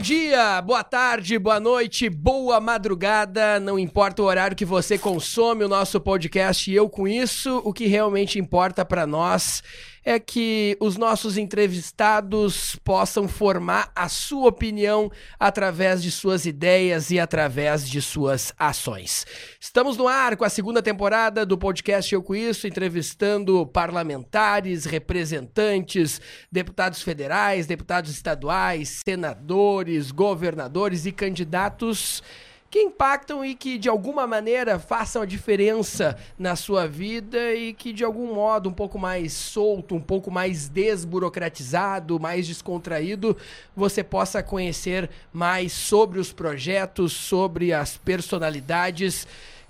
dia, boa tarde, boa noite, boa madrugada. Não importa o horário que você consome o nosso podcast e eu com isso, o que realmente importa para nós é que os nossos entrevistados possam formar a sua opinião através de suas ideias e através de suas ações. Estamos no ar com a segunda temporada do podcast Eu Com Isso, entrevistando parlamentares, representantes, deputados federais, deputados estaduais, senadores, governadores e candidatos que impactam e que de alguma maneira façam a diferença na sua vida e que de algum modo um pouco mais solto, um pouco mais desburocratizado, mais descontraído, você possa conhecer mais sobre os projetos, sobre as personalidades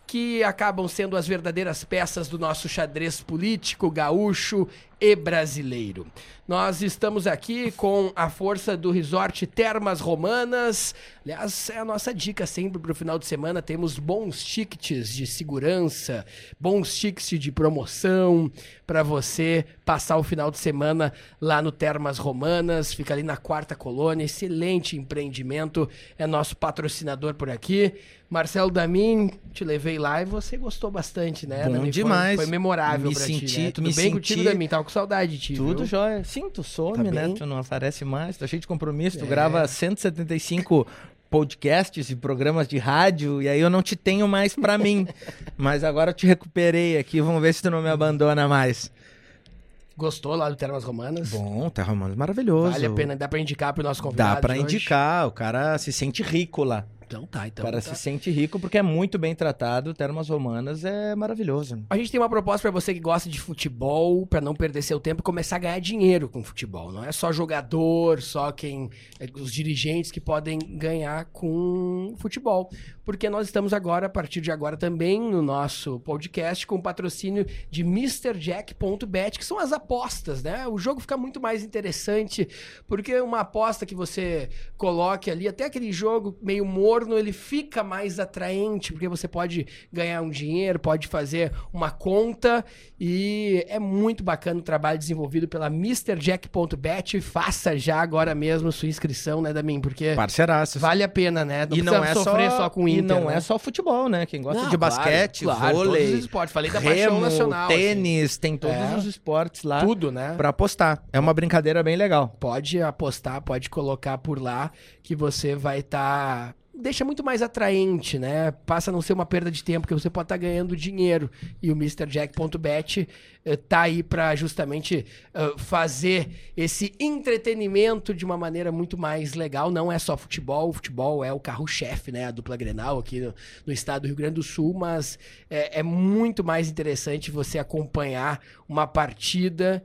que acabam sendo as verdadeiras peças do nosso xadrez político gaúcho e brasileiro. Nós estamos aqui com a força do Resort Termas Romanas. Aliás, é a nossa dica sempre para o final de semana. Temos bons tickets de segurança, bons tickets de promoção para você passar o final de semana lá no Termas Romanas. Fica ali na quarta colônia. Excelente empreendimento. É nosso patrocinador por aqui. Marcelo Damin, te levei lá e você gostou bastante, né? Bom Damin? demais. Foi, foi memorável Me pra senti- ti, né? Tudo me bem contigo, senti- Damin? Tava com saudade de ti, Tudo viu? jóia. Sim, tu some, Tá né? bem? Tu não aparece mais, tá cheio de compromisso. Tu É. grava 175 podcasts e programas de rádio, e aí eu não te tenho mais pra mim. Mas agora eu te recuperei aqui, vamos ver se tu não me abandona mais. Gostou lá do Termas Romanas? Bom, Terra Humanos maravilhoso. Vale a pena, dá pra indicar pro nosso convidado Dá pra de hoje? indicar, o cara se sente rico lá. Então tá, O então cara tá. se sente rico porque é muito bem tratado. Termas Romanas é maravilhoso. A gente tem uma proposta pra você que gosta de futebol, pra não perder seu tempo e começar a ganhar dinheiro com futebol. Não é só jogador, só quem. é, os dirigentes que podem ganhar com futebol. Porque nós estamos agora, a partir de agora, também no nosso podcast com o patrocínio de MrJack.bet, que são as apostas, né? O jogo fica muito mais interessante, porque uma aposta que você coloque ali, até aquele jogo meio morno, ele fica mais atraente, porque você pode ganhar um dinheiro, pode fazer uma conta e é muito bacana o trabalho desenvolvido pela MrJack.bet. Faça já agora mesmo sua inscrição, né, Damin? Porque Parceiraços. vale a pena, né? e não é sofrer só, só, com o E Inter, não né? é só futebol, né? Quem gosta Não, de claro, basquete, claro, todos vôlei, os esportes. Falei da paixão remo, nacional. assim. tênis, tem todos É. os esportes lá Tudo, né? pra apostar. É uma brincadeira bem legal. Pode apostar, pode colocar por lá que você vai estar. Deixa muito mais atraente, né? Passa a não ser uma perda de tempo, porque você pode estar ganhando dinheiro. E o MrJack.bet eh, tá aí para justamente eh, fazer esse entretenimento de uma maneira muito mais legal. Não é só futebol, o futebol é o carro-chefe, né? A dupla Grenal aqui no, no estado do Rio Grande do Sul, mas é, é muito mais interessante você acompanhar uma partida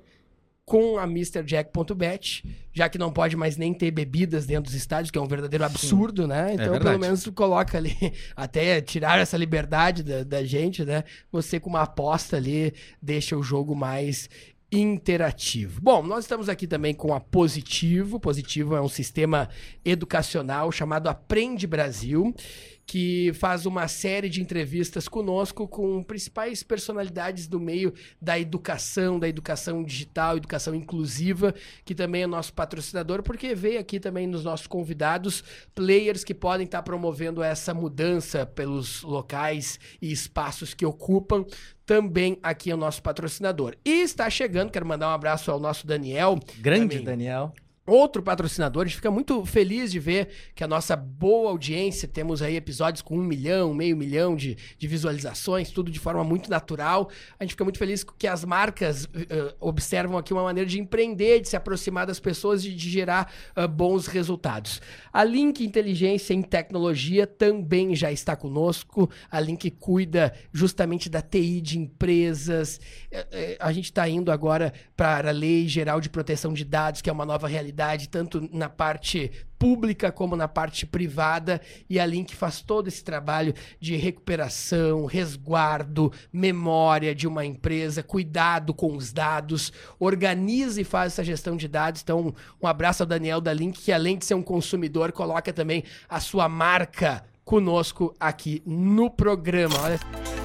com a MrJack.bet, já que não pode mais nem ter bebidas dentro dos estádios, que é um verdadeiro absurdo, né? Então, verdade. pelo menos tu coloca ali, até tirar essa liberdade da, da gente, né? Você com uma aposta ali deixa o jogo mais interativo. Bom, nós estamos aqui também com a Positivo. Positivo é um sistema educacional chamado Aprende Brasil, que faz uma série de entrevistas conosco com principais personalidades do meio da educação, da educação digital, educação inclusiva, que também é nosso patrocinador, porque veio aqui também nos nossos convidados players que podem estar promovendo essa mudança pelos locais e espaços que ocupam. Também aqui é o nosso patrocinador. E está chegando, quero mandar um abraço ao nosso Daniel, Grande Amigo. Daniel. Outro patrocinador. A gente fica muito feliz de ver que a nossa boa audiência, temos aí episódios com um milhão, meio milhão de, de visualizações, tudo de forma muito natural. A gente fica muito feliz que as marcas eh, observam aqui uma maneira de empreender, de se aproximar das pessoas e de gerar ah, bons resultados. A Link Inteligência em Tecnologia também já está conosco. A Link cuida justamente da TI de empresas. A gente está indo agora para a Lei Geral de Proteção de Dados, que é uma nova realidade, tanto na parte pública como na parte privada, e a Link faz todo esse trabalho de recuperação, resguardo, memória de uma empresa, cuidado com os dados, organiza e faz essa gestão de dados. Então, um abraço ao Daniel da Link, que além de ser um consumidor, coloca também a sua marca conosco aqui no programa. Olha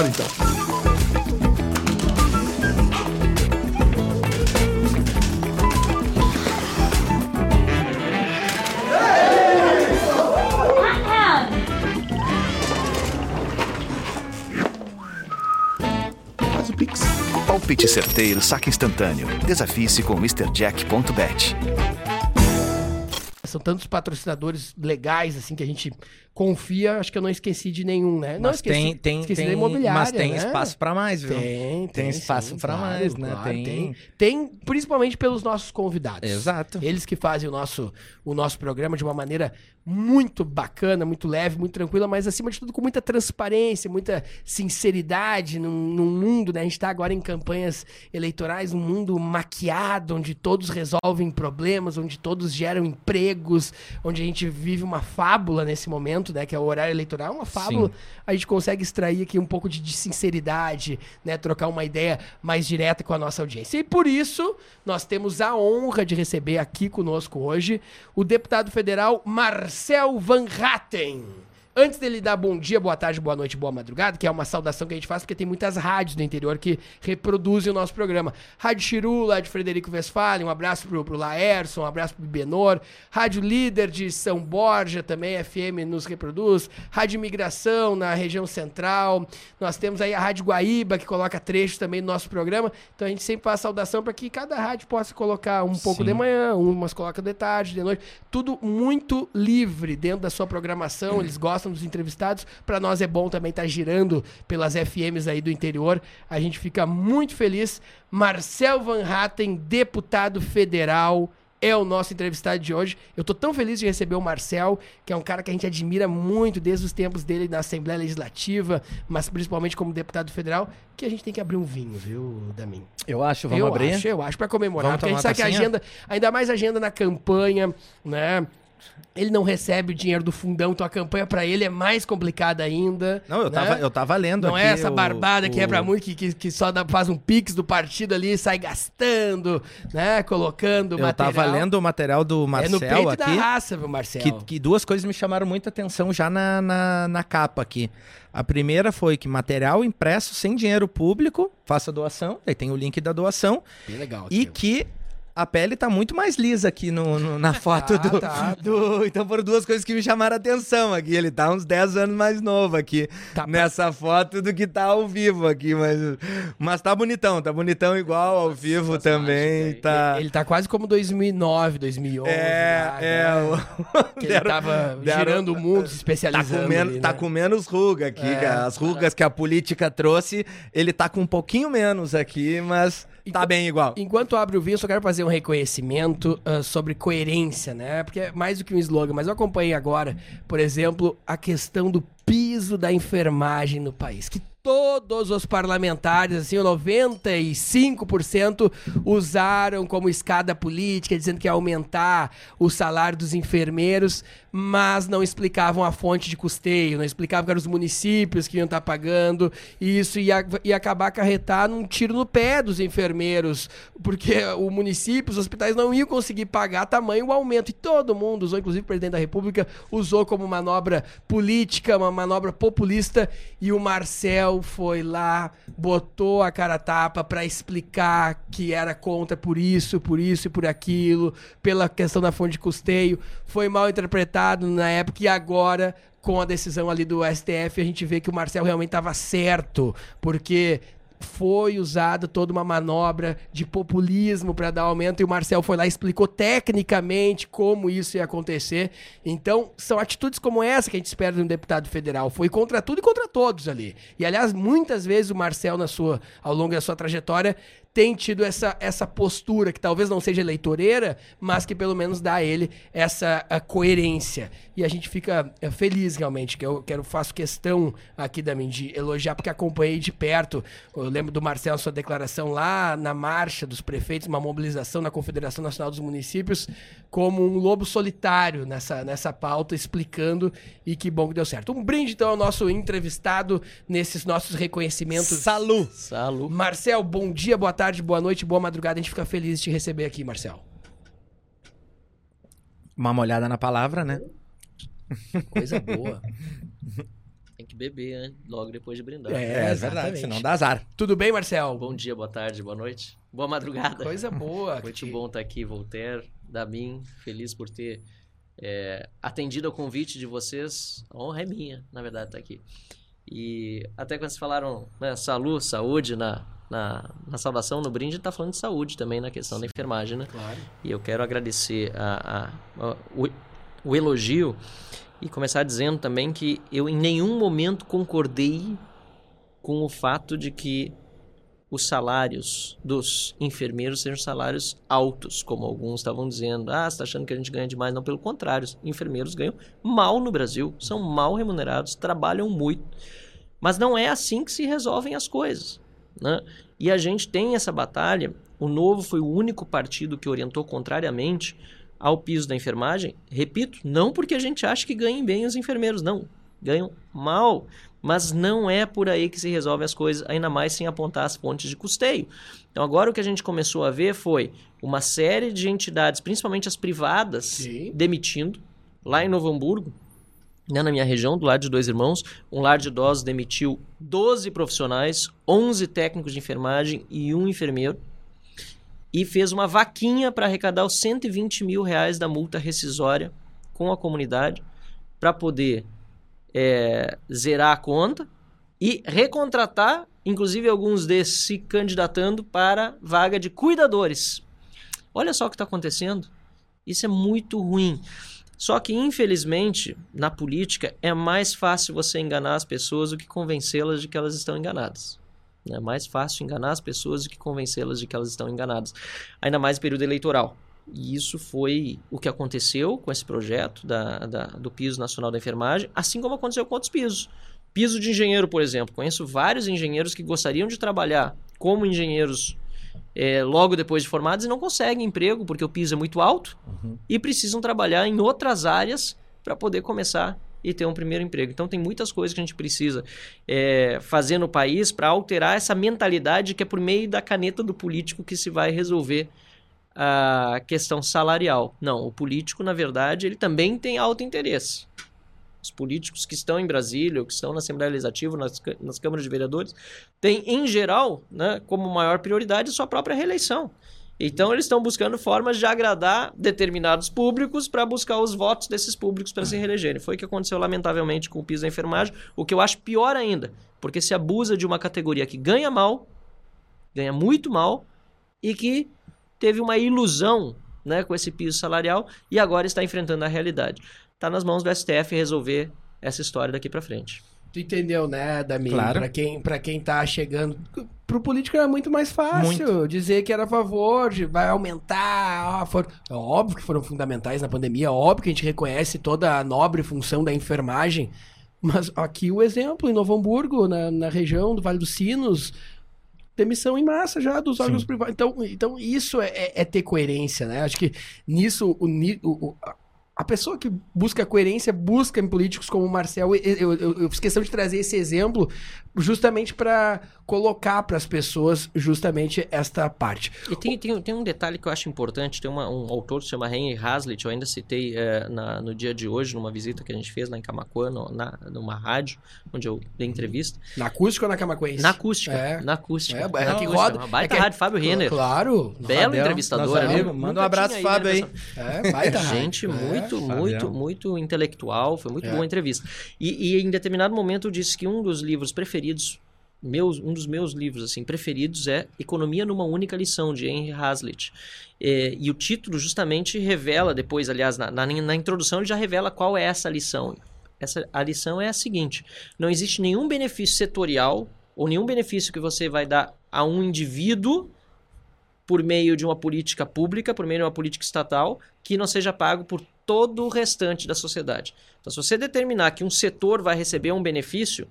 Bora então. Faz o Pix. Palpite certeiro, saque instantâneo. Desafie-se com MrJack.bet. São tantos patrocinadores legais, assim, que a gente confia. Acho que eu não esqueci de nenhum, né? não Mas esqueci, tem, tem, esqueci tem, da imobiliária, mas tem né? espaço pra mais, viu? Tem, tem, espaço sim, pra claro, mais, né? claro, Tem- tem. Tem, principalmente pelos nossos convidados. Exato. Eles que fazem o nosso, o nosso programa de uma maneira muito bacana, muito leve, muito tranquila, mas acima de tudo com muita transparência, muita sinceridade num, num mundo, né? A gente tá agora em campanhas eleitorais, um mundo maquiado, onde todos resolvem problemas, onde todos geram empregos, onde a gente vive uma fábula nesse momento, né? Que é o horário eleitoral, uma fábula. Sim. A gente consegue extrair aqui um pouco de, de sinceridade, né? Trocar uma ideia mais direta com a nossa audiência. E por isso, nós temos a honra de receber aqui conosco hoje o deputado federal Marcel Van Hatten. Antes dele dar bom dia, boa tarde, boa noite, boa madrugada, que é uma saudação que a gente faz porque tem muitas rádios do interior que reproduzem o nosso programa. Rádio Chiru, lá de Frederico Westphalen, um abraço pro, pro Laerson, um abraço pro Benor. Rádio Líder de São Borja também, FM nos reproduz. Rádio Imigração na região central. Nós temos aí a Rádio Guaíba, que coloca trechos também no nosso programa. Então a gente sempre faz saudação para que cada rádio possa colocar um pouco Sim. de manhã, umas coloca de tarde, de noite. Tudo muito livre dentro da sua programação. Eles gostam dos entrevistados. Para nós é bom também estar girando pelas FMs aí do interior. A gente fica muito feliz. Marcel Van Hatten, deputado federal, é o nosso entrevistado de hoje. Eu tô tão feliz de receber o Marcel, que é um cara que a gente admira muito desde os tempos dele na Assembleia Legislativa, mas principalmente como deputado federal, que a gente tem que abrir um vinho, viu, Damin? Eu acho, vamos eu abrir. acho, eu acho, pra comemorar. Vamos porque a gente sabe que a agenda, ainda mais agenda na campanha, né? Ele não recebe o dinheiro do fundão, então a campanha pra ele é mais complicada ainda. Não, eu né? tava, eu tava lendo Não aqui. é essa o- barbada o- que é pra muito, que, que, que só dá, faz um pix do partido ali, sai gastando, né? Colocando Eu material. tava lendo o material do É no Marcel peito aqui. da raça, viu, Marcel? Que, que duas coisas me chamaram muita atenção já na, na, na capa aqui. A primeira foi que material impresso sem dinheiro público, faça doação, aí tem o link da doação, Bem legal. e aqui. que a pele tá muito mais lisa aqui no, no- na foto Tá, do, tá, do- Então foram duas coisas que me chamaram a atenção aqui. Ele tá uns 10 anos mais novo aqui Tá nessa foto do que tá ao vivo aqui, mas, mas tá bonitão, tá bonitão igual ao vivo também. Tá... Ele tá quase como 2009, 2011. É, lá, é. né? o- ele tava deram- girando o mundo, se Tá especializando. com, menos, ali, tá né? com menos ruga aqui, É. cara. As rugas que a política trouxe, ele tá com um pouquinho menos aqui, mas tá bem igual. Enquanto abre o vinho, eu só quero fazer um reconhecimento ah, sobre coerência, né? Porque é mais do que um slogan, mas eu acompanhei agora, por exemplo, a questão do piso da enfermagem no país. Que todos os parlamentares, assim, o 95% usaram como escada política, dizendo que ia aumentar o salário dos enfermeiros, mas não explicavam a fonte de custeio, não explicavam que eram os municípios que iam estar pagando, e isso ia, ia acabar acarretar num tiro no pé dos enfermeiros, porque o município, os hospitais não iam conseguir pagar tamanho aumento, e todo mundo usou, inclusive o presidente da república, usou como manobra política, uma manobra populista, e o Marcel foi lá, botou a cara a tapa para explicar que era contra por isso, por isso e por aquilo, pela questão da fonte de custeio, foi mal interpretado na época e agora com a decisão ali do STF a gente vê que o Marcel realmente estava certo, porque foi usada toda uma manobra de populismo para dar aumento e o Marcel foi lá e explicou tecnicamente como isso ia acontecer. Então, são atitudes como essa que a gente espera de um deputado federal. Foi contra tudo e contra todos ali. E aliás, muitas vezes o Marcel na sua ao longo da sua trajetória tem tido essa, essa postura, que talvez não seja eleitoreira, mas que pelo menos dá a ele essa a coerência. E a gente fica é, feliz realmente, que eu quero, faço questão aqui da de elogiar, porque acompanhei de perto. Eu lembro do Marcelo, sua declaração lá na marcha dos prefeitos, uma mobilização na Confederação Nacional dos Municípios, como um lobo solitário nessa, nessa pauta, explicando, e que bom que deu certo. Um brinde, então, ao nosso entrevistado nesses nossos reconhecimentos. Salu! Salu. Marcel, bom dia, boa tarde, boa noite, boa madrugada. A gente fica feliz de te receber aqui, Marcel. Uma molhada na palavra, né? Coisa boa. Tem que beber hein? logo depois de brindar. É, verdade, senão dá azar. Tudo bem, Marcel? Bom dia, boa tarde, boa noite. Boa madrugada. Coisa boa. Muito que- bom estar aqui, Voltaire, Damin. Feliz por ter é, atendido ao convite de vocês. A honra é minha, na verdade, estar aqui. E até quando vocês falaram né, saúde, saúde na, na, na saudação, no brinde, está falando de saúde também na questão da enfermagem, né? Claro. E eu quero agradecer a, a- a- o, o elogio e começar dizendo também que eu em nenhum momento concordei com o fato de que os salários dos enfermeiros sejam salários altos, como alguns estavam dizendo. Ah, você está achando que a gente ganha demais? Não, pelo contrário. Os enfermeiros ganham mal no Brasil, são mal remunerados, trabalham muito. Mas não é assim que se resolvem as coisas. Né? E a gente tem essa batalha. O Novo foi o único partido que orientou contrariamente ao piso da enfermagem. Repito, não porque a gente acha que ganhem bem os enfermeiros, não. Ganham mal. Mas não é por aí que se resolve as coisas, ainda mais sem apontar as fontes de custeio. Então, agora o que a gente começou a ver foi uma série de entidades, principalmente as privadas, Sim. demitindo. Lá em Novo Hamburgo, né, na minha região, do lado de dois irmãos, um lar de idosos demitiu 12 profissionais, 11 técnicos de enfermagem e um enfermeiro. E fez uma vaquinha para arrecadar os 120 mil reais da multa rescisória com a comunidade para poder é, zerar a conta e recontratar, inclusive alguns desses se candidatando para vaga de cuidadores. Olha só o que está acontecendo. Isso é muito ruim. Só que, infelizmente, na política é mais fácil você enganar as pessoas do que convencê-las de que elas estão enganadas. É mais fácil enganar as pessoas do que convencê-las de que elas estão enganadas. Ainda mais em período eleitoral. E isso foi o que aconteceu com esse projeto da, da- do piso nacional da enfermagem, assim como aconteceu com outros pisos. Piso de engenheiro, por exemplo. Conheço vários engenheiros que gostariam de trabalhar como engenheiros é, logo depois de formados e não conseguem emprego porque o piso é muito alto e precisam trabalhar em outras áreas para poder começar e ter um primeiro emprego. Então tem muitas coisas que a gente precisa é, fazer no país para alterar essa mentalidade que é por meio da caneta do político que se vai resolver a questão salarial. Não, o político, na verdade, ele também tem alto interesse. Os políticos que estão em Brasília, ou que estão na Assembleia Legislativa, nas, nas câmaras de vereadores, têm, em geral, né, como maior prioridade a sua própria reeleição. Então, eles estão buscando formas de agradar determinados públicos para buscar os votos desses públicos para se reelegerem. Foi o que aconteceu, lamentavelmente, com o piso da enfermagem, o que eu acho pior ainda, porque se abusa de uma categoria que ganha mal, ganha muito mal, e que teve uma ilusão né, com esse piso salarial e agora está enfrentando a realidade. Está nas mãos do STF resolver essa história daqui para frente. Tu entendeu, né, Damir? Claro. Pra quem, pra quem tá chegando. Pro político era muito mais fácil dizer que era a favor, de vai aumentar. ó, for- É óbvio que foram fundamentais na pandemia, é óbvio que a gente reconhece toda a nobre função da enfermagem. Mas aqui o exemplo, em Novo Hamburgo, na, na região do Vale dos Sinos, demissão em massa já dos órgãos privados. Então, então isso é, é- é ter coerência, né? Acho que nisso o, ni- o- o- a- pessoa que busca coerência busca em políticos como o Marcel. Eu, eu, eu- fiz questão de trazer esse exemplo justamente para colocar para as pessoas justamente esta parte. E tem, tem, tem um detalhe que eu acho importante. Tem uma- um autor que se chama Henry Hazlitt, eu ainda citei eh, na- no dia de hoje, numa visita que a gente fez lá em Camacuã, no- na, numa rádio, onde eu dei entrevista. Na acústica ou na camaquense? Na acústica. É. Na acústica. É, é Na que acústica, roda- Uma baita é que- rádio, Fábio Renner. Claro. Belo Fabião, entrevistador. né? Manda um abraço, Fábio, aí. nessa- É, baita. Gente É. muito, muito, muito intelectual. Foi muito É. boa a entrevista. E, e em determinado momento eu disse que um dos livros preferidos, meus, um dos meus livros assim preferidos é Economia numa Única Lição, de Henry Hazlitt. É, e o título justamente revela, depois, aliás, na, na, na introdução ele já revela qual é essa lição. Essa, a lição é a seguinte: não existe nenhum benefício setorial ou nenhum benefício que você vai dar a um indivíduo por meio de uma política pública, por meio de uma política estatal, que não seja pago por todo o restante da sociedade. Então, se você determinar que um setor vai receber um benefício,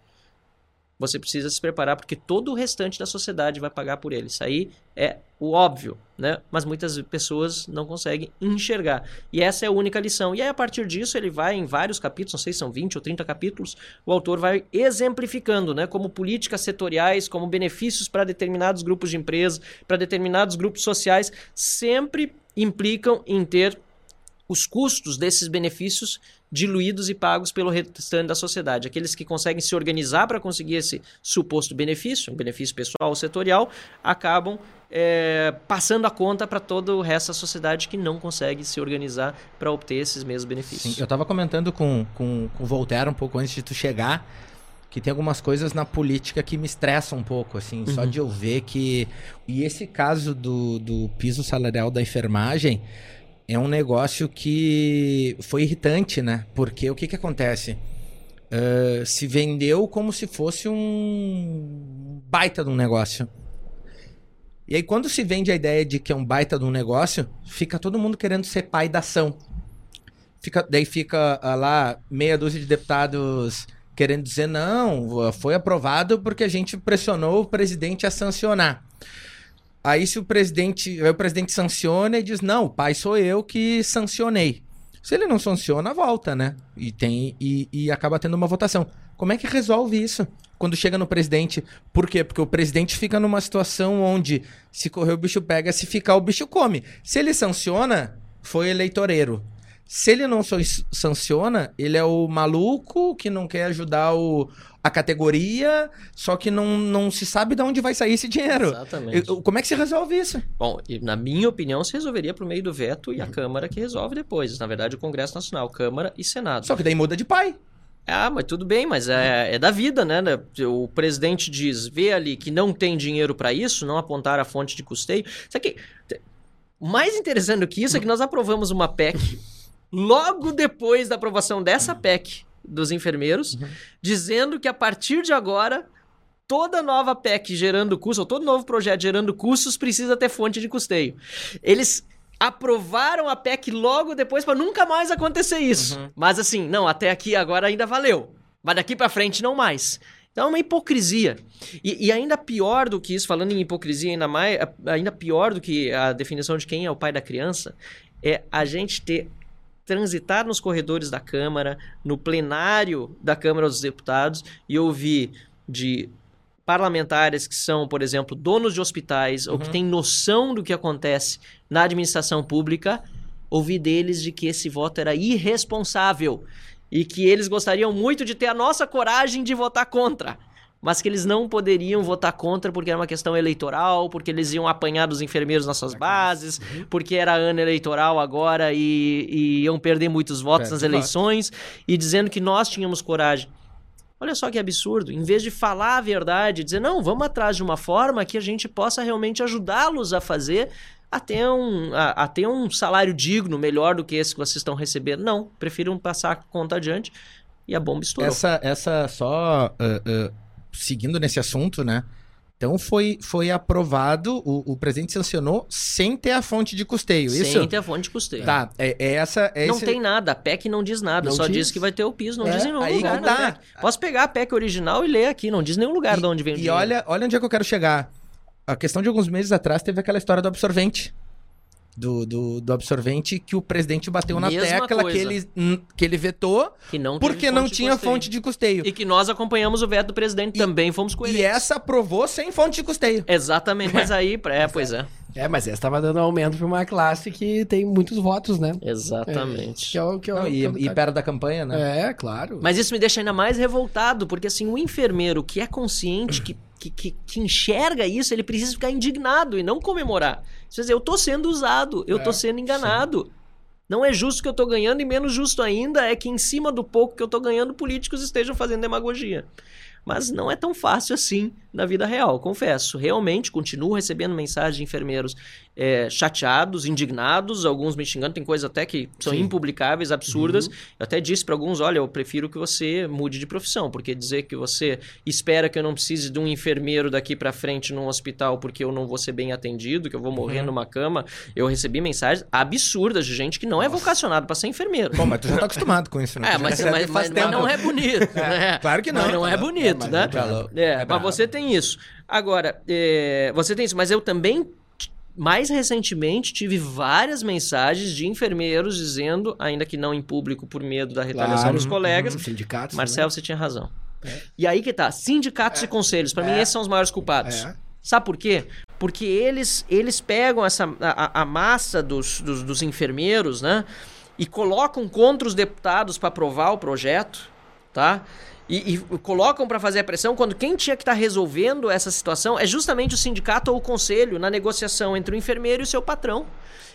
você precisa se preparar porque todo o restante da sociedade vai pagar por ele. Isso aí é o óbvio, né? Mas muitas pessoas não conseguem enxergar. E essa é a única lição. E aí, a partir disso, ele vai em vários capítulos, não sei se são 20 ou 30 capítulos, o autor vai exemplificando, né? Como políticas setoriais, como benefícios para determinados grupos de empresas, para determinados grupos sociais, sempre implicam em ter os custos desses benefícios diluídos e pagos pelo restante da sociedade. Aqueles que conseguem se organizar para conseguir esse suposto benefício, um benefício pessoal ou setorial, acabam é, passando a conta para todo o resto da sociedade que não consegue se organizar para obter esses mesmos benefícios. Sim, eu estava comentando com, com, com o Voltaire um pouco antes de tu chegar que tem algumas coisas na política que me estressam um pouco, assim, uhum. só de eu ver que. E esse caso do, do piso salarial da enfermagem é um negócio que foi irritante, né? Porque o que, que acontece? Uh, se vendeu como se fosse um baita de um negócio. E aí, quando se vende a ideia de que é um baita de um negócio, fica todo mundo querendo ser pai da ação. Fica, daí fica uh, lá meia dúzia de deputados querendo dizer não, foi aprovado porque a gente pressionou o presidente a sancionar. Aí se o presidente, o presidente sanciona e diz: "Não, o pai sou eu que sancionei". Se ele não sanciona, volta, né? E tem e, e acaba tendo uma votação. Como é que resolve isso? Quando chega no presidente, por quê? Porque o presidente fica numa situação onde se correr o bicho pega, se ficar o bicho come. Se ele sanciona, foi eleitoreiro. Se ele não sanciona, ele é o maluco que não quer ajudar o, a categoria, só que não, não se sabe de onde vai sair esse dinheiro. Exatamente. Como é que se resolve isso? Bom, na minha opinião, se resolveria por meio do veto e a Câmara que resolve depois. Na verdade, o Congresso Nacional, Câmara e Senado. Só que daí muda de pai. Ah, mas tudo bem, mas é, é da vida, né? O presidente diz, vê ali que não tem dinheiro para isso, não apontar a fonte de custeio. Isso aqui, mais interessante do que isso é que nós aprovamos uma PEC logo depois da aprovação dessa PEC dos enfermeiros, uhum. dizendo que a partir de agora toda nova PEC gerando custos, ou todo novo projeto gerando custos, precisa ter fonte de custeio. Eles aprovaram a PEC logo depois para nunca mais acontecer isso. Uhum. Mas assim, não, até aqui agora ainda valeu. Mas daqui para frente não mais. Então é uma hipocrisia. E, e, ainda pior do que isso, falando em hipocrisia, ainda, mais, ainda pior do que a definição de quem é o pai da criança, é a gente ter transitar nos corredores da Câmara, no plenário da Câmara dos Deputados e ouvir de parlamentares que são, por exemplo, donos de hospitais uhum. ou que uhum. têm noção do que acontece na administração pública, ouvir deles de que esse voto era irresponsável e que eles gostariam muito de ter a nossa coragem de votar contra mas que eles não poderiam votar contra porque era uma questão eleitoral, porque eles iam apanhar dos enfermeiros nas suas bases, uhum. porque era ano eleitoral agora e, e iam perder muitos votos nas eleições, e dizendo que nós tínhamos coragem. Olha só que absurdo. Em vez de falar a verdade, dizer, não, vamos atrás de uma forma que a gente possa realmente ajudá-los a fazer a ter, um, a, a ter um salário digno, melhor do que esse que vocês estão recebendo. Não, prefiram passar a conta adiante e a bomba estourou. Essa, essa só. Uh, uh seguindo nesse assunto, né? Então foi, foi aprovado, o, o presidente sancionou sem ter a fonte de custeio, sem isso? Sem ter a fonte de custeio. Tá, é, é essa... É não esse... tem nada, a PEC não diz nada, não só diz. diz que vai ter o piso, não é, diz em nenhum lugar. Tá. Posso pegar a PEC original e ler aqui, não diz nenhum lugar e, de onde vem o e dinheiro. E olha, olha onde é que eu quero chegar. A questão de alguns meses atrás teve aquela história do absorvente do, do, do, absorvente que o presidente bateu na Mesma tecla que ele, que ele vetou que não porque não tinha fonte de custeio. E que nós acompanhamos o veto do presidente e, também, fomos coerentes. E essa aprovou sem fonte de custeio. Exatamente, mas aí, é, pois é. É, mas essa estava dando aumento para uma classe que tem muitos votos, né? Exatamente. É, que é o, que é e, é e perto da campanha, né? É, claro. Mas isso me deixa ainda mais revoltado, porque assim, o enfermeiro que é consciente, que, que, que, que enxerga isso, ele precisa ficar indignado e não comemorar. Quer dizer, eu tô sendo usado, eu é, tô sendo enganado. Sim. Não é justo que eu tô ganhando, e menos justo ainda é que em cima do pouco que eu tô ganhando, políticos estejam fazendo demagogia. Mas não é tão fácil assim na vida real, confesso. Realmente, continuo recebendo mensagens de enfermeiros é, chateados, indignados, alguns me xingando, tem coisas até que são Sim. impublicáveis, absurdas. Uhum. Eu até disse para alguns, olha, eu prefiro que você mude de profissão, porque dizer que você espera que eu não precise de um enfermeiro daqui para frente num hospital porque eu não vou ser bem atendido, que eu vou morrer Uhum. numa cama, eu recebi mensagens absurdas de gente que não é vocacionado para ser enfermeiro. Bom, mas tu já tá acostumado com isso, né? É, mas, mas, mas- mas não é bonito, né? claro que não. Mas não é bonito, né? louco. É, É mas você tem isso. Agora, é, você tem isso, mas eu também, mais recentemente, tive várias mensagens de enfermeiros dizendo, ainda que não em público por medo da retaliação Claro. dos colegas, Uhum. Sindicatos. Marcelo, você tinha razão. E aí que tá, sindicatos e conselhos, pra mim esses são os maiores culpados. É. Sabe por quê? Porque eles, eles pegam essa, a, a- a massa dos, dos, dos enfermeiros, né? E colocam contra os deputados para aprovar o projeto, tá? E, e colocam para fazer a pressão quando quem tinha que estar resolvendo essa situação é justamente o sindicato ou o conselho na negociação entre o enfermeiro e o seu patrão.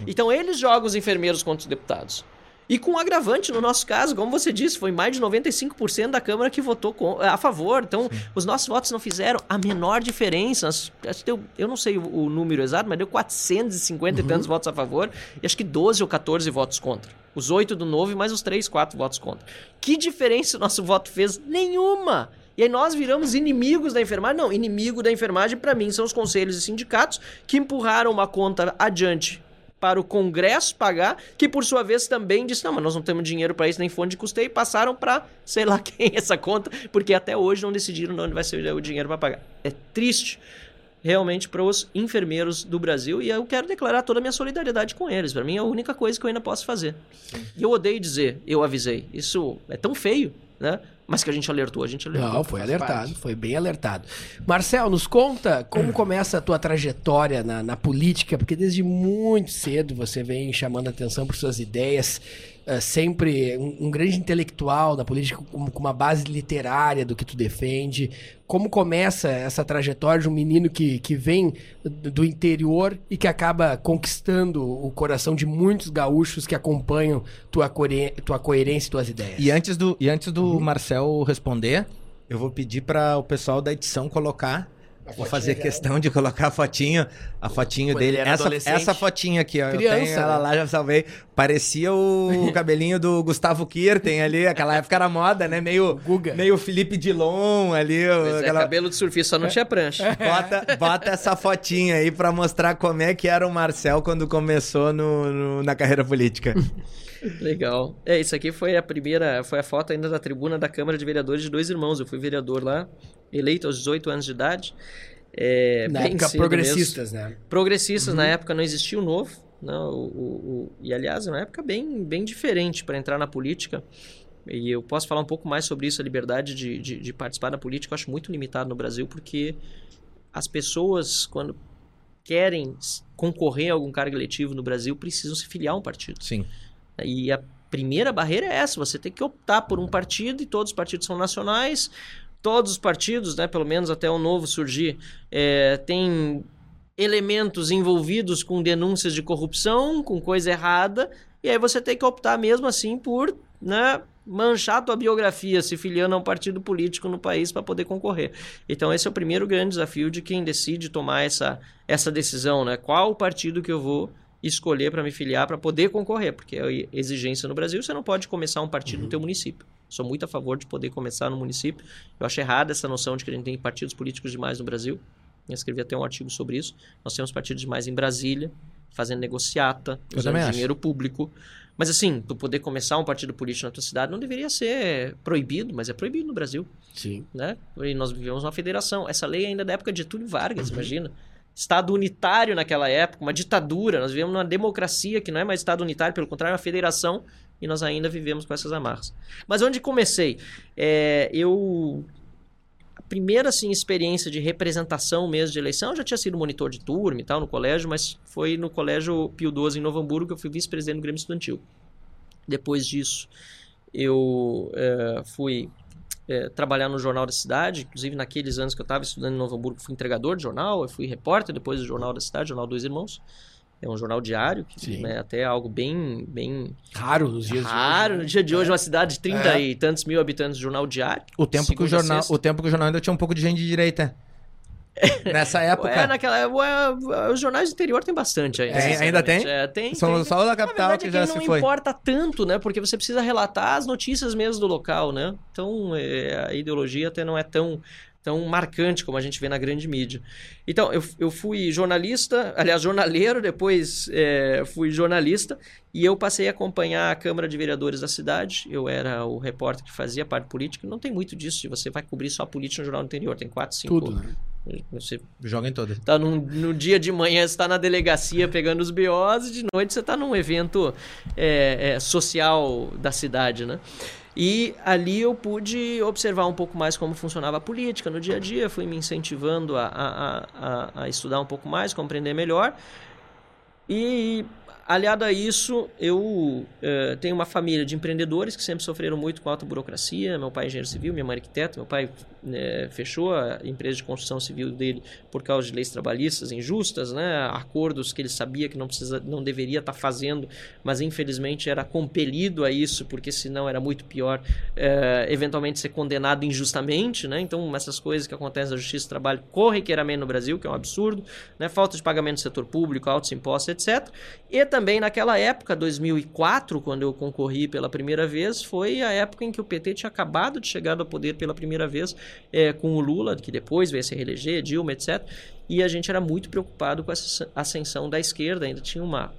Então eles jogam os enfermeiros contra os deputados. E com um agravante, no nosso caso, como você disse, foi mais de 95% da Câmara que votou com- a favor. Então, os nossos votos não fizeram a menor diferença. Acho que deu- eu não sei o, o número exato, mas deu 450 e tantos votos a favor e acho que 12 ou 14 votos contra. Os 8 do novo e mais os 3, 4 votos contra. Que diferença o nosso voto fez? Nenhuma! E aí nós viramos inimigos da enfermagem? Não, inimigo da enfermagem para mim são os conselhos e sindicatos que empurraram uma conta adiante para o Congresso pagar, que por sua vez também disse: não, mas nós não temos dinheiro para isso, nem fundo de custeio, e passaram para sei lá quem essa conta, porque até hoje não decidiram de onde vai ser o dinheiro para pagar. É triste, realmente, para os enfermeiros do Brasil, e eu quero declarar toda a minha solidariedade com eles. Para mim é a única coisa que eu ainda posso fazer. E eu odeio dizer, eu avisei. Isso é tão feio, né? Mas que a gente alertou, a gente alertou. Não, foi alertado, parte. foi bem alertado. Marcel, nos conta como começa a tua trajetória na, na política, porque desde muito cedo você vem chamando atenção por suas ideias, eh, sempre um, um grande intelectual da política com, com uma base literária do que tu defende. Como começa essa trajetória de um menino que, que vem do interior e que acaba conquistando o coração de muitos gaúchos que acompanham tua, tua coerência e tuas ideias? E antes do, e antes do Marcel responder, eu vou pedir para o pessoal da edição colocar. Vou fazer questão de colocar a fotinho, a fotinho Quando dele. Essa, essa fotinha aqui, ó. eu Criança, tenho ela né? lá, já salvei. Parecia o cabelinho do Gustavo Kirten ali. Aquela época era moda, né? Meio, Guga. meio Felipe Dilon ali. Pois é, aquela- cabelo de surfista só não tinha prancha. Bota, bota essa fotinha aí pra mostrar como é que era o Marcel quando começou no, no- na carreira política. Legal. É, isso aqui foi a primeira, foi a foto ainda da tribuna da Câmara de Vereadores de dois irmãos. Eu fui vereador lá, eleito aos 18 anos de idade. É, Na bem época, progressistas, né? mesmo. Progressistas, na época não existia o novo. Não, o, o- o- e aliás, é uma época bem, bem diferente para entrar na política. E eu posso falar um pouco mais sobre isso, a liberdade de, de, de participar da política. Eu acho muito limitado no Brasil, porque as pessoas, quando querem concorrer a algum cargo eletivo no Brasil, precisam se filiar a um partido. Sim. E a primeira barreira é essa: você tem que optar por um partido e todos os partidos são nacionais. Todos os partidos, né, pelo menos até o novo surgir, é, tem elementos envolvidos com denúncias de corrupção, com coisa errada, e aí você tem que optar mesmo assim por né, manchar a tua biografia se filiando a um partido político no país para poder concorrer. Então esse é o primeiro grande desafio de quem decide tomar essa, essa decisão, né? Qual o partido que eu vou escolher para me filiar para poder concorrer, porque é exigência no Brasil, você não pode começar um partido no teu município. Sou muito a favor de poder começar no município. Eu acho errada essa noção de que a gente tem partidos políticos demais no Brasil. Eu escrevi até um artigo sobre isso. Nós temos partidos demais em Brasília, fazendo negociata, Eu usando também acho. dinheiro público. Mas assim, tu poder começar um partido político na tua cidade não deveria ser proibido, mas é proibido no Brasil Sim. né? E nós vivemos uma federação. Essa lei ainda é da época de Getúlio Vargas, imagina. Estado unitário naquela época, uma ditadura. Nós vivemos numa democracia que não é mais Estado unitário, pelo contrário, é uma federação e nós ainda vivemos com essas amarras. Mas onde comecei? É, eu. A primeira assim, experiência de representação mesmo de eleição, eu já tinha sido monitor de turma e tal no colégio, mas foi no colégio Pio XII em Novo Hamburgo que eu fui vice-presidente do Grêmio Estudantil. Depois disso, eu eh, fui eh, trabalhar no Jornal da Cidade, inclusive naqueles anos que eu estava estudando em Novo Hamburgo, fui entregador de jornal, eu fui repórter depois do Jornal da Cidade, Jornal Dois Irmãos. É um jornal diário, que Sim. é até algo bem, bem Raro nos dias raro de no hoje. dia de hoje, uma cidade de 30 É. e tantos mil habitantes, jornal diário. O tempo, que o jornal, o tempo que o jornal ainda tinha um pouco de gente de direita. Nessa época. É, naquela, ué, os jornais do interior tem bastante. É, ainda tem? É, tem. São tem. só da capital verdade, que é já que se não foi. importa tanto, né? Porque você precisa relatar as notícias mesmo do local, né? Então, é, a ideologia até não é tão tão marcante como a gente vê na grande mídia. Então, eu, eu fui jornalista, aliás, jornaleiro, depois é, fui jornalista, e eu passei a acompanhar a Câmara de Vereadores da cidade. Eu era o repórter que fazia parte política. Não tem muito disso, se você vai cobrir só política no Jornal do Interior, tem quatro, cinco... Tudo, né? Você Joga em todas. tá num, no dia de manhã você está na delegacia pegando os BOs e de noite você está num evento é, é, social da cidade, né? E ali eu pude observar um pouco mais como funcionava a política no dia a dia, fui me incentivando a, a, a, a estudar um pouco mais, compreender melhor. E aliado a isso, eu eh, tenho uma família de empreendedores que sempre sofreram muito com a alta burocracia. Meu pai é engenheiro civil, minha mãe é arquiteto. Meu pai eh, fechou a empresa de construção civil dele por causa de leis trabalhistas injustas, né? acordos que ele sabia que não, precisa, não deveria estar fazendo, mas infelizmente era compelido a isso, porque senão era muito pior eh, eventualmente ser condenado injustamente. Né? Então, essas coisas que acontecem na Justiça do Trabalho corriqueiramente no Brasil, que é um absurdo, né? falta de pagamento do setor público, altos impostos, etc. E também naquela época, 2004, quando eu concorri pela primeira vez, foi a época em que o PT tinha acabado de chegar ao poder pela primeira vez é, com o Lula, que depois veio a se reeleger, Dilma, etc. E a gente era muito preocupado com essa ascensão da esquerda, ainda tinha uma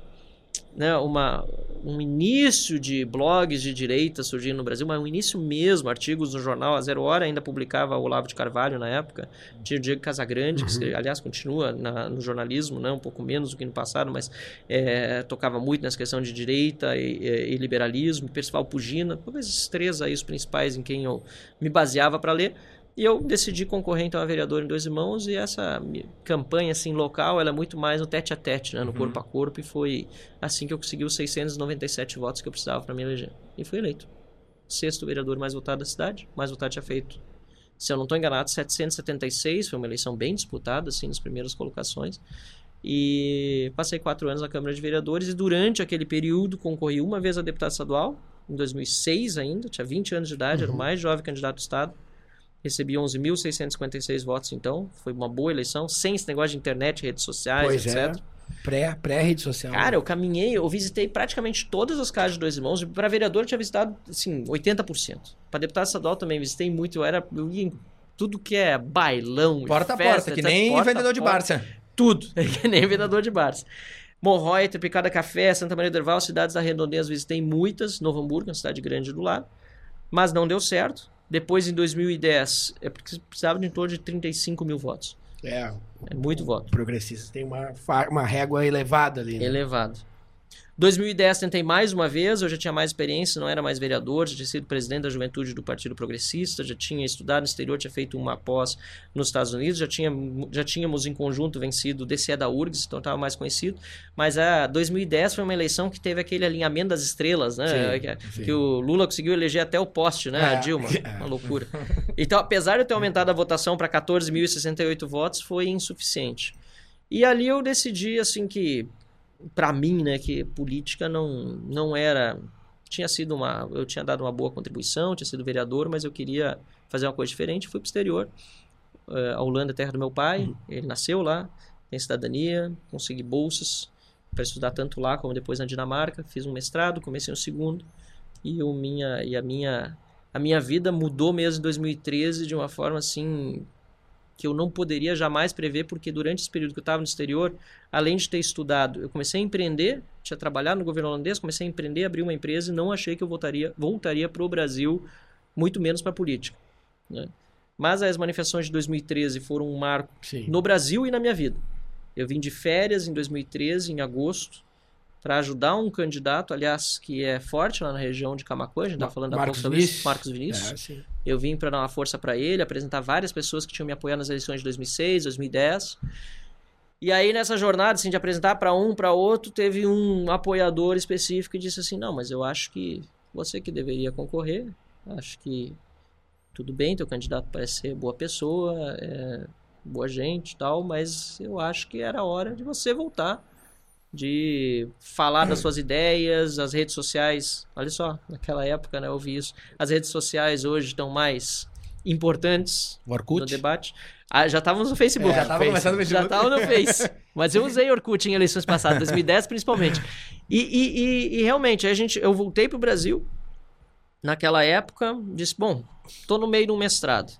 né, uma, um início de blogs de direita surgindo no Brasil, mas um início mesmo, artigos no jornal, a Zero Hora. Ainda publicava o Olavo de Carvalho na época, tinha o Diego Casagrande, que aliás continua na, no jornalismo, né, um pouco menos do que no passado, mas é, tocava muito nessa questão de direita e, e, e liberalismo, Percival Pugina, talvez esses três aí os principais em quem eu me baseava para ler, e eu decidi concorrer então a vereador em Dois Irmãos e essa campanha assim local, ela é muito mais no tete a tete, né, no corpo a corpo e foi assim que eu consegui os 697 votos que eu precisava para me eleger. E fui eleito. Sexto vereador mais votado da cidade, mais votado tinha feito. Se eu não estou enganado, 776, foi uma eleição bem disputada assim nas primeiras colocações. E passei quatro anos na Câmara de Vereadores e durante aquele período concorri uma vez a deputado estadual, em 2006 ainda, tinha 20 anos de idade, era o mais jovem candidato do estado. Recebi 11.656 votos, então. Foi uma boa eleição, sem esse negócio de internet, redes sociais, Pois etc. é. Pré, pré-rede social. Cara, eu caminhei, eu visitei praticamente todas as casas de dois irmãos. Para vereador, eu tinha visitado, assim, 80%. Para deputado estadual também visitei muito. Eu era. Eu ia em tudo que é bailão. Porta a porta, que nem Porta vendedor de. Barça. Tudo. que nem vendedor de bares. Morrói, Triplicada Café, Santa Maria do Herval, cidades da redondeza, visitei muitas. Novo Hamburgo, uma cidade grande do lado. Mas não deu certo. Depois, em 2010, é porque precisava de em torno de 35 mil votos. É, É muito voto. progressistas tem uma, uma régua elevada ali. Né? Elevado. 2010 tentei mais uma vez, eu já tinha mais experiência, não era mais vereador, já tinha sido presidente da juventude do Partido Progressista, já tinha estudado no exterior, tinha feito uma pós nos Estados Unidos, já, tinha, já tínhamos em conjunto vencido o DCE da URGS, então estava mais conhecido. Mas a 2010 foi uma eleição que teve aquele alinhamento das estrelas, né? Sim, que, sim. o Lula conseguiu eleger até o poste, né? A É. Dilma. Uma loucura. Então, apesar de eu ter aumentado a votação para 14.068 votos, foi insuficiente. E ali eu decidi, assim, que para mim, né, que política não, não era. Tinha sido uma. Eu tinha dado uma boa contribuição, tinha sido vereador, mas eu queria fazer uma coisa diferente. Fui pro exterior. Eh, a Holanda é terra do meu pai, ele nasceu lá, tem cidadania, consegui bolsas para estudar tanto lá como depois na Dinamarca. Fiz um mestrado, comecei um segundo. E, o minha, e a, minha, a minha vida mudou mesmo em 2013 de uma forma assim que eu não poderia jamais prever, porque durante esse período que eu estava no exterior, além de ter estudado, eu comecei a empreender, tinha trabalhado no governo holandês, comecei a empreender, abri uma empresa e não achei que eu voltaria, voltaria para o Brasil, muito menos para a política. né? Mas as manifestações de 2013 foram um marco Sim. no Brasil e na minha vida. Eu vim de férias em 2013, em agosto, para ajudar um candidato, aliás, que é forte lá na região de Camacuã, a gente estava falando da Marcos Vinícius. Marcos Vinícius. É. Eu vim para dar uma força para ele, apresentar várias pessoas que tinham me apoiado nas eleições de 2006, 2010. E aí nessa jornada, assim, de apresentar para um, para outro, teve um apoiador específico que disse assim: "Não, mas eu acho que você que deveria concorrer. Acho que tudo bem, teu candidato parece ser boa pessoa, é, boa gente, e tal, mas eu acho que era hora de você voltar de falar das suas ideias, as redes sociais. Olha só, naquela época, né, eu vi isso. As redes sociais hoje estão mais importantes O Orkut? no debate. Ah, já estávamos no Facebook. É, já tava começando no Já Facebook. estava no Face. Mas eu usei Orkut em eleições passadas, 2010 principalmente. E, e- e- e realmente, a gente, eu voltei pro Brasil naquela época, disse, bom, tô no meio de um mestrado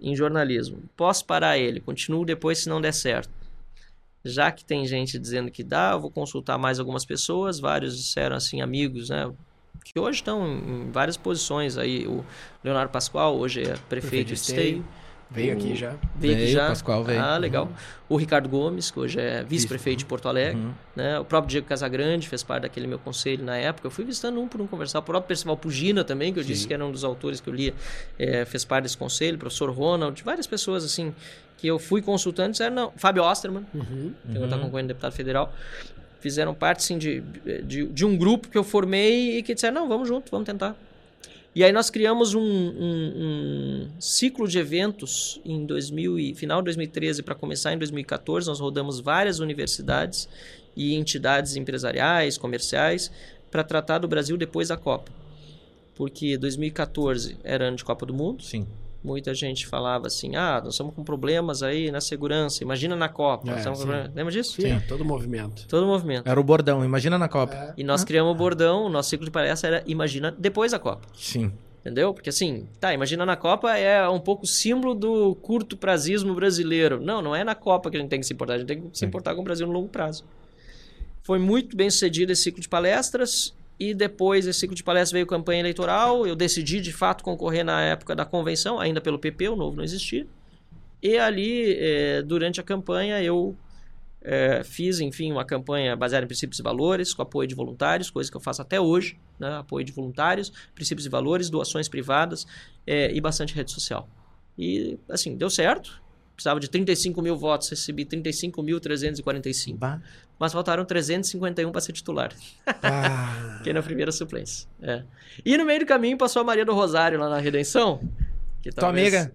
em jornalismo. Posso parar ele, continuo depois se não der certo. Já que tem gente dizendo que dá, eu vou consultar mais algumas pessoas, vários disseram assim, amigos, né? Que hoje estão em várias posições aí. O Leonardo Pascoal hoje é prefeito, Prefeito de Esteio. Veio O- aqui já. Veio, aqui Veio, já. o Pascoal veio. Ah, legal. O Ricardo Gomes, que hoje é vice-prefeito de Porto Alegre. Uhum. Né? O próprio Diego Casagrande fez parte daquele meu conselho na época. Eu fui visitando um por um conversar. O próprio Percival Pugina também, que eu disse que era um dos autores que eu lia, eh, fez parte desse conselho. O professor Ronald, várias pessoas assim que eu fui consultando. Disseram, não, Fábio Osterman, Uhum. que agora está concorrendo deputado federal. Fizeram parte, sim, de, de, de um grupo que eu formei e que disseram, não, vamos junto, vamos tentar. E aí nós criamos um, um- um ciclo de eventos em 2000 e, final de 2013 para começar em 2014. Nós rodamos várias universidades e entidades empresariais, comerciais, para tratar do Brasil depois da Copa. Porque 2014 era ano de Copa do Mundo. Sim. Muita gente falava assim: ah, nós estamos com problemas aí na segurança. Imagina na Copa. É, com sim. Lembra disso? Sim, todo movimento. Todo o movimento. Era o bordão, imagina na Copa. E nós criamos o bordão, o nosso ciclo de palestra era Imagina depois da Copa. Sim. Entendeu? Porque assim, tá, imagina na Copa é um pouco símbolo do curto prazismo brasileiro. Não, não é na Copa que a gente tem que se importar, a gente tem que se importar com o Brasil no longo prazo. Foi muito bem sucedido esse ciclo de palestras e depois esse ciclo de palestras veio campanha eleitoral. Eu decidi de fato concorrer na época da convenção, ainda pelo PP, o novo não existia. E ali, eh, durante a campanha, eu eh, fiz, enfim, uma campanha baseada em princípios e valores, com apoio de voluntários, coisa que eu faço até hoje, né? apoio de voluntários, princípios e valores, doações privadas eh, e bastante rede social. E, assim, deu certo. Precisava de 35 mil votos, recebi 35.345. Bah. Mas faltaram 351 para ser titular. Ah, Fiquei na primeira suplência. É. E no meio do caminho passou a Maria do Rosário lá na Redenção. Que Tua talvez- amiga?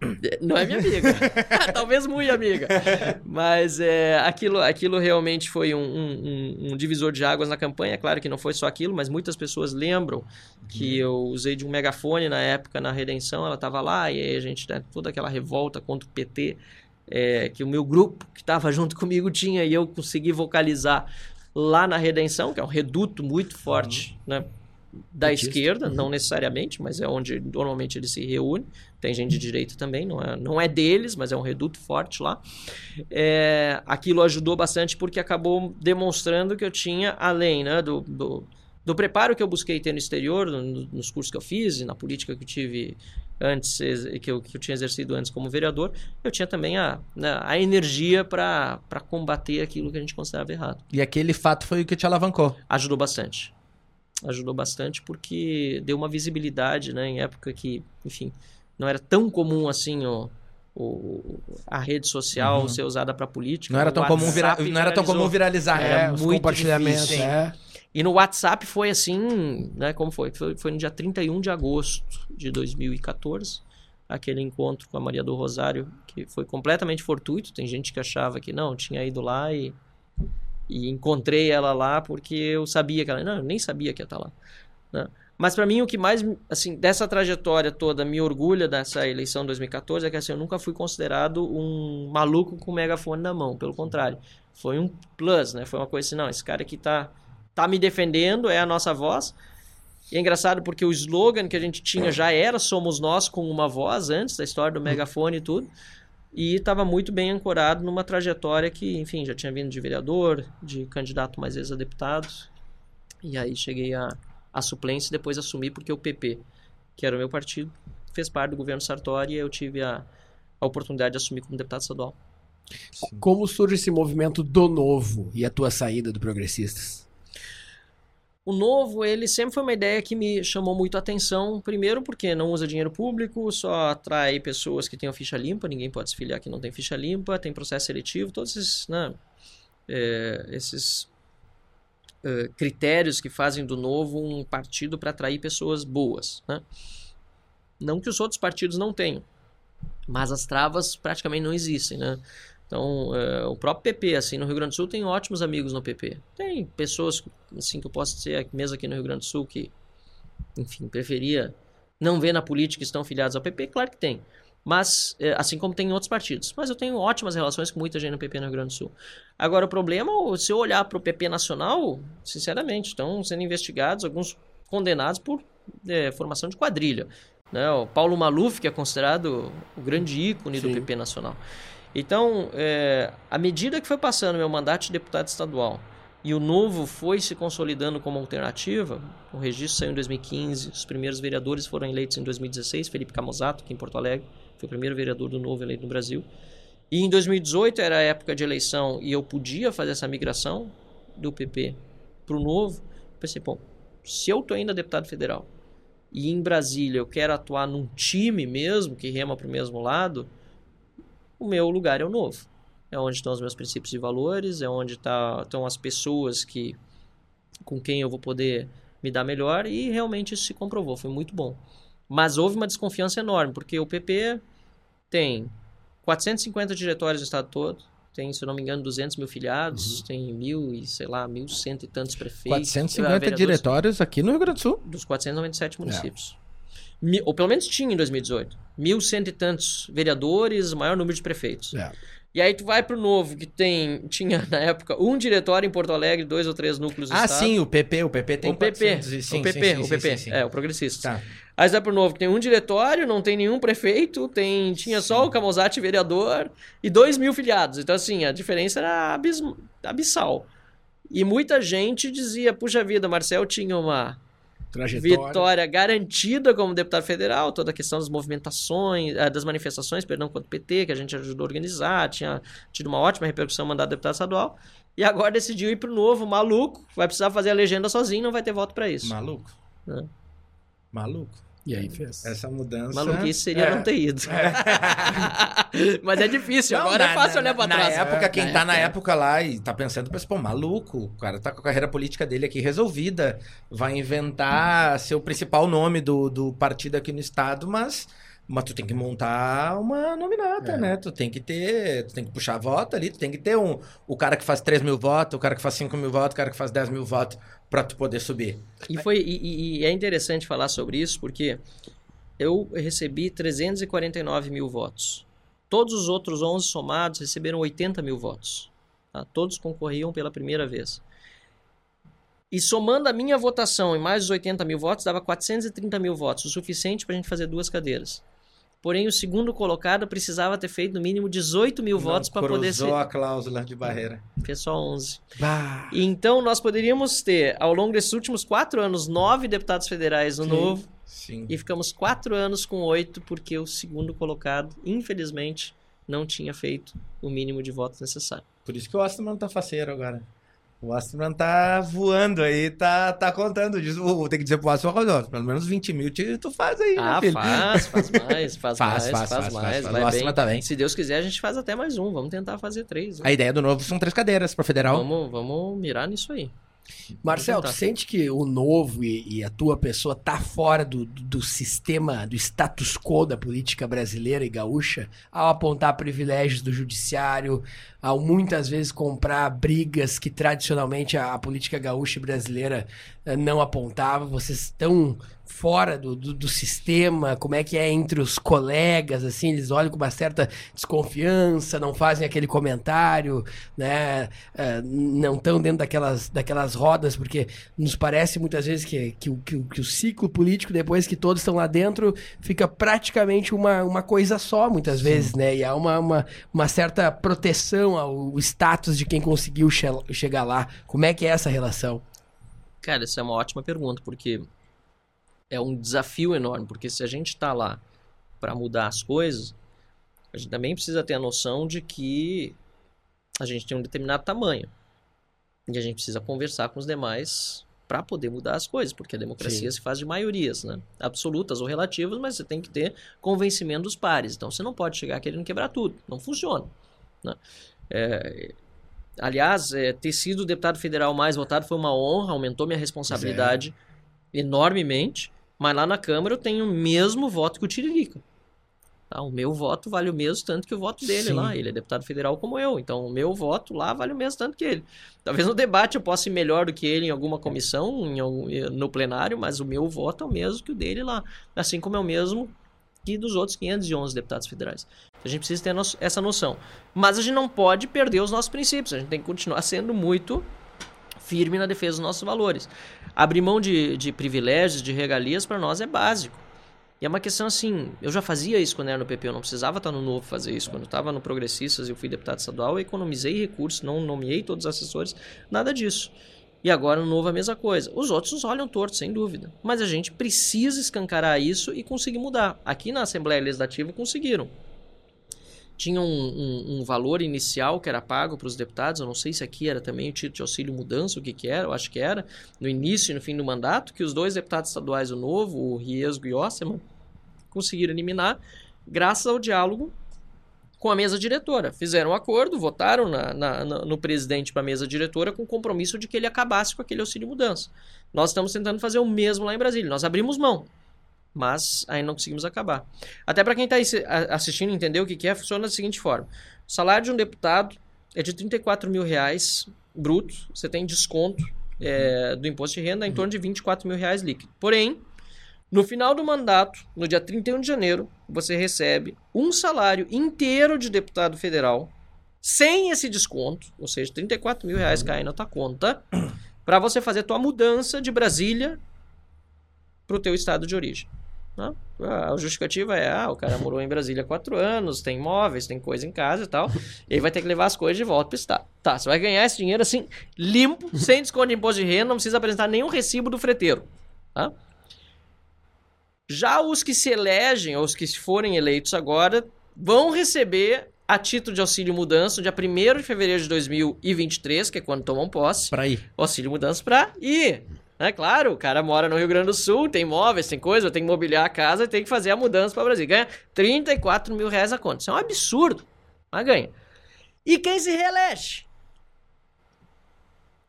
Não é minha amiga. talvez muito amiga. Mas é, aquilo, aquilo realmente foi um, um- um- divisor de águas na campanha. Claro que não foi só aquilo, mas muitas pessoas lembram que eu usei de um megafone na época na Redenção. Ela estava lá e aí a gente, né, toda aquela revolta contra o PT. é, que o meu grupo que estava junto comigo tinha e eu consegui vocalizar lá na Redenção, que é um reduto muito forte né, da Petista. esquerda, não necessariamente, mas é onde normalmente ele se reúne. Tem gente de direita também, não é, não é deles, mas é um reduto forte lá. É, aquilo ajudou bastante porque acabou demonstrando que eu tinha, além né, do, do, do preparo que eu busquei ter no exterior, no- nos cursos que eu fiz e na política que eu tive antes, que eu, que eu tinha exercido antes como vereador, eu tinha também a, né, a energia para combater aquilo que a gente considerava errado. E aquele fato foi o que te alavancou. Ajudou bastante. Ajudou bastante porque deu uma visibilidade, né, em época que, enfim, não era tão comum assim o, o- a rede social ser usada para política. Uhum. Não era tão comum, vira... WhatsApp não era tão comum viralizar. Era é, os muito compartilhamentos, difícil, é. E no WhatsApp foi assim, né? Como foi? Foi, foi no dia 31 de agosto de 2014, aquele encontro com a Maria do Rosário, que foi completamente fortuito. Tem gente que achava que não, tinha ido lá e, e encontrei ela lá porque eu sabia que ela. Não, eu nem sabia que ia estar lá. né? Mas para mim o que mais, assim, dessa trajetória toda me orgulha dessa eleição de 2014 é que assim, eu nunca fui considerado um maluco com megafone na mão, pelo contrário. Foi um plus, né? Foi uma coisa assim, não, esse cara aqui tá tá me defendendo, é a nossa voz. E é engraçado porque o slogan que a gente tinha já era Somos Nós com uma voz, antes da história do megafone e tudo. E estava muito bem ancorado numa trajetória que, enfim, já tinha vindo de vereador, de candidato mais vezes a deputado. E aí cheguei a, a suplência e depois assumi porque o PP, que era o meu partido, fez parte do governo Sartori e eu tive a, a oportunidade de assumir como deputado estadual. Como surge esse movimento do novo e a tua saída do Progressistas? O novo, ele sempre foi uma ideia que me chamou muito a atenção. Primeiro, porque não usa dinheiro público, só atrai pessoas que tenham ficha limpa. Ninguém pode se filiar que não tem ficha limpa, tem processo seletivo, todos esses, né, é, esses é, critérios que fazem do novo um partido para atrair pessoas boas. Né? Não que os outros partidos não tenham, mas as travas praticamente não existem. Né? Então, é, o próprio PP, assim, no Rio Grande do Sul, tem ótimos amigos no PP. Tem pessoas, assim, que eu posso dizer, mesmo aqui no Rio Grande do Sul, que, enfim, preferia não vê na política que estão filiados ao PP? Claro que tem. Mas, é, assim como tem em outros partidos. Mas eu tenho ótimas relações com muita gente no PP no Rio Grande do Sul. Agora, o problema, se eu olhar para o PP nacional, sinceramente, estão sendo investigados alguns condenados por é, formação de quadrilha. Né? O Paulo Maluf, que é considerado o grande ícone Sim. do PP nacional. Então, é, à medida que foi passando meu mandato de deputado estadual e o novo foi se consolidando como alternativa, o registro saiu em 2015, os primeiros vereadores foram eleitos em 2016, Felipe Camozato, aqui em Porto Alegre, foi o primeiro vereador do Novo eleito no Brasil. E em 2018 era a época de eleição e eu podia fazer essa migração do PP para o Novo. Pensei, bom, se eu estou ainda deputado federal e em Brasília eu quero atuar num time mesmo que rema para o mesmo lado, o meu lugar é o Novo. É onde estão os meus princípios e valores, é onde tá, estão as pessoas que com quem eu vou poder me dar melhor e realmente isso se comprovou, foi muito bom. Mas houve uma desconfiança enorme, porque o PP tem 450 diretórios no estado todo, tem, se eu não me engano, 200 mil filiados, uhum. tem mil e, sei lá, mil cento e tantos prefeitos. 450 diretórios aqui no Rio Grande do Sul? Dos 497 municípios. Ou pelo menos tinha em 2018. Mil cento e tantos vereadores, maior número de prefeitos. É. E aí tu vai pro novo, que tem, tinha na época um diretório em Porto Alegre, dois ou três núcleos Ah, sim, o PP, o PP tem o PP, 400, sim, o PP, sim, sim, o PP, sim, é, o progressista. Tá. Aí você vai pro novo, que tem um diretório, não tem nenhum prefeito, tem, tinha só o Camosati vereador e dois mil filiados. Então, assim, a diferença era abis, abissal. E muita gente dizia, puxa vida, Marcel tinha uma vitória garantida como deputado federal, toda a questão das movimentações, eh, das manifestações, perdão, contra o PT, que a gente ajudou a organizar, tinha tido uma ótima repercussão mandado deputado estadual. E agora decidiu ir pro novo, maluco, vai precisar fazer a legenda sozinho, não vai ter voto para isso. Maluco. É. Maluco. E aí fez. Essa mudança. Maluquice seria é. não ter ido. É. Mas é difícil, não, agora é na, é fácil olhar pra na trás. Na época, quem na tá época. na época lá e tá pensando, pensa, pô, maluco, o cara tá com a carreira política dele aqui resolvida. Vai inventar ser o principal nome do, do partido aqui no estado, mas. Mas tu tem que montar uma nominata, é. né? Tu tem que ter. Tu tem que puxar voto ali, tu tem que ter um. O cara que faz 3 mil votos, o cara que faz 5 mil votos, o cara que faz 10 mil votos para tu poder subir. E, foi, e, e, é interessante falar sobre isso porque eu recebi 349 mil votos. Todos os outros 11 somados receberam 80 mil votos. Tá? Todos concorriam pela primeira vez. E somando a minha votação e mais os 80 mil votos, dava 430 mil votos, o suficiente para a gente fazer duas cadeiras. Porém, o segundo colocado precisava ter feito no mínimo 18 mil Não votos para poder ser. a cláusula de barreira. Só 11. Bah. Então, nós poderíamos ter, ao longo desses últimos quatro anos, nove deputados federais no Sim. Novo. Sim. E ficamos quatro anos com oito, porque o segundo colocado, infelizmente, não tinha feito o mínimo de votos necessário. Por isso que o não tá faceiro agora. O Astroman tá voando aí, tá, tá contando disso. Vou ter que dizer pro Astroman, pelo menos 20 mil tu faz aí, Ah, faz, faz mais, faz, faz mais, faz, faz, faz mais. Faz, vai bem. Tá bem. Se Deus quiser, a gente faz até mais um. Vamos tentar fazer três. Né? A ideia do novo são três cadeiras para federal. Vamos, vamos mirar nisso aí. Marcel, tu sente que o novo e, e, a tua pessoa tá fora do, do, sistema, do status quo da política brasileira e gaúcha, ao apontar privilégios do judiciário, ao muitas vezes comprar brigas que tradicionalmente a, a política gaúcha brasileira eh, não apontava? Vocês estão fora do, do, do, sistema? Como é que é entre os colegas, assim, eles olham com uma certa desconfiança, não fazem aquele comentário, né? Uh, não estão dentro daquelas, daquelas rodas, porque nos parece muitas vezes que, que, que, que, o ciclo político, depois que todos estão lá dentro, fica praticamente uma, uma coisa só, muitas Sim. vezes, né? E há uma, uma, uma certa proteção ao status de quem conseguiu che chegar lá. Como é que é essa relação? Cara, essa é uma ótima pergunta, porque é um desafio enorme, porque se a gente está lá para mudar as coisas, a gente também precisa ter a noção de que a gente tem um determinado tamanho. E a gente precisa conversar com os demais para poder mudar as coisas, porque a democracia Sim. se faz de maiorias, né? absolutas ou relativas, mas você tem que ter convencimento dos pares. Então você não pode chegar querendo quebrar tudo, não funciona. Né? É, aliás, é, ter sido o deputado federal mais votado foi uma honra, aumentou minha responsabilidade é. enormemente. Mas lá na Câmara eu tenho o mesmo voto que o Tiririca. Tá? O meu voto vale o mesmo tanto que o voto dele Sim. lá. Ele é deputado federal como eu. Então, o meu voto lá vale o mesmo tanto que ele. Talvez no debate eu possa ir melhor do que ele em alguma comissão, em algum- no plenário, mas o meu voto é o mesmo que o dele lá. Assim como é o mesmo que dos outros 511 deputados federais. A gente precisa ter essa noção. Mas a gente não pode perder os nossos princípios. A gente tem que continuar sendo muito firme na defesa dos nossos valores. Abrir mão de, de privilégios, de regalias, para nós é básico. E é uma questão assim, eu já fazia isso quando era no PP, eu não precisava estar no Novo fazer isso. Quando eu estava no Progressistas e eu fui deputado estadual, eu economizei recursos, não nomeei todos os assessores, nada disso. E agora no Novo a mesma coisa. Os outros nos olham torto, sem dúvida. Mas a gente precisa escancarar isso e conseguir mudar. Aqui na Assembleia Legislativa conseguiram. Tinha um, um- um valor inicial que era pago para os deputados, eu não sei se aqui era também o título de auxílio mudança, o que que era, eu acho que era, no início e no fim do mandato, que os dois deputados estaduais, o Novo, o Riesgo e o Osseman, conseguiram eliminar graças ao diálogo com a mesa diretora. Fizeram um acordo, votaram na- na- no presidente para a mesa diretora com o compromisso de que ele acabasse com aquele auxílio mudança. Nós estamos tentando fazer o mesmo lá em Brasília. Nós abrimos mão, mas ainda não conseguimos acabar. Até para quem está assistindo entender o que, que é, funciona da seguinte forma: o salário de um deputado é de 34 mil reais bruto, você tem desconto é, do imposto de renda em torno de 24 mil reais líquido. Porém, no final do mandato, no dia 31 de janeiro, você recebe um salário inteiro de deputado federal, sem esse desconto, ou seja, 34 mil reais caem na tua conta, para você fazer tua mudança de Brasília para o teu estado de origem. né? A justificativa é, ah, o cara morou em Brasília há quatro anos, tem imóveis, tem coisa em casa e tal, e aí vai ter que levar as coisas de volta para o estado. Tá, você vai ganhar esse dinheiro assim, limpo, sem desconto de imposto de renda, não precisa apresentar nenhum recibo do freteiro. Tá? Já os que se elegem, ou os que forem eleitos agora, vão receber a título de auxílio mudança no dia 1 de fevereiro de 2023, que é quando tomam posse, Pra ir. auxílio mudança pra ir. É claro, o cara mora no Rio Grande do Sul, tem imóveis, tem coisa, tem que mobiliar a casa, tem que fazer a mudança para Brasil. Ganha 34 mil reais a conta. Isso é um absurdo. Mas ganha. E quem se reelege?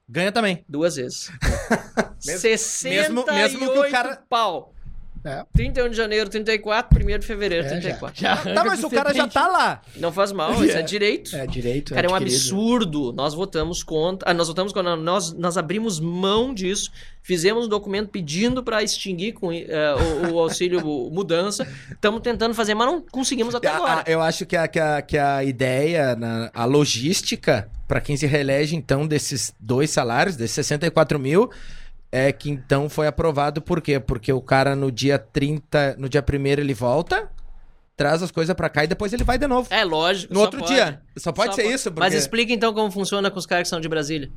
Ganha também. Duas vezes. Mesmo- 68 mesmo- mesmo que o cara- pau. É. 31 de janeiro, 34, 1 de fevereiro, É, já. 34. Já Tá, arranca mas o cara já tá lá. Não faz mal, isso é direito. É direito. Cara, é um adquirido. absurdo. Nós votamos contra. Ah, nós votamos contra. Nós, nós abrimos mão disso. Fizemos um documento pedindo para extinguir com, eh, o, o auxílio mudança. Estamos tentando fazer, mas não conseguimos até A- agora. a- eu acho que a, que a, que a ideia, na- a logística, pra quem se reelege, então, desses dois salários, desses 64 mil, é que então foi aprovado por quê? Porque o cara no dia 30, no dia 1 ele volta, traz as coisas pra cá e depois ele vai de novo. É lógico. No só outro pode. dia. Só pode ser pode. isso, porque... Mas explica então como funciona com os caras que são de Brasília.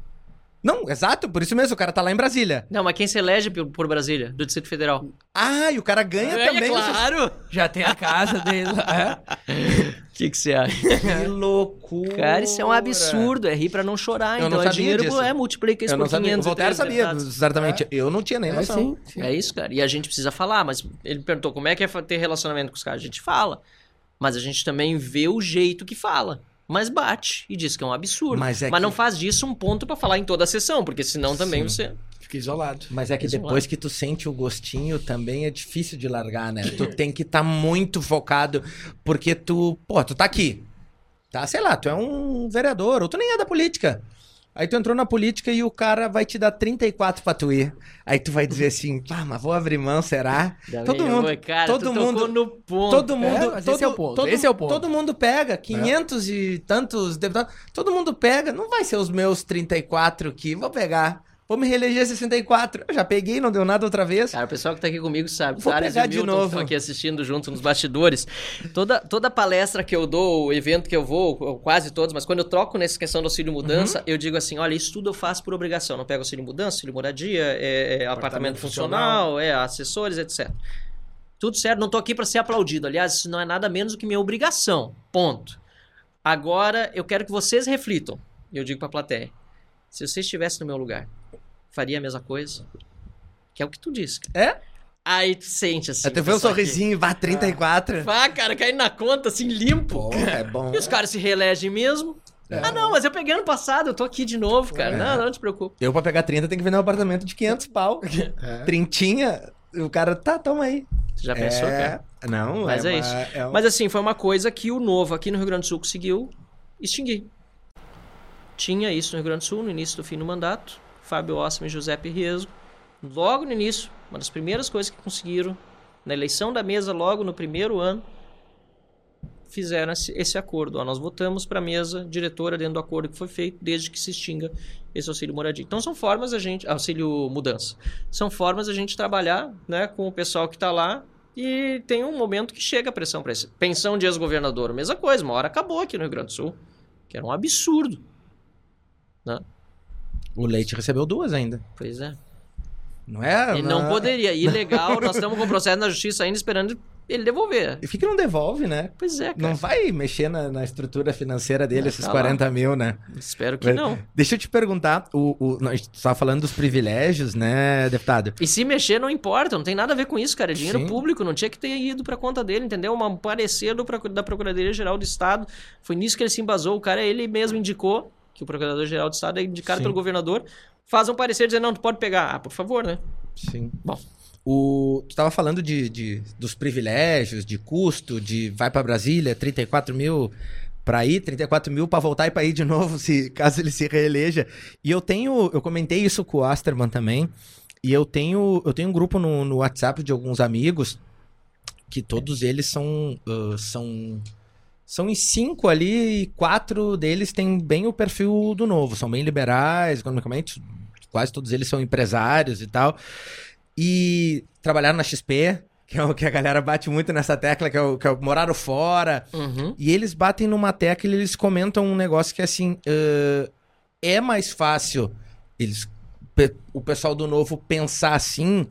Não, exato, por isso mesmo, o cara tá lá em Brasília. Não, mas quem se elege por, Brasília, do Distrito Federal? Ah, e o cara ganha, Ganha, também. claro! Já tem a casa dele lá. É. O que, que você acha? Que loucura. Cara, isso é um absurdo. É rir pra não chorar. Eu então não é dinheiro, disso. é, multiplica isso Eu não por sabia. 500 O Voltaire sabia, deputados. certamente. Eu não tinha nem É, noção. sim, sim. É isso, cara. E a gente precisa falar, mas ele perguntou como é que é ter relacionamento com os caras. A gente fala. Mas a gente também vê o jeito que fala. Mas bate e diz que é um absurdo. Mas é não que- faz disso um ponto pra falar em toda a sessão, porque senão também você. Fica isolado. Mas é que Isolado. depois que tu sente o gostinho, também é difícil de largar, né? Tu tem que estar muito focado, porque tu, pô, tu tá aqui. Tá, sei lá, tu é um vereador, ou tu nem é da política. Aí tu entrou na política e o cara vai te dar 34 pra tu ir. Aí tu vai dizer assim, pá, mas vou abrir mão, será? todo mundo, cara, todo mundo, no ponto. todo mundo, mas todo, esse é o ponto, todo- esse é o ponto. todo mundo pega 500 e tantos deputados, todo mundo pega, não vai ser os meus 34 que vou pegar. Vou me reeleger 64. Eu já peguei, não deu nada outra vez. Cara, o pessoal que tá aqui comigo sabe. Vou Thales pegar e de Milton novo. estão aqui assistindo junto nos bastidores. Toda, toda palestra que eu dou, o evento que eu vou, ou quase todos, mas quando eu troco nessa questão do auxílio mudança, Uhum. eu digo assim: olha, isso tudo eu faço por obrigação. Não pego auxílio mudança, auxílio moradia, é, é apartamento funcional, é assessores, etc. Tudo certo, não tô aqui para ser aplaudido. Aliás, isso não é nada menos do que minha obrigação. Ponto. Agora, eu quero que vocês reflitam. E eu digo pra plateia: se você estivesse no meu lugar, faria a mesma coisa? Que é o que tu disse. cara. É? Aí tu sente assim. Até ver um pessoal aqui. sorrisinho, vá 34. Vá, cara, caindo na conta, assim, limpo. Pô, é bom. E os caras se reelegem mesmo. Ah, não, mas eu peguei ano passado, eu tô aqui de novo, cara. Não, não te preocupe. Eu, pra pegar 30, tenho que vender um apartamento de 500 pau. É. Trintinha, o cara, tá, toma aí. Você já pensou, cara? Não, Mas é, uma- isso. é um- Mas assim, foi uma coisa que o Novo aqui no Rio Grande do Sul conseguiu extinguir. Tinha isso no Rio Grande do Sul, no início do fim do mandato. Fábio Ossman e José Riesgo. Logo no início, uma das primeiras coisas que conseguiram, na eleição da mesa, logo no primeiro ano, fizeram esse, esse acordo. Ó, nós votamos para a mesa diretora dentro do acordo que foi feito, desde que se extinga esse auxílio moradia. Então são formas a gente. Auxílio mudança. São formas a gente trabalhar né, com o pessoal que está lá e tem um momento que chega a pressão para isso. Pensão de ex-governador, mesma coisa, uma hora acabou aqui no Rio Grande do Sul. Que era um absurdo. Né? O Leite recebeu duas ainda. Pois é. Não é? Ele não poderia. Ilegal, nós estamos com o processo na justiça ainda esperando ele devolver. E fica que não devolve, né? Pois é, cara. Não vai mexer na, na estrutura financeira dele, esses tá 40 mil, né? Espero que não. Deixa eu te perguntar, o, o, nós estava falando dos privilégios, né, deputado? E se mexer não importa, não tem nada a ver com isso, cara. É dinheiro Sim. público, não tinha que ter ido pra conta dele, entendeu? Um parecer do, da Procuradoria-Geral do Estado. Foi nisso que ele se embasou. O cara, ele mesmo indicou que o Procurador-Geral do Estado é indicado Sim. pelo governador. Faz um parecer dizendo, não, tu pode pegar. Ah, por favor, né? Sim. Bom. O, tu estava falando de, de- dos privilégios, de custo, de vai para Brasília, 34 mil para ir, 34 mil para voltar e para ir de novo, se caso ele se reeleja. E eu tenho, eu comentei isso com o Asterman também, e eu tenho, eu tenho um grupo no, no WhatsApp de alguns amigos que todos eles são, ah, são são em cinco ali e quatro deles têm bem o perfil do novo, são bem liberais economicamente, quase todos eles são empresários e tal. E trabalharam na XP, que é o que a galera bate muito nessa tecla, que é o, que é o moraram fora. Uhum. E eles batem numa tecla e eles comentam um negócio que é assim: ãh, é mais fácil eles, o pessoal do novo pensar assim,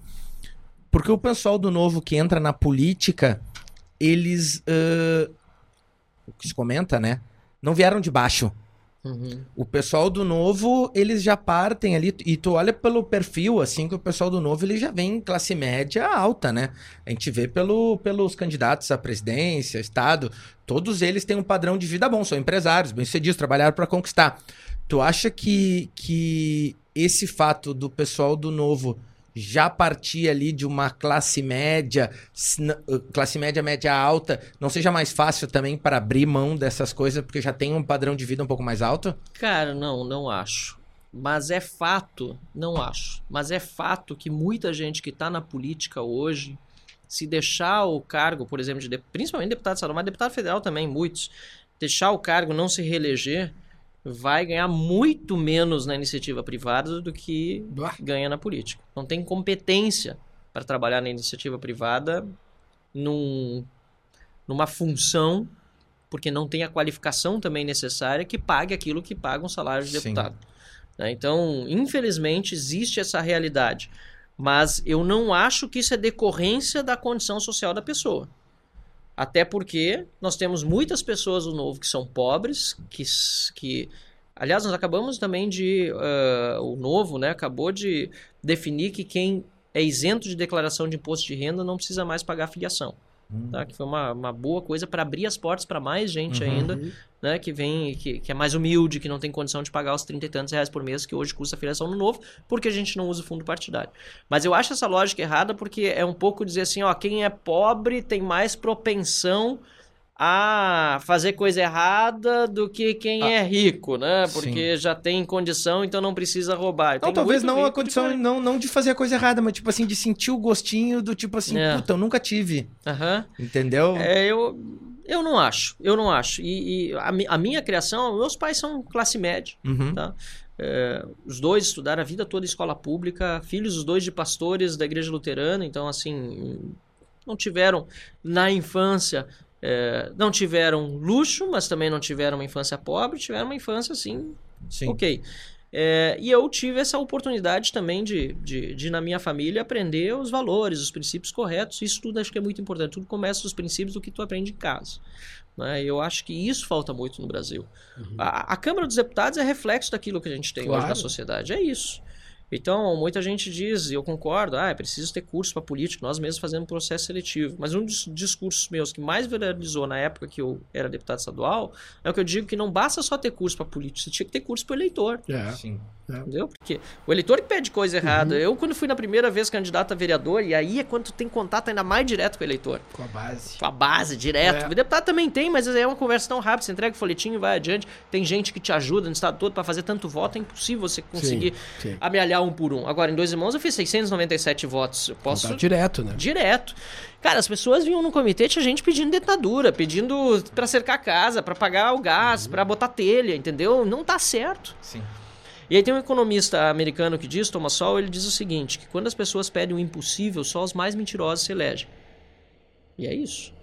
porque o pessoal do novo que entra na política, eles. ãh, o que se comenta, né? Não vieram de baixo. Uhum. O pessoal do novo, eles já partem ali, e tu olha pelo perfil, assim, que o pessoal do novo, ele já vem em classe média alta, né? A gente vê pelo, pelos candidatos à presidência, Estado, todos eles têm um padrão de vida bom, são empresários, bem-sucedidos, trabalharam para conquistar. Tu acha que, que esse fato do pessoal do novo já partir ali de uma classe média, uh, classe média, média alta, não seja mais fácil também para abrir mão dessas coisas, porque já tem um padrão de vida um pouco mais alto? Cara, não, não acho. Mas é fato, não acho. Mas é fato que muita gente que está na política hoje, se deixar o cargo, por exemplo, de- principalmente deputado estadual, mas deputado federal também, muitos, deixar o cargo não se reeleger, vai ganhar muito menos na iniciativa privada do que Bah. ganha na política. Não tem competência para trabalhar na iniciativa privada num, numa função, porque não tem a qualificação também necessária que pague aquilo que paga um salário de deputado. né? Então, infelizmente, existe essa realidade. Mas eu não acho que isso é decorrência da condição social da pessoa. Até porque nós temos muitas pessoas do novo que são pobres, que, que aliás, nós acabamos também de ah, o novo, né, acabou de definir que quem é isento de declaração de imposto de renda não precisa mais pagar filiação, tá? Que foi uma, uma boa coisa para abrir as portas para mais gente Uhum. ainda, né, que vem que, que é mais humilde, que não tem condição de pagar os 30 e tantos reais por mês que hoje custa a filiação no novo, porque a gente não usa o fundo partidário. Mas eu acho essa lógica errada porque é um pouco dizer assim, ó, quem é pobre tem mais propensão a fazer coisa errada do que quem é rico, né? Porque já tem condição, então não precisa roubar. Não, Tem talvez não a condição, vai- não, não de fazer a coisa errada, mas tipo assim, de sentir o gostinho do tipo assim, É. puta, eu nunca tive. Aham. Entendeu? É, eu, eu não acho, eu não acho. E, e a, a minha criação, meus pais são classe média, Uhum. tá? É, os dois estudaram a vida toda em escola pública, filhos os dois de pastores da igreja luterana, então assim, não tiveram na infância, é, não tiveram luxo, mas também não tiveram uma infância pobre, tiveram uma infância assim, Sim. ok. É, e eu tive essa oportunidade também de, de, de, na minha família, aprender os valores, os princípios corretos. Isso tudo acho que é muito importante. Tudo começa dos princípios do que tu aprende em casa. Né? Eu acho que isso falta muito no Brasil. A, a Câmara dos Deputados é reflexo daquilo que a gente tem hoje Claro. na sociedade. É isso. Então, muita gente diz, e eu concordo, ah, é preciso ter curso para político, nós mesmos fazemos processo seletivo. Mas um dos discursos meus que mais viralizou na época que eu era deputado estadual é o que eu digo que não basta só ter curso para político, você tinha que ter curso para eleitor. É. Sim. É. Entendeu? Porque o eleitor que pede coisa errada. Eu, quando fui na primeira vez candidato a vereador, e aí é quando tu tem contato ainda mais direto com o eleitor. Com a base. Com a base, direto. É. O deputado também tem, mas é uma conversa tão rápida. Você entrega o folhetinho e vai adiante. Tem gente que te ajuda no estado todo pra fazer tanto voto. É impossível você conseguir sim. amealhar um por um. Agora, em dois irmãos, eu fiz 697 votos. Eu posso. Contato direto, né? Direto. Cara, as pessoas vinham no comitê, tinha gente pedindo dentadura, pedindo pra cercar a casa, pra pagar o gás, pra botar telha, entendeu? Não tá certo. Sim. E aí tem um economista americano que diz, Thomas Sowell, ele diz o seguinte, que quando as pessoas pedem o impossível, só os mais mentirosos se elegem. E é isso.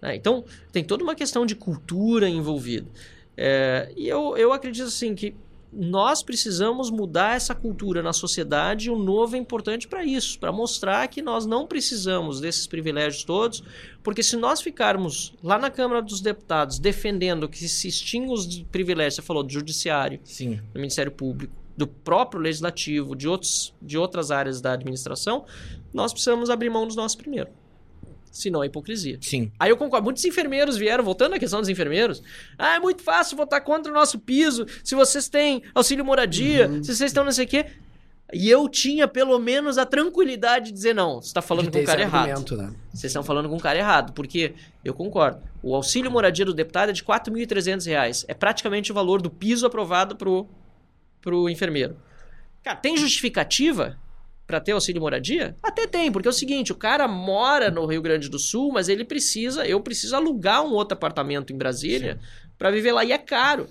né? Então, tem toda uma questão de cultura envolvida. É, e eu, eu acredito assim que nós precisamos mudar essa cultura na sociedade e o novo é importante para isso, para mostrar que nós não precisamos desses privilégios todos, porque se nós ficarmos lá na Câmara dos Deputados defendendo que se extinga os privilégios, você falou do judiciário, Sim. do Ministério Público, do próprio Legislativo, de, outros, de outras áreas da administração, nós precisamos abrir mão dos nossos primeiro. Senão é hipocrisia. Sim. Aí eu concordo. Muitos enfermeiros vieram, voltando à questão dos enfermeiros. Ah, é muito fácil votar contra o nosso piso. Se vocês têm auxílio moradia, se vocês estão não sei o quê. E eu tinha pelo menos a tranquilidade de dizer: não, você está falando com o cara esse errado. né? Vocês estão falando com o cara errado, porque eu concordo. O auxílio moradia do deputado é de 4.300 reais. É praticamente o valor do piso aprovado pro, pro enfermeiro. Cara, tem justificativa para ter auxílio moradia? Até tem, porque é o seguinte, o cara mora no Rio Grande do Sul, mas ele precisa, eu preciso alugar um outro apartamento em Brasília para viver lá e é caro.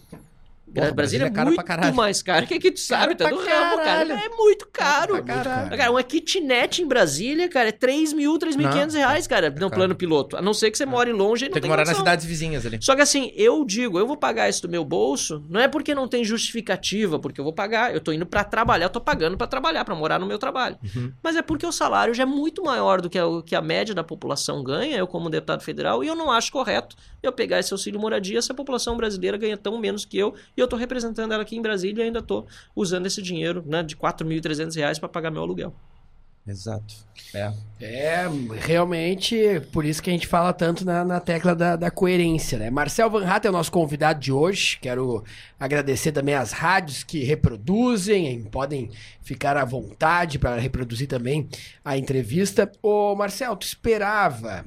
Porra, Brasília, Brasília é caro é pra muito caralho. mais caro que aqui tu sabe, tá Caro do pra ramo, cara. É muito caro. Caro pra caralho. Cara, uma kitnet em Brasília, cara, é 3 mil, 3.500 Não, reais, cara, no caro. plano piloto. A não ser que você more longe e não Tem que morar nas cidades vizinhas ali. Só que assim, eu digo, eu vou pagar isso do meu bolso, não é porque não tem justificativa, porque eu vou pagar, eu tô indo pra trabalhar, eu tô pagando pra trabalhar, pra morar no meu trabalho. Uhum. Mas é porque o salário já é muito maior do que a, que a média da população ganha, eu como deputado federal, e eu não acho correto eu pegar esse auxílio moradia se a população brasileira ganha tão menos que eu, e eu tô representando ela aqui em Brasília e ainda tô usando esse dinheiro, né, de 4.300 reais pra pagar meu aluguel. Exato. É. É, realmente, por isso que a gente fala tanto na, na tecla da, da coerência, né? Marcel Van Hatten é o nosso convidado de hoje. Quero agradecer também às rádios que reproduzem, hein, podem ficar à vontade para reproduzir também a entrevista. Ô, Marcel, tu esperava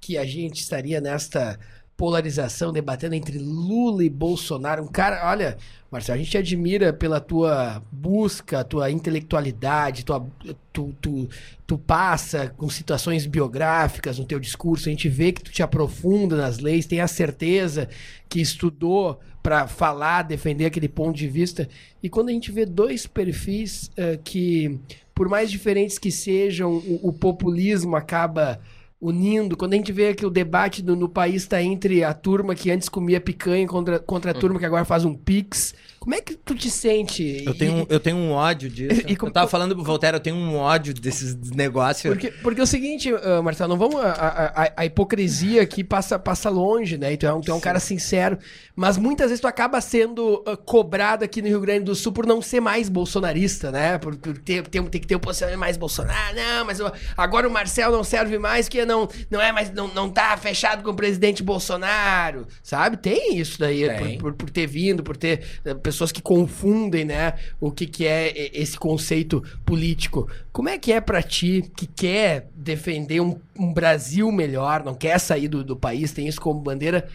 que a gente estaria nesta polarização, debatendo entre Lula e Bolsonaro? Um cara, olha, Marcel, a gente te admira pela tua busca, tua intelectualidade, tua, tu, tu, tu passa com situações biográficas no teu discurso, a gente vê que tu te aprofunda nas leis, tem a certeza que estudou para falar, defender aquele ponto de vista. E quando a gente vê dois perfis eh, que, por mais diferentes que sejam, o, o populismo acaba unindo. Quando a gente vê que o debate do- no país está entre a turma que antes comia picanha contra, contra a turma que agora faz um pix, como é que tu te sente? Eu tenho, um- eu tenho um ódio disso. E como- Eu tava falando pro Voltaire, eu tenho um ódio desses negócios. Porque, porque é o seguinte, ah, Marcelo, não vamos. A, a- a- hipocrisia aqui passa, passa longe, né? E tu é um, tu é um cara sincero. Mas muitas vezes tu acaba sendo ah, cobrado aqui no Rio Grande do Sul por não ser mais bolsonarista, né? Por, por ter, ter, ter que ter o posicionamento mais Bolsonaro. Não, mas eu- agora o Marcelo não serve mais porque não, não é mais. Não, não tá fechado com o presidente Bolsonaro. Sabe? Tem isso daí. Por, por, por ter vindo, por ter eh, pessoas que confundem, né? O que, que é esse conceito político. Como é que é pra ti, que quer defender um, um Brasil melhor, não quer sair do, do país, tem isso como bandeira,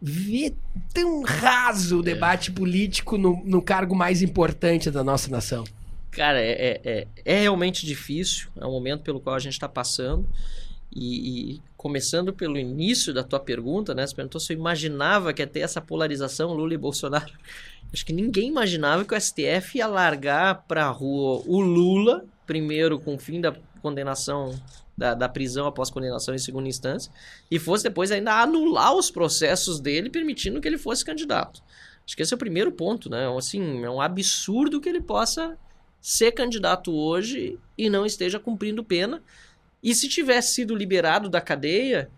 ver tão raso o debate político no, no cargo mais importante da nossa nação? Cara, é, é, é, é realmente difícil, é um momento pelo qual a gente está passando. E, e começando pelo início da tua pergunta, né? Você perguntou se eu imaginava que ia ter essa polarização Lula e Bolsonaro. Acho que ninguém imaginava que o STF ia largar para a rua o Lula, primeiro com o fim da condenação da, da prisão após condenação em segunda instância, e fosse depois ainda anular os processos dele, permitindo que ele fosse candidato. Acho que esse é o primeiro ponto, né? Assim, é um absurdo que ele possa ser candidato hoje e não esteja cumprindo pena. E se tivesse sido liberado da cadeia,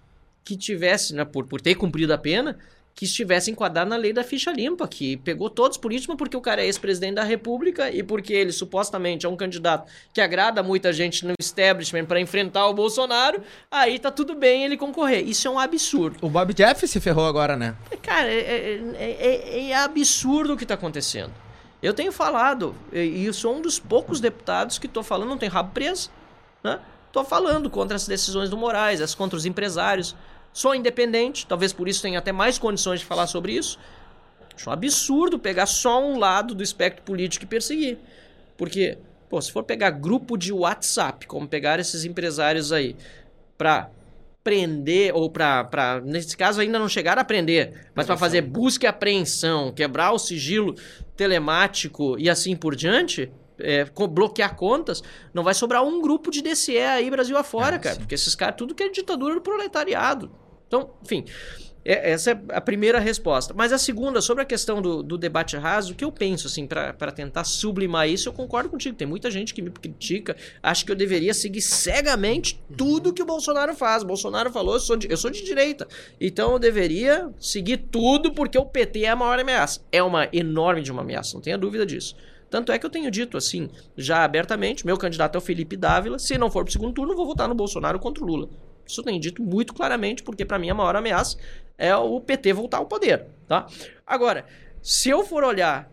que tivesse, né, por, por ter cumprido a pena, que estivesse enquadrado na lei da ficha limpa, que pegou todos por mas porque o cara é ex-presidente da República e porque ele supostamente é um candidato que agrada muita gente no establishment para enfrentar o Bolsonaro, aí tá tudo bem ele concorrer. Isso é um absurdo. O Bob Jeff se ferrou agora, né? Cara, é, é- é- é- é absurdo o que tá acontecendo. Eu tenho falado, e eu sou um dos poucos deputados que estou falando, não tem rabo preso, né? Estou falando contra as decisões do Moraes, as contra os empresários. Sou independente, talvez por isso tenha até mais condições de falar sobre isso. Acho um absurdo pegar só um lado do espectro político e perseguir. Porque, pô, se for pegar grupo de WhatsApp, como pegar esses empresários aí, para prender, ou para, nesse caso ainda não chegar a prender, mas para fazer busca e apreensão, quebrar o sigilo telemático e assim por diante, é, bloquear contas, não vai sobrar um grupo de DCE aí Brasil afora, é, cara. Sim. Porque esses caras, tudo que é ditadura do proletariado. Então, enfim. É, essa é a primeira resposta. Mas a segunda, sobre a questão do, do debate raso, o que eu penso, assim, para tentar sublimar isso, eu concordo contigo. Tem muita gente que me critica, acha que eu deveria seguir cegamente tudo que o Bolsonaro faz. O Bolsonaro falou, eu sou, de, eu sou de direita. Então eu deveria seguir tudo porque o PT é a maior ameaça. É uma enorme de uma ameaça, não tenha dúvida disso. Tanto é que eu tenho dito assim, já abertamente, meu candidato é o Felipe Dávila, se não for pro segundo turno, vou votar no Bolsonaro contra o Lula. Isso tenho dito muito claramente, porque para mim a maior ameaça é o PT voltar ao poder, tá? Agora, se eu for olhar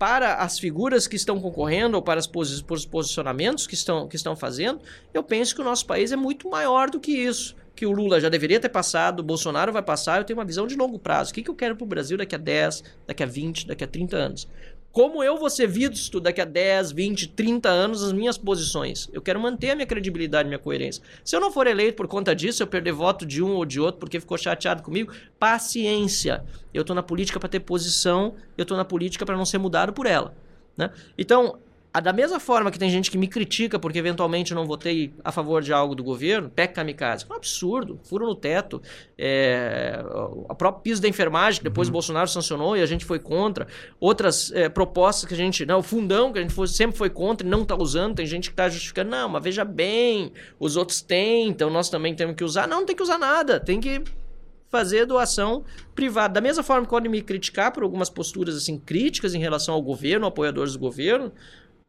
para as figuras que estão concorrendo ou para, os posicionamentos que estão, que estão fazendo, eu penso que o nosso país é muito maior do que isso. Que o Lula já deveria ter passado, o Bolsonaro vai passar, eu tenho uma visão de longo prazo. O que, que eu quero para o Brasil daqui a 10, daqui a 20, daqui a 30 anos? Como eu vou ser visto daqui a 10, 20, 30 anos as minhas posições. Eu quero manter a minha credibilidade, minha coerência. Se eu não for eleito por conta disso, eu perder voto de um ou de outro porque ficou chateado comigo, paciência. Eu tô na política para ter posição, eu tô na política para não ser mudado por ela, né? Então, da mesma forma que tem gente que me critica porque eventualmente eu não votei a favor de algo do governo, PEC kamikaze. É um absurdo. Furo no teto. É, a própria piso da enfermagem, que depois uhum. o Bolsonaro sancionou e a gente foi contra. Outras é, propostas que a gente. Não, o fundão, que a gente foi, sempre foi contra e não está usando. Tem gente que está justificando. Não, mas veja bem, os outros têm, então nós também temos que usar. Não, não tem que usar nada. Tem que fazer doação privada. Da mesma forma que podem me criticar por algumas posturas assim críticas em relação ao governo, apoiadores do governo,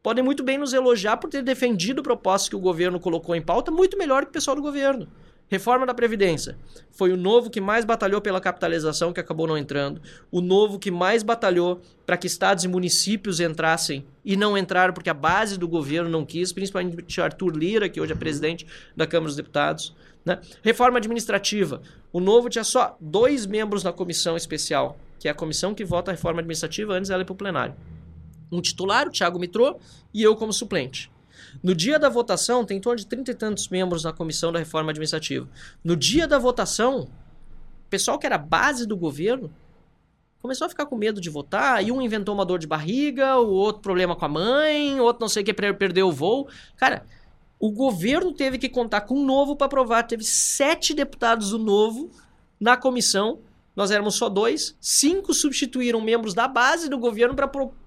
podem muito bem nos elogiar por ter defendido propostas que o governo colocou em pauta muito melhor que o pessoal do governo. Reforma da Previdência. Foi o novo que mais batalhou pela capitalização, que acabou não entrando. O novo que mais batalhou para que estados e municípios entrassem e não entraram porque a base do governo não quis, principalmente Arthur Lira, que hoje é presidente da Câmara dos Deputados. Né? Reforma administrativa. O novo tinha só dois membros na comissão especial, que é a comissão que vota a reforma administrativa, antes ela ir para o plenário um titular, o Thiago Mitrô, e eu como suplente. No dia da votação, tem em torno de trinta e tantos membros na comissão da reforma administrativa. No dia da votação, o pessoal que era base do governo começou a ficar com medo de votar, e um inventou uma dor de barriga, o outro problema com a mãe, o outro não sei o que perdeu o voo. Cara, o governo teve que contar com o novo para aprovar. Teve sete deputados do novo na comissão nós éramos só dois, cinco substituíram membros da base do governo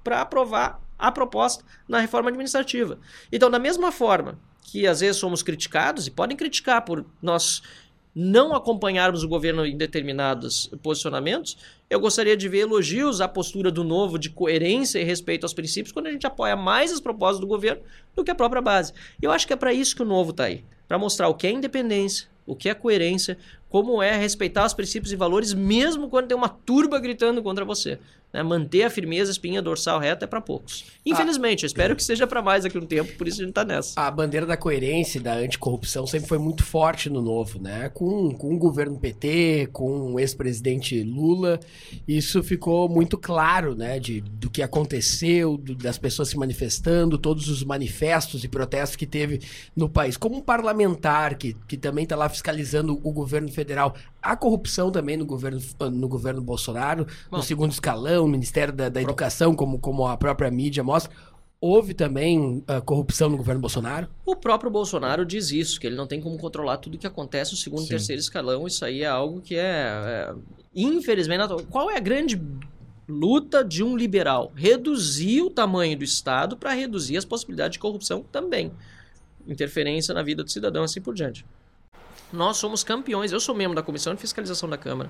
para aprovar a proposta na reforma administrativa. Então, da mesma forma que às vezes somos criticados, e podem criticar por nós não acompanharmos o governo em determinados posicionamentos, eu gostaria de ver elogios à postura do novo de coerência e respeito aos princípios quando a gente apoia mais as propostas do governo do que a própria base. Eu acho que é para isso que o novo está aí para mostrar o que é independência, o que é coerência, como é respeitar os princípios e valores, mesmo quando tem uma turba gritando contra você. Né? Manter a firmeza, espinha dorsal reta é para poucos. Infelizmente, ah, eu espero que seja para mais daqui a um tempo, por isso a gente tá nessa. A bandeira da coerência e da anticorrupção sempre foi muito forte no Novo, né? Com, com o governo PT, com o ex-presidente Lula, isso ficou muito claro, né? De, do que aconteceu, do, das pessoas se manifestando, todos os manifestos e protestos que teve no país. Como um parlamentar que, que também está lá fiscalizando o governo federal, a corrupção também no governo, no governo Bolsonaro, Bom, no segundo escalão, no Ministério da, da Educação, como, como a própria mídia mostra. Houve também uh, corrupção no governo Bolsonaro? O próprio Bolsonaro diz isso, que ele não tem como controlar tudo que acontece no segundo e terceiro escalão. Isso aí é algo que é, é infelizmente, qual é a grande luta de um liberal? Reduzir o tamanho do Estado para reduzir as possibilidades de corrupção também. Interferência na vida do cidadão, assim por diante. Nós somos campeões. Eu sou membro da Comissão de Fiscalização da Câmara.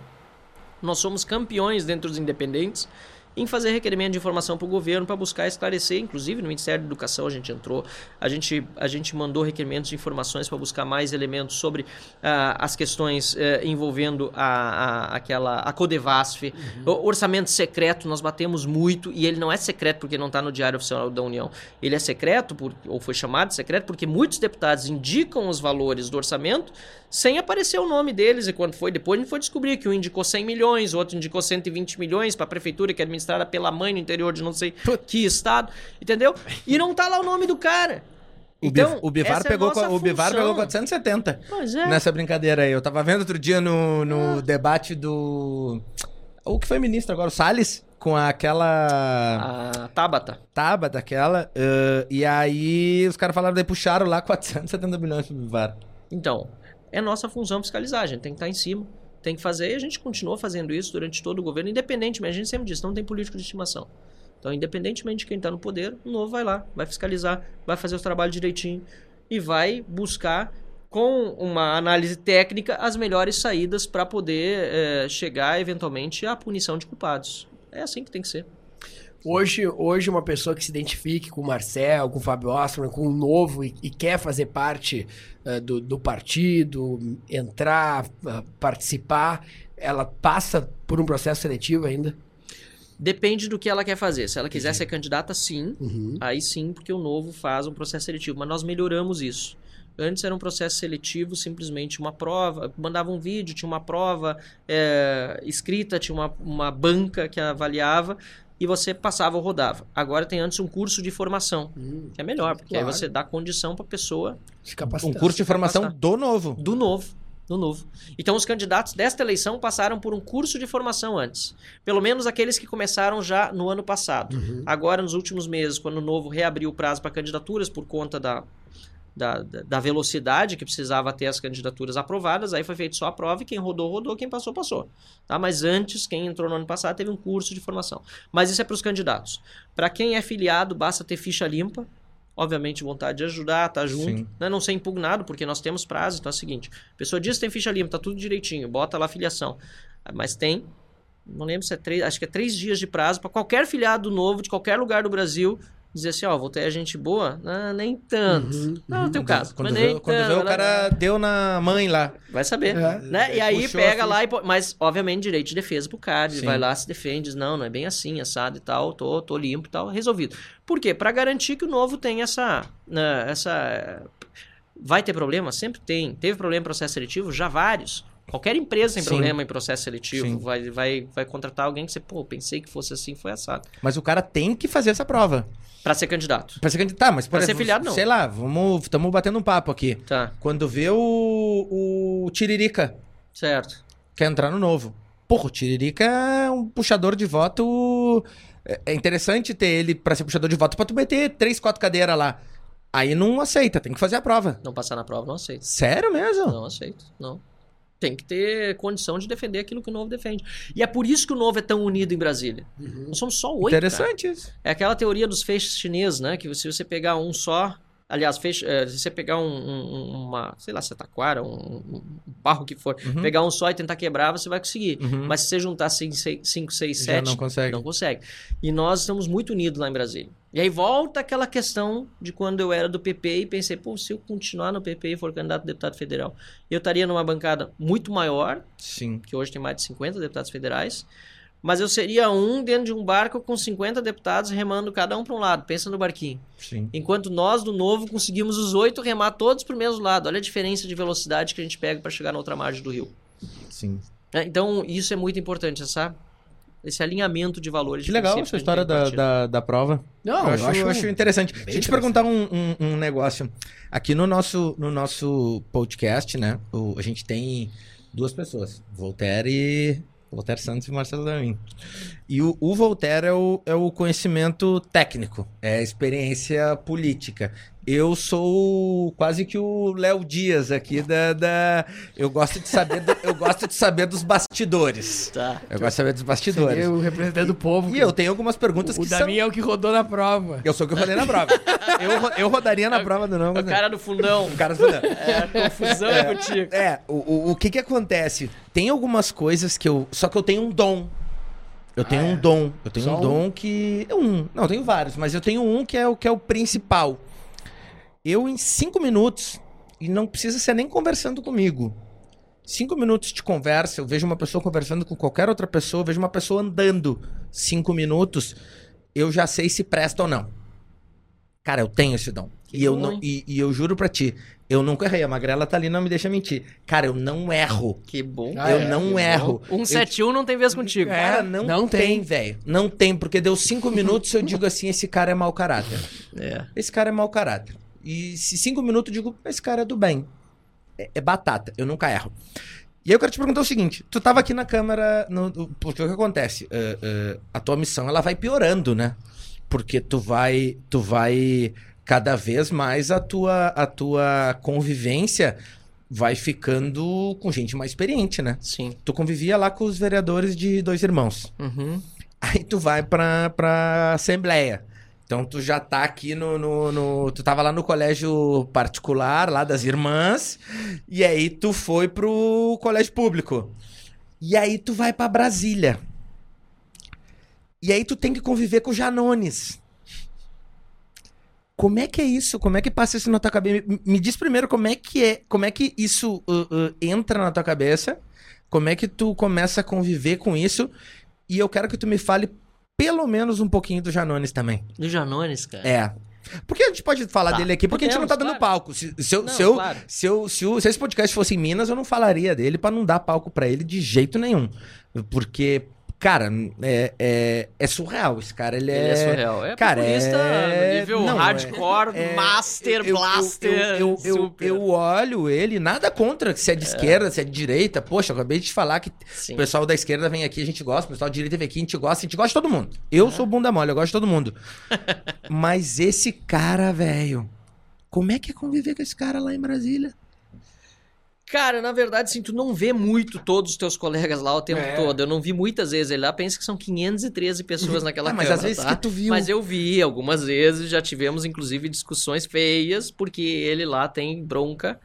Nós somos campeões dentro dos independentes em fazer requerimento de informação para o governo para buscar esclarecer. Inclusive, no Ministério da Educação a gente entrou, a gente, a gente mandou requerimentos de informações para buscar mais elementos sobre ah, as questões eh, envolvendo a, a, aquela, a Codevasf. O orçamento secreto, nós batemos muito, e ele não é secreto porque não está no Diário Oficial da União. Ele é secreto, por, ou foi chamado de secreto, porque muitos deputados indicam os valores do orçamento sem aparecer o nome deles. E quando foi depois, a gente foi descobrir que um indicou 100 milhões, o outro indicou 120 milhões para a prefeitura que é administrada pela mãe no interior de não sei que estado, entendeu? E não tá lá o nome do cara. O, Então, Biv- o Bivar, é pegou, nossa o Bivar pegou 470 Pois é. nessa brincadeira aí. Eu tava vendo outro dia no, no debate do. O que foi ministro agora? O Salles? Com aquela. A Tabata. Taba daquela. eh, e aí os caras falaram, daí puxaram lá 470 milhões pro Bivar. Então, é nossa função fiscalizar, a gente tem que estar em cima, tem que fazer, e a gente continua fazendo isso durante todo o governo, independentemente, a gente sempre diz, não tem político de estimação. Então, independentemente de quem está no poder, o novo vai lá, vai fiscalizar, vai fazer o trabalho direitinho e vai buscar, com uma análise técnica, as melhores saídas para poder eh, chegar, eventualmente, à punição de culpados. É assim que tem que ser. Hoje, hoje uma pessoa que se identifique com o Marcel, com o Fábio Osterman, com o Novo e, e quer fazer parte eh, do, do partido, entrar, ah, participar, ela passa por um processo seletivo ainda? Depende do que ela quer fazer. Se ela quiser ser candidata, sim. Uhum. Aí sim, porque o novo faz um processo seletivo. Mas nós melhoramos isso. Antes era um processo seletivo, simplesmente uma prova. Mandava um vídeo, tinha uma prova é, escrita, tinha uma, uma banca que avaliava e você passava ou rodava. Agora tem antes um curso de formação, que é melhor, porque claro. aí você dá condição para a pessoa Se Um capacitando. curso de formação capacitar. do novo. do novo. Do novo. Então, os candidatos desta eleição passaram por um curso de formação antes. Pelo menos aqueles que começaram já no ano passado. Agora, nos últimos meses, quando o novo reabriu o prazo para candidaturas por conta da, da, da- da velocidade que precisava ter as candidaturas aprovadas, aí foi feito só a prova e quem rodou, rodou, quem passou, passou. Tá? Mas antes, quem entrou no ano passado teve um curso de formação. Mas isso é para os candidatos. Para quem é filiado, basta ter ficha limpa. Obviamente, vontade de ajudar, tá junto. Né? Não ser impugnado, porque nós temos prazo. Então é o seguinte: a pessoa diz que tem ficha limpa, tá tudo direitinho, bota lá a filiação. Mas tem, não lembro se é três, acho que é três dias de prazo para qualquer filiado novo de qualquer lugar do Brasil dizer assim: ó, voltei a gente boa? Ah, nem tanto. não, tem o caso. Quando mas vê, quando vê tanto, o cara deu na mãe lá. Vai saber, É. né? E aí pega ficha. lá e... Mas, obviamente, direito de defesa pro cara. Ele Sim. vai lá, se defende, diz, não, não é bem assim, assado e tal, tô, tô limpo e tal, resolvido. Por quê? Pra garantir que o novo tem essa... né, essa... Vai ter problema? Sempre tem. Teve problema em processo seletivo? Já vários. Qualquer empresa tem Sim. problema em processo seletivo. Sim. Vai, vai, vai contratar alguém que você, pô, pensei que fosse assim, foi assado. Mas o cara tem que fazer essa prova. Pra ser candidato. Pra ser candidato. Tá, mas por Pra ser filiado, não. Sei lá, vamos. Estamos batendo um papo aqui. Tá, Quando vê o, o Tiririca certo. quer entrar no novo. Porra, o Tiririca é um puxador de voto. É é interessante ter ele pra ser puxador de voto pra tu meter três, quatro cadeiras lá. Aí não aceita, tem que fazer a prova. Não passar na prova, não aceito. Sério mesmo? Não aceito, não. Tem que ter condição de defender aquilo que o Novo defende. E é por isso que o Novo é tão unido em Brasília. Nós somos só oito. cara. Interessante isso. É aquela teoria dos feixes chineses, né? Que se você pegar um só. Aliás, é, se você pegar um, um- uma, sei lá, setaquara, um, um, um barro que for, Uhum. pegar um só e tentar quebrar, você vai conseguir. Uhum. Mas se você juntar 5, 6, Já 7, não consegue. não consegue. E nós estamos muito unidos lá em Brasília. E aí volta aquela questão de quando eu era do PP e pensei, pô, se eu continuar no PP e for candidato a deputado federal, eu estaria numa bancada muito maior, Sim. que hoje tem mais de 50 deputados federais, mas eu seria um dentro de um barco com 50 deputados remando cada um para um lado. Pensa no barquinho. Sim. Enquanto nós, do Novo, conseguimos os oito remar todos para o mesmo lado. Olha a diferença de velocidade que a gente pega para chegar na outra margem do rio. Sim. É, Então, isso é muito importante, essa, esse alinhamento de valores. Que de legal essa história da, da, da prova. Não, eu, acho, eu acho interessante. Deixa eu te perguntar um, um, um negócio. Aqui no nosso, no nosso podcast, né? o- a gente tem duas pessoas. Voltaire e. Voltaire Santos e Marcelo Damin. E o, o Voltaire é o, é o conhecimento técnico, é a experiência política. Eu sou quase que o Léo Dias aqui da, da- Eu gosto de saber do- eu gosto de saber dos bastidores. Tá. Eu gosto de saber dos bastidores. Seria o representante do povo. E eu tenho algumas perguntas o que são Davi é o que rodou na prova. eu sou o que eu rodei na prova. eu, eu rodaria na prova do não. O mas- cara do fundão. O cara falando. É, a confusão é contigo. É, o, o, o que que acontece? Tem algumas coisas que eu. Só que eu tenho um dom. Eu tenho Ah, é? um dom. Eu tenho um um? dom que. Um. Não, eu tenho vários, mas eu tenho um que é o que é o principal. Eu, em cinco minutos, e não precisa ser nem conversando comigo. Cinco minutos de conversa, eu vejo uma pessoa conversando com qualquer outra pessoa, eu vejo uma pessoa andando cinco minutos, eu já sei se presta ou não. Cara, eu tenho esse dom. Que E eu, bom, não, e, e eu juro pra ti, eu nunca errei. A Magrela tá ali, não me deixa mentir. Cara, eu não erro. Que bom. Ah, eu é? não erro. 171 não tem vez contigo. É. Cara, não, não tem, tem. velho. Não tem, porque deu cinco minutos eu digo assim, esse cara é mau caráter. É. Esse cara é mau caráter. E se cinco minutos eu digo, esse cara é do bem. É, é batata, eu nunca erro. E aí eu quero te perguntar o seguinte, tu tava aqui na câmera, no, porque o que acontece? É, é, a tua missão, ela vai piorando, né? Porque tu vai, tu vai, cada vez mais a tua, a tua convivência vai ficando com gente mais experiente, né? Sim. Tu convivia lá com os vereadores de dois irmãos. Uhum. Aí tu vai pra, pra Assembleia. Então tu já tá aqui no, no, no- Tu tava lá no colégio particular, lá das irmãs. E aí tu foi pro colégio público. E aí tu vai pra Brasília. E aí tu tem que conviver com Janones. Como é que é isso? Como é que passa isso na tua cabeça? Me- Me diz primeiro como é que é, como é que isso uh, uh, entra na tua cabeça? Como é que tu começa a conviver com isso? E eu quero que tu me fale pelo menos um pouquinho do Janones também. Do Janones, cara. É. Porque a gente pode falar Tá, dele aqui, porque a gente não tá podemos, dando claro. palco. Se, se eu, Não, se, eu, claro. se, eu, se, o- se esse podcast fosse em Minas, eu não falaria dele pra não dar palco pra ele de jeito nenhum. Porque, cara, é, é, é surreal. Esse cara, ele é. Ele é surreal. É cara, populista é- nível não, hardcore, é- master, eu- blaster, Eu, eu, eu, olho ele, nada contra se é de esquerda, se é de direita. Poxa, eu acabei de te falar que Sim. o pessoal da esquerda vem aqui, a gente gosta, o pessoal da direita vem aqui, a gente gosta, a gente gosta de todo mundo. Eu sou bunda mole, eu gosto de todo mundo. Mas esse cara, velho, como é que é conviver com esse cara lá em Brasília? Cara, na verdade, assim, tu não vê muito todos os teus colegas lá o tempo É. todo. Eu não vi muitas vezes ele lá. Pensa que são 513 pessoas naquela Ah, mas câmara, às vezes tá? que tu viu. Mas eu vi algumas vezes, já tivemos inclusive discussões feias, porque ele lá tem bronca,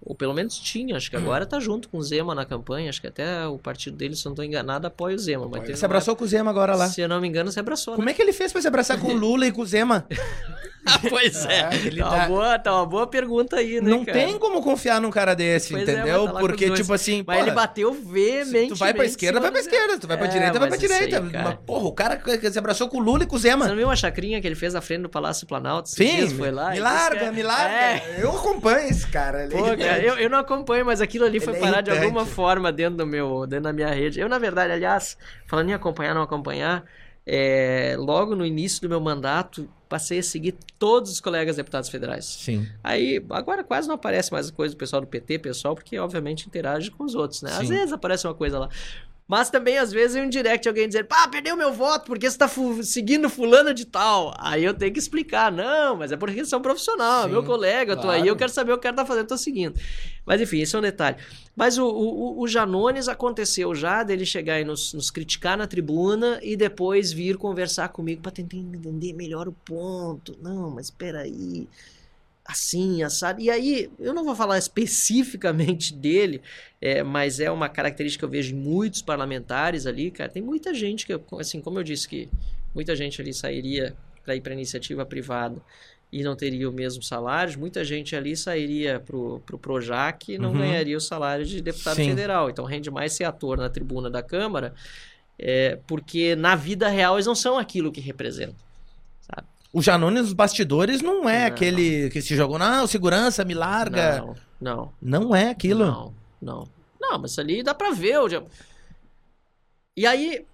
ou pelo menos tinha, acho que agora tá junto com o Zema na campanha, acho que até o partido dele, se eu não tô enganado, apoia o Zema. Mas Se abraçou com o Zema agora lá. Se eu não me engano, se abraçou, Como né? é que ele fez pra se abraçar com o Lula e com o Zema? pois é, É, ele tá, uma dá- boa, tá uma boa pergunta aí, né, não cara? tem como confiar num cara desse, Pois é, entendeu? tá com Porque, tipo assim, Mas porra, ele bateu se veementemente. tu vai pra esquerda, vai pra esquerda. Tu vai pra É, direita, vai pra aí, direita. cara. Mas, porra, o cara que se abraçou com o Lula e com o Você Zema. não viu uma chacrinha que ele fez na frente do Palácio Planalto? Sim, dias? foi lá. me larga, me larga. É. Eu acompanho esse cara. Pô, cara, eu, eu não acompanho, mas aquilo ali foi é parar de alguma forma dentro do meu, dentro da minha rede. Eu, na verdade, aliás, falando em acompanhar, não acompanhar, é, logo no início do meu mandato, passei a seguir todos os colegas deputados federais. Sim. Aí, agora quase não aparece mais coisa do pessoal do PT, pessoal, porque obviamente interage com os outros, né? Às Sim. vezes aparece uma coisa lá. Mas também, às vezes, em um direct alguém dizer, pá, perdeu meu voto porque você tá fu- seguindo fulano de tal. Aí eu tenho que explicar, não, mas é por questão profissional, é Sim, meu colega, eu tô claro. aí, eu quero saber o que o cara tá fazendo, tô seguindo. Mas enfim, esse é um detalhe. Mas o, o, o Janones aconteceu já dele chegar e nos, nos criticar na tribuna e depois vir conversar comigo pra tentar entender melhor o ponto. Não, mas espera aí assim, assado. E aí, eu não vou falar especificamente dele, é, mas é uma característica que eu vejo em muitos parlamentares ali, cara. Tem muita gente que, assim, como eu disse que muita gente ali sairia para ir para iniciativa privada e não teria o mesmo salário, muita gente ali sairia pro, pro Projac e não Uhum. ganharia o salário de deputado Sim. federal. Então rende mais ser ator na tribuna da Câmara, é, porque na vida real eles não são aquilo que representam. O Janones nos bastidores não é Não. aquele que se jogou, não, segurança, me larga. Não, não. Não, é aquilo. Não, não. Não, mas ali dá pra ver. o- E aí.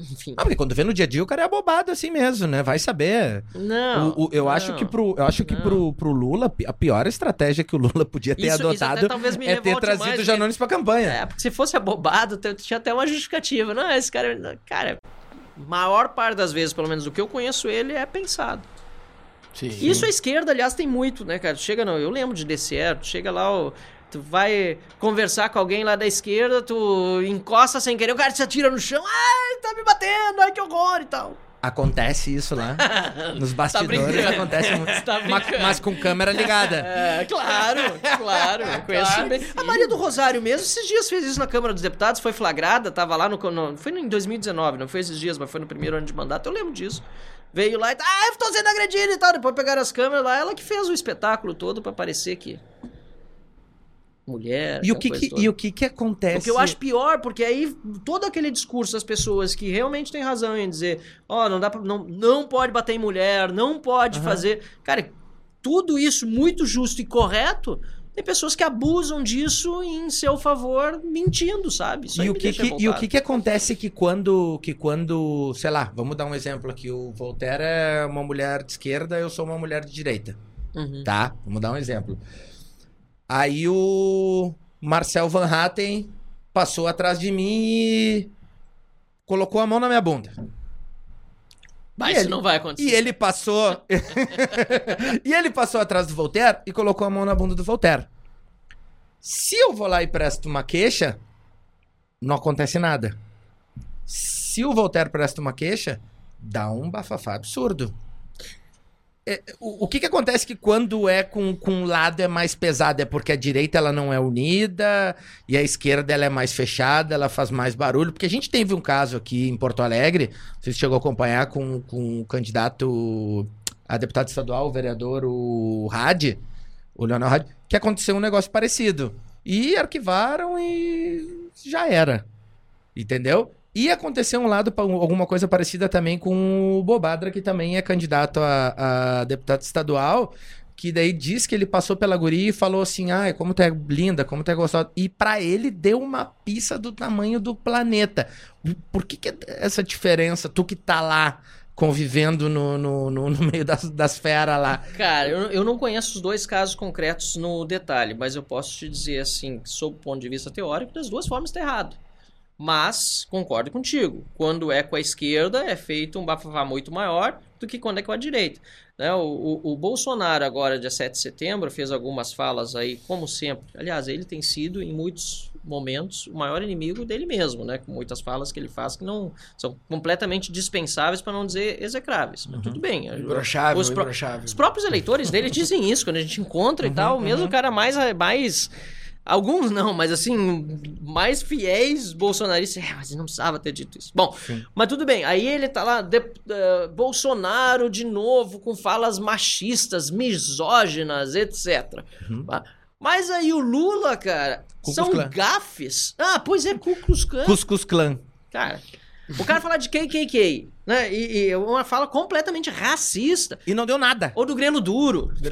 Enfim. Ah, porque quando vê no dia a dia o cara é abobado assim mesmo, né? Vai saber. Não. O- o- eu acho não. que, pro, eu acho que não. pro, pro Lula, a pior estratégia que o Lula podia ter Isso- isso até adotado talvez me é ter trazido mais, o Janones pra campanha. É, porque se fosse abobado, tinha até uma justificativa. Não, esse cara. Cara, maior parte das vezes, pelo menos do que eu conheço ele, é pensado. Sim. Isso a esquerda, aliás, tem muito, né, cara? Chega, não, eu lembro de DCE, chega lá, ó, tu vai conversar com alguém lá da esquerda, tu encosta sem querer, o cara se atira no chão, ai, tá me batendo, ai que horror e tal. Acontece isso lá. Nos bastidores brincando. acontece muito. Tá Ma- brincando. mas com câmera ligada. É, claro, claro. Eu conheço Claro bem. A Maria do Rosário mesmo, esses dias fez isso na Câmara dos Deputados, foi flagrada, tava lá no. no- foi em 2019, não foi esses dias, mas foi no primeiro ano de mandato, eu lembro disso. Veio lá e tá, ah, eu tô sendo agredida e tal. Depois pegaram as câmeras lá, ela que fez o espetáculo todo pra parecer que. Mulher. E o que, que- e o que que acontece? O que eu acho pior, porque aí todo aquele discurso das pessoas que realmente têm razão em dizer, ó, não dá pra, não, não pode bater em mulher, não pode fazer. Cara, tudo isso muito justo e correto. Tem pessoas que abusam disso em seu favor, mentindo, sabe? Isso E o, que, que- e o que que acontece que quando, que quando, sei lá, vamos dar um exemplo aqui, o Voltaire é uma mulher de esquerda, eu sou uma mulher de direita, Uhum. tá? Vamos dar um exemplo. Aí o Marcel Van Hatten passou atrás de mim e colocou a mão na minha bunda. Mas isso ele- não vai acontecer. E ele passou. e ele passou atrás do Voltaire e colocou a mão na bunda do Voltaire. Se eu vou lá e presto uma queixa, não acontece nada. Se o Voltaire presta uma queixa, dá um bafafá absurdo. É, o, o que que acontece que quando é com, com um lado é mais pesado? É porque a direita ela não é unida e a esquerda ela é mais fechada, ela faz mais barulho. Porque a gente teve um caso aqui em Porto Alegre, se chegou a acompanhar com, com o candidato a deputado estadual, o vereador, o Hadi, o Leonel Hadi, que aconteceu um negócio parecido. E arquivaram e já era. Entendeu? E aconteceu um lado, alguma coisa parecida também com o Bobadra, que também é candidato a, a deputado estadual, que daí diz que ele passou pela guria e falou assim, ai, como tu é linda, como tu é gostosa. E pra ele deu uma pista do tamanho do planeta. Por que, que é essa diferença? Tu que tá lá convivendo no, no, no, no meio das, das feras lá. Cara, eu, eu não conheço os dois casos concretos no detalhe, mas eu posso te dizer assim, sob o ponto de vista teórico, das duas formas está errado. Mas, concordo contigo, quando é com a esquerda é feito um bafafá muito maior do que quando é com a direita. Né? O, o, o Bolsonaro agora, dia 7 de setembro, fez algumas falas aí, como sempre. Aliás, ele tem sido, em muitos momentos, o maior inimigo dele mesmo, né? Com muitas falas que ele faz que não são completamente dispensáveis, para não dizer execráveis. Mas tudo bem. Imbrochável, Os imbrochável. os próprios eleitores dele dizem isso quando a gente encontra Uhum, e tal. Mesmo o cara mais, mais. Alguns não, mas assim, mais fiéis bolsonaristas. É, mas não precisava ter dito isso. Bom, mas tudo bem. Aí ele tá lá, de- eh, Bolsonaro de novo, com falas machistas, misóginas, etc. Uhum. Mas aí o Lula, cara, Klux são Klan. gafes. Ah, pois é, Ku Klux Klan. Cuscus Clan. Cara, o cara falar de KKK, né? E, e uma fala completamente racista. E não deu nada. Ou do grelo duro.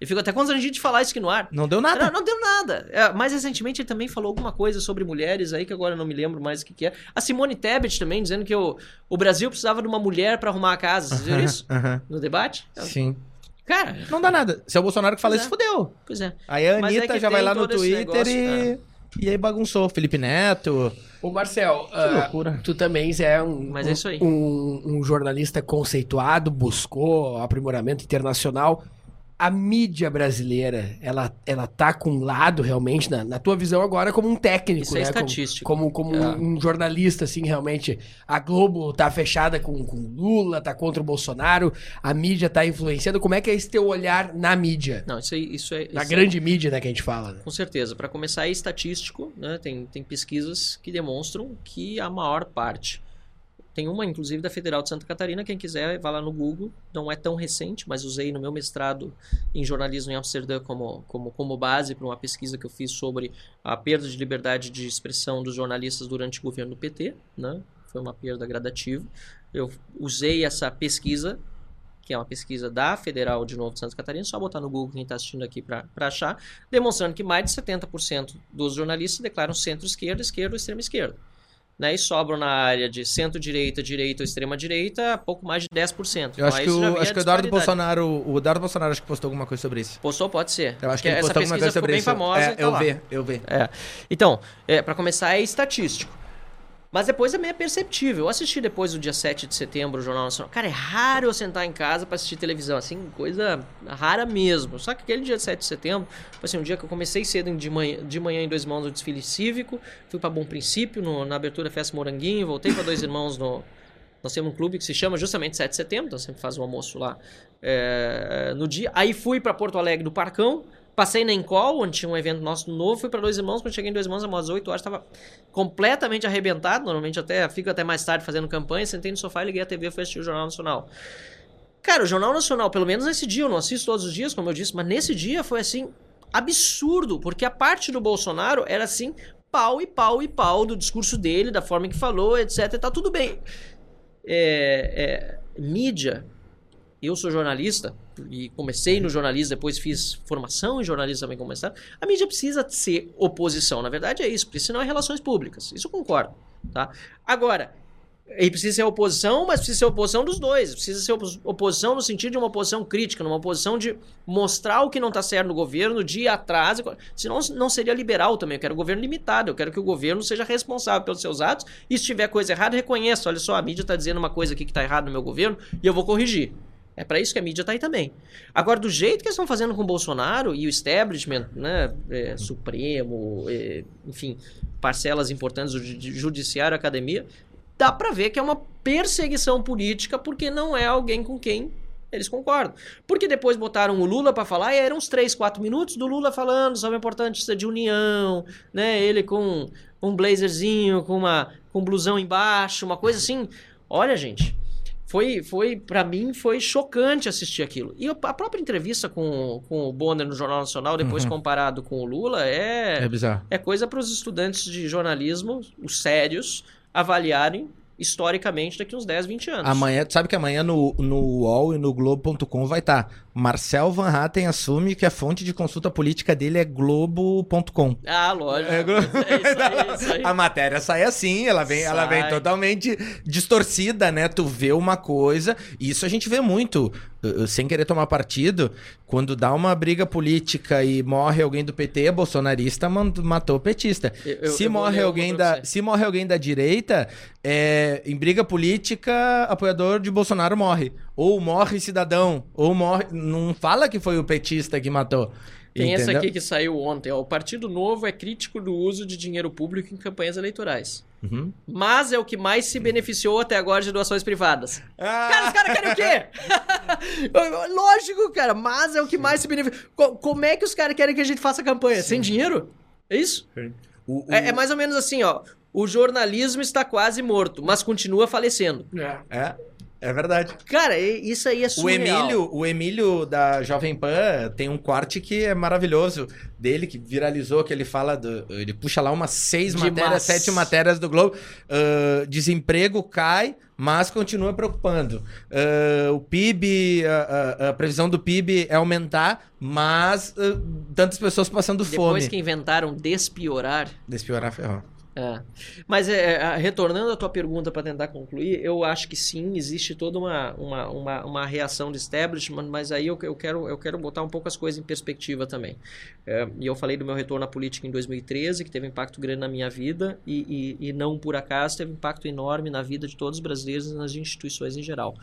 Eu fico até constrangido de falar isso aqui no ar. Não deu nada. Não, não deu nada. É, mais recentemente ele também falou alguma coisa sobre mulheres aí, que agora eu não me lembro mais o que, que é. A Simone Tebet também, dizendo que o, o Brasil precisava de uma mulher pra arrumar a casa. Vocês viram isso? No debate? Sim. Cara, Não dá nada. Se é o Bolsonaro que fala Pois isso, é. fudeu. pois é. Aí a é Anitta que já vai lá no Twitter negócio, e... é. E aí bagunçou. Felipe Neto. Ô, Marcel, Que ah, loucura. tu também é um, Mas é isso aí. um, um jornalista conceituado, buscou aprimoramento internacional. A mídia brasileira, ela, ela tá com um lado realmente, na, na tua visão agora, como um técnico, Isso é né? Como- estatístico. Como, como É. um, um jornalista, assim, realmente. A Globo tá fechada com, com Lula, tá contra o Bolsonaro, a mídia tá influenciando. Como é que é esse teu olhar na mídia? Não, isso aí. Isso é, Na isso- grande mídia, né, que a gente fala. né? Com certeza. Para começar, é estatístico, né? Tem, tem pesquisas que demonstram que a maior parte. Tem uma, inclusive, da Federal de Santa Catarina. Quem quiser, vai lá no Google. Não é tão recente, mas usei no meu mestrado em jornalismo em Amsterdã como, como, como base para uma pesquisa que eu fiz sobre a perda de liberdade de expressão dos jornalistas durante o governo do PT. Né? Foi uma perda gradativa. Eu usei essa pesquisa que é uma pesquisa da Federal de Novo de Santa Catarina, só botar no Google quem está assistindo aqui para achar, demonstrando que mais de 70% dos jornalistas declaram centro-esquerda, esquerda ou extrema-esquerda. Né? E sobram na área de centro-direita, direita ou extrema-direita, pouco mais de 10%. Eu acho que o, acho que o Eduardo. Bolsonaro... O Eduardo Bolsonaro acho que postou alguma coisa sobre isso. Postou, pode ser. Eu acho que ele essa postou alguma coisa sobre bem isso. famosa É, tá eu lá. vi, eu vi. É. Então, é, para começar, é estatístico. Mas depois é perceptível. Eu assisti depois do dia 7 de setembro o Jornal Nacional. Cara, é raro eu sentar em casa pra assistir televisão, assim, coisa rara mesmo. Só que aquele dia 7 de setembro, foi assim, um dia que eu comecei cedo de manhã, de manhã em Dois Irmãos no desfile cívico, fui pra Bom Princípio, no- na abertura Festa Moranguinho, voltei pra Dois Irmãos no, Nós temos um clube que se chama justamente 7 de setembro, então sempre faz o almoço lá é, no dia. Aí fui para Porto Alegre do Parcão, passei na Encol, onde tinha um evento nosso novo, fui para Dois Irmãos, quando cheguei em Dois Irmãos, às 8 horas, estava completamente arrebentado, normalmente até fico até mais tarde fazendo campanha, sentei no sofá, liguei a TV fui assistir o Jornal Nacional. Cara, o Jornal Nacional, pelo menos nesse dia, eu não assisto todos os dias, como eu disse, mas nesse dia foi assim, absurdo, porque a parte do Bolsonaro era assim, pau e pau e pau do discurso dele, da forma que falou, etc. Tá tudo bem. É, é, mídia, eu sou jornalista e comecei no jornalismo, depois fiz formação em jornalismo também mestrado. A mídia precisa ser oposição, na verdade é isso, porque senão é relações públicas. Isso eu concordo, tá? Agora, e precisa ser oposição, mas precisa ser oposição dos dois. Precisa ser oposição no sentido de uma oposição crítica, numa oposição de mostrar o que não está certo no governo, de ir atrás. Senão não seria liberal também. Eu quero governo limitado. Eu quero que o governo seja responsável pelos seus atos e se tiver coisa errada, reconheça. Olha só, a mídia está dizendo uma coisa aqui que está errada no meu governo e eu vou corrigir. É para isso que a mídia está aí também. Agora, do jeito que eles estão fazendo com o Bolsonaro e o establishment, né, é, Supremo, é, enfim, parcelas importantes do judiciário, academia, dá para ver que é uma perseguição política porque não é alguém com quem eles concordam. Porque depois botaram o Lula para falar e eram uns 3, 4 minutos do Lula falando sobre a importância de união, né? Ele com um blazerzinho, com uma com um blusão embaixo, uma coisa assim. Olha, gente, foi, foi para mim foi chocante assistir aquilo. E a própria entrevista com, com o Bonner no Jornal Nacional, depois uhum. comparado com o Lula, é é, bizarro. é coisa para os estudantes de jornalismo, os sérios, avaliarem historicamente daqui uns 10, 20 anos. Amanhã, sabe que amanhã no, no UOL e no Globo.com vai estar. Tá. Marcel Van Hatten assume que a fonte de consulta política dele é Globo.com. Ah, lógico. É, Glo... é isso aí, isso aí. A matéria sai assim, ela vem, ela vem totalmente distorcida, né? Tu vê uma coisa, isso a gente vê muito, sem querer tomar partido, quando dá uma briga política e morre alguém do PT, bolsonarista matou o petista. Eu, se, eu morre alguém da, se morre alguém da direita, é, em briga política, apoiador de Bolsonaro morre. Ou morre cidadão, ou morre não fala que foi o petista que matou. Tem entendeu? essa aqui que saiu ontem. Ó, o Partido Novo é crítico do uso de dinheiro público em campanhas eleitorais. Uhum. Mas é o que mais se beneficiou até agora de doações privadas. Ah. Cara, os caras querem o quê? Lógico, cara, mas é o que mais se beneficiou. Como é que os caras querem que a gente faça campanha? Sim. Sem dinheiro? É isso? O, o... É, é, mais ou menos assim, ó. O jornalismo está quase morto, mas continua falecendo. É. é. É verdade. Cara, isso aí é surreal. O Emílio, o Emílio da Jovem Pan tem um corte que é maravilhoso dele, que viralizou, que ele fala do, Ele puxa lá umas seis matérias, sete matérias do Globo. Uh, desemprego cai, mas continua preocupando. Uh, o PIB, a, a, a, previsão do PIB é aumentar, mas uh, tantas pessoas passando Depois fome. Depois que inventaram despiorar. Despiorar ferrou. É. Mas é, é retornando à tua pergunta para tentar concluir, eu acho que sim, existe toda uma, uma, uma, uma reação de establishment, mas aí eu, eu, quero, eu quero botar um pouco as coisas em perspectiva também. É, e eu falei do meu retorno à política em 2013, que teve um impacto grande na minha vida, e, e, e não por acaso teve um impacto enorme na vida de todos os brasileiros e nas instituições em geral.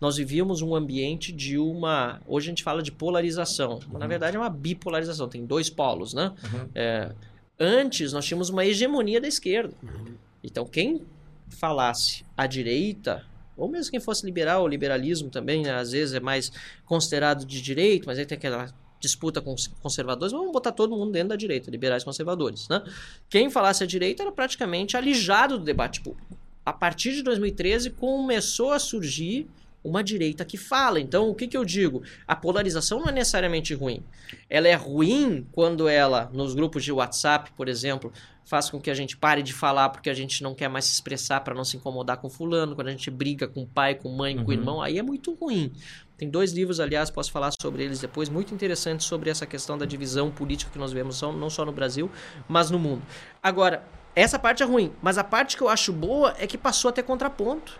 Nós vivíamos um ambiente de uma. Hoje a gente fala de polarização, uhum. na verdade é uma bipolarização, tem dois polos, né? Uhum. É, Antes, nós tínhamos uma hegemonia da esquerda. Uhum. Então, quem falasse à direita, ou mesmo quem fosse liberal, o liberalismo também, né, às vezes é mais considerado de direita, mas aí tem aquela disputa com os conservadores, vamos botar todo mundo dentro da direita, liberais conservadores. Né? Quem falasse à direita era praticamente alijado do debate público. A partir de 2013 começou a surgir uma direita que fala. Então, o que, que eu digo? A polarização não é necessariamente ruim. Ela é ruim quando ela, nos grupos de WhatsApp, por exemplo, faz com que a gente pare de falar porque a gente não quer mais se expressar para não se incomodar com fulano, quando a gente briga com o pai, com mãe, uhum. com o irmão, aí é muito ruim. Tem dois livros, aliás, posso falar sobre eles depois, muito interessantes sobre essa questão da divisão política que nós vemos não só no Brasil, mas no mundo. Agora, essa parte é ruim, mas a parte que eu acho boa é que passou a ter contraponto.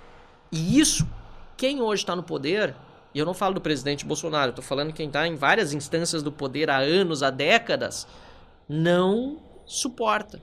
E isso quem hoje está no poder, e eu não falo do presidente Bolsonaro, estou falando quem está em várias instâncias do poder há anos, há décadas, não suporta.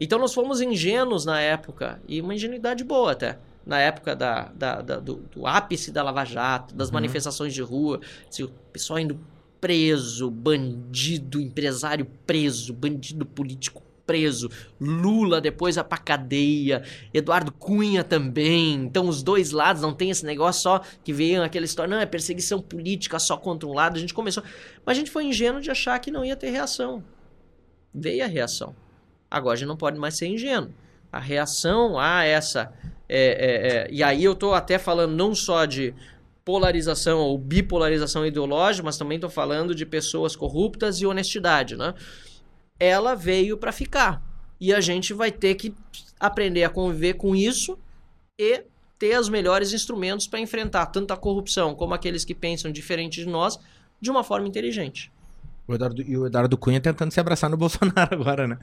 Então nós fomos ingênuos na época, e uma ingenuidade boa até, na época da, da, da do, do, ápice da Lava Jato, das uhum. manifestações de rua, assim, o pessoal indo preso, bandido, empresário preso, bandido político preso. Lula depois vai pra cadeia. Eduardo Cunha também. Então os dois lados não tem esse negócio só que veio aquela história, não, é perseguição política só contra um lado. A gente começou. Mas a gente foi ingênuo de achar que não ia ter reação. Veio a reação. Agora a gente não pode mais ser ingênuo. A reação a essa. é, é, é, e aí eu tô até falando não só de polarização ou bipolarização ideológica, mas também estou falando de pessoas corruptas e honestidade, né? Ela veio para ficar e a gente vai ter que aprender a conviver com isso e ter os melhores instrumentos para enfrentar tanto a corrupção como aqueles que pensam diferente de nós de uma forma inteligente. O Eduardo, e o Eduardo Cunha tentando se abraçar no Bolsonaro agora, né?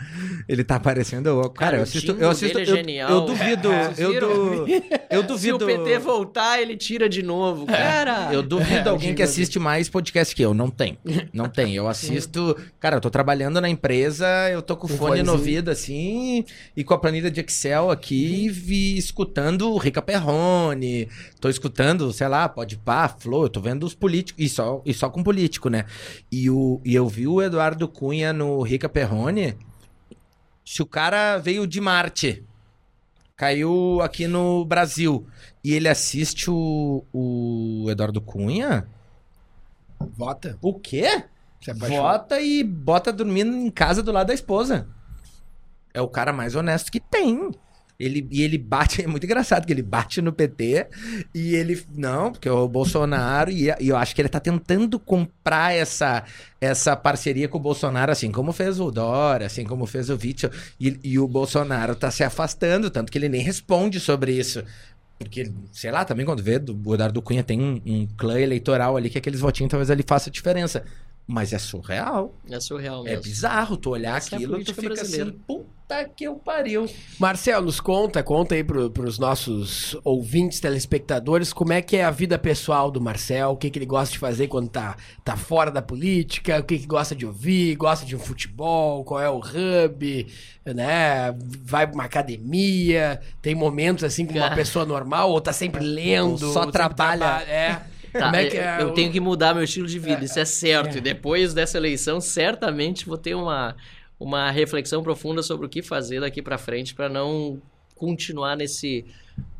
Ele tá aparecendo. Cara, Cara, eu assisto. Eu assisto. é Eu, genial. eu duvido. Vocês eu, du, eu Se duvido. o PT voltar, ele tira de novo. Cara, Eu duvido É, alguém que assiste mais podcast que eu. Não tem. Não tem. Eu assisto. Cara, eu tô trabalhando na empresa, eu tô com o fone no ouvido, assim, e com a planilha de Excel aqui, vi, escutando o Rica Perrone. Tô escutando, sei lá, pode pá, Flow, eu tô vendo os políticos. E só, e só com político, né? E, o, e eu vi o Eduardo Cunha no Rica Perrone. Se o cara veio de Marte, caiu aqui no Brasil, e ele assiste o, o Eduardo Cunha. Vota. O quê? Vota e bota dormindo em casa do lado da esposa. É o cara mais honesto que tem. Ele, e ele bate, é muito engraçado que ele bate no PT e ele, não, porque é o Bolsonaro, e, e eu acho que ele tá tentando comprar essa, essa parceria com o Bolsonaro, assim como fez o Dória, assim como fez o Witzel, e, e o Bolsonaro tá se afastando, tanto que ele nem responde sobre isso. Porque, sei lá, também quando vê, o Eduardo Cunha tem um, um clã eleitoral ali que aqueles votinhos talvez ali faça diferença. Mas é surreal. é surreal É mesmo. bizarro tu olhar Essa é aquilo e tu fica brasileira. assim, puta que eu pariu. Marcel, nos conta, conta aí pro, pros nossos ouvintes, telespectadores, como é que é a vida pessoal do Marcel, o que, que ele gosta de fazer quando tá, tá fora da política, o que, que gosta de ouvir, gosta de um futebol, qual é o hub, né? Vai pra uma academia, tem momentos assim como uma pessoa normal, ou tá sempre lendo. Ou só sempre trabalha. traba- É. Tá, como é que é eu o- tenho que mudar meu estilo de vida, isso é certo. E depois dessa eleição, certamente vou ter uma, uma reflexão profunda sobre o que fazer daqui pra frente para não continuar nesse,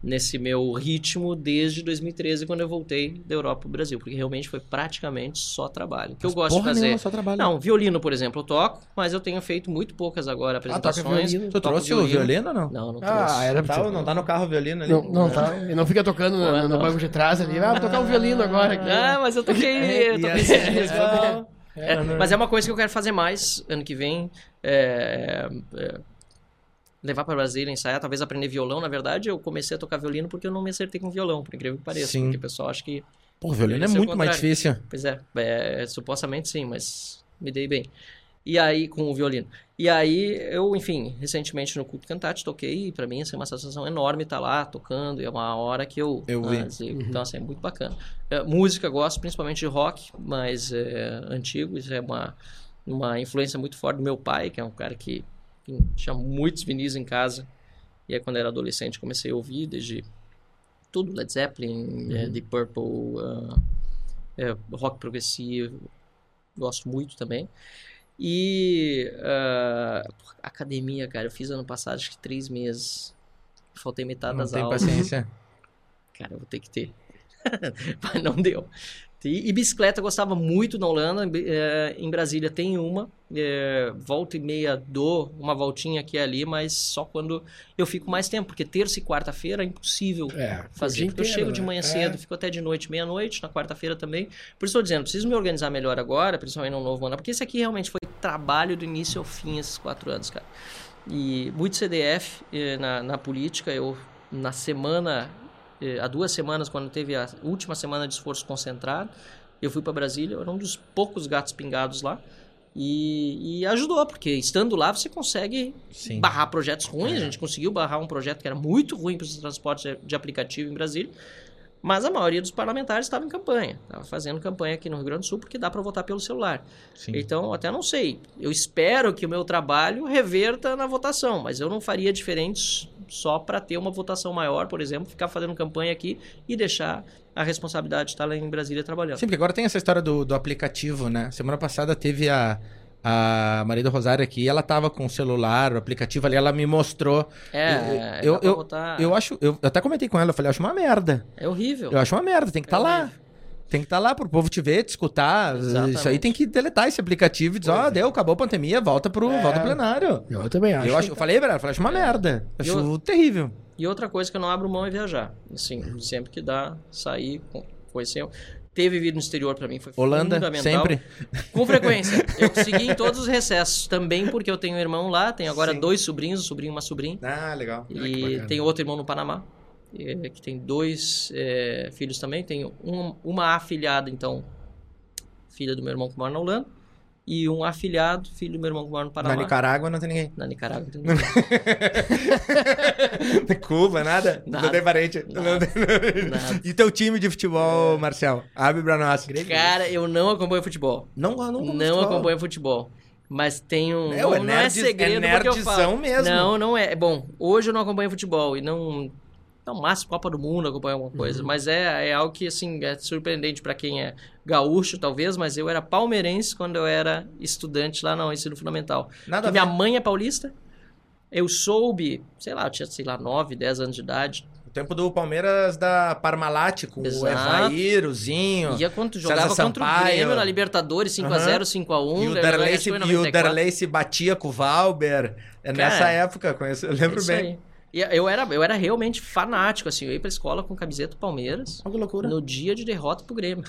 nesse meu ritmo desde 2013, quando eu voltei da Europa pro Brasil, porque realmente foi praticamente só trabalho. O que eu gosto de fazer. nenhuma, só trabalho. Não, violino, por exemplo, eu toco, mas eu tenho feito muito poucas agora apresentações. violino. Tu trouxe o violino ou não? Não, não trouxe. Ah, era Tá, não tá no carro o violino ali? Não, não tá. E não fica tocando no, no não. banco de trás ali. Ah, vou tocar um violino agora aqui. Ah, mas eu toquei. eu E toquei assim, legal. É, mas é uma coisa que eu quero fazer mais ano que vem. é, é, levar para Brasília, ensaiar, talvez aprender violão. Na verdade, eu comecei a tocar violino porque eu não me acertei com violão, por incrível que pareça. Sim. Porque o pessoal acha que. Pô, o violino é é muito mais difícil. Pois é, é, supostamente sim, mas me dei bem. E aí, com o violino. E aí, eu, enfim, recentemente no Culto Cantate toquei, e pra mim, assim, é uma satisfação enorme estar lá tocando, e é uma hora que eu... Eu vi. ah, assim, Então, assim, é muito bacana. É, música, gosto principalmente de rock, mas é, antigo, isso é uma, uma influência muito forte do meu pai, que é um cara que tinha muitos vinis em casa, e aí, quando eu era adolescente, comecei a ouvir desde tudo, Led Zeppelin, é, Deep Purple, ah, é, rock progressivo, gosto muito também. E ah, academia, cara, eu fiz ano passado acho que três meses. Faltei metade Não das tem aulas. paciência. Cara, eu vou ter que ter. Mas não deu. E, e bicicleta eu gostava muito na Holanda. Em- eh, em Brasília tem uma. eh, volta e meia dou uma voltinha aqui e ali, mas só quando eu fico mais tempo. Porque terça e quarta-feira é impossível É, fazer. Porque eu inteiro, chego de né? manhã É. cedo, fico até de noite, meia-noite, na quarta-feira também. Por isso estou dizendo, preciso me organizar melhor agora, principalmente no novo ano. Porque esse aqui realmente foi trabalho do início ao fim, esses quatro anos, cara. E muito CDF eh, na, na política. Eu, na semana, eh, há duas semanas, quando teve a última semana de esforço concentrado, eu fui para Brasília. Eu era um dos poucos gatos pingados lá. E, e ajudou, porque estando lá você consegue Sim. barrar projetos ruins. A gente conseguiu barrar um projeto que era muito ruim para os transportes de- aplicativo em Brasília. Mas a maioria dos parlamentares estava em campanha. Estava fazendo campanha aqui no Rio Grande do Sul porque dá para votar pelo celular. Sim. Então, até não sei. Eu espero que o meu trabalho reverta na votação, mas eu não faria diferente só para ter uma votação maior, por exemplo, ficar fazendo campanha aqui e deixar a responsabilidade de estar lá em Brasília trabalhando. Sim, porque agora tem essa história do, do aplicativo, né? Semana passada teve a, A Maria do Rosário aqui, ela tava com o celular, o aplicativo ali, ela me mostrou. É, eu, pra eu, botar- eu acho, eu até comentei com ela, eu falei, eu acho uma merda. É horrível. Eu acho uma merda, tem que estar É lá. Tem que estar lá pro povo te ver, te escutar. Exatamente. Isso aí tem que deletar esse aplicativo e dizer, ó, deu, acabou a pandemia, volta pro É. volta pro plenário. Eu também acho. Eu, acho, eu falei, velho, eu falei, acho uma merda. Acho Eu- terrível. E outra coisa que eu não abro mão é viajar. Assim, sempre que dá, sair, com- foi sempre. Ter vivido no exterior pra mim foi Holanda, fundamental. sempre. Com frequência. Eu segui em todos os recessos. Também porque eu tenho um irmão lá, tenho agora Sim. dois sobrinhos, um sobrinho e uma sobrinha. Ah, legal. E tem outro irmão no Panamá, eh, que tem dois eh, filhos também. Tenho um- uma afilhada, então, filha do meu irmão que mora na Holanda. E um afilhado, filho do meu irmão que mora no Na Panamá. Nicarágua não tem ninguém. Na Nicarágua. tem- Cuba, nada? Nada. Não tem parente. Nada. Não tem- Nada. E teu time de futebol, Marcel? Abre pra nós. Cara, eu não acompanho futebol. Não, não, não, Não acompanho futebol. Mas tenho. É, não, não nerds- é segredo é porque eu nerdzão falo. mesmo. Não, não é. Bom, hoje eu não acompanho futebol e não. Não, máximo Copa do Mundo acompanho alguma coisa. Uhum. Mas é, é algo que, assim, é surpreendente pra quem é gaúcho, talvez. Mas eu era palmeirense quando eu era estudante lá no ensino fundamental. Nada minha mãe é paulista. Eu soube, sei lá, eu tinha, sei lá, 9, 10 anos de idade. O tempo do Palmeiras da Parmalat com o Exato. Evair, o Zinho. Ia quando César jogava contra o. Grêmio na Libertadores, 5x0, Aham. 5x1. E o Darley, acho se, e o 94. Darley se batia com o Valber. É Cara, nessa época, conheço, eu lembro Isso bem. aí. E eu era, eu era realmente fanático, assim. Eu ia pra escola com camiseta do Palmeiras Olha que loucura. no dia de derrota pro Grêmio.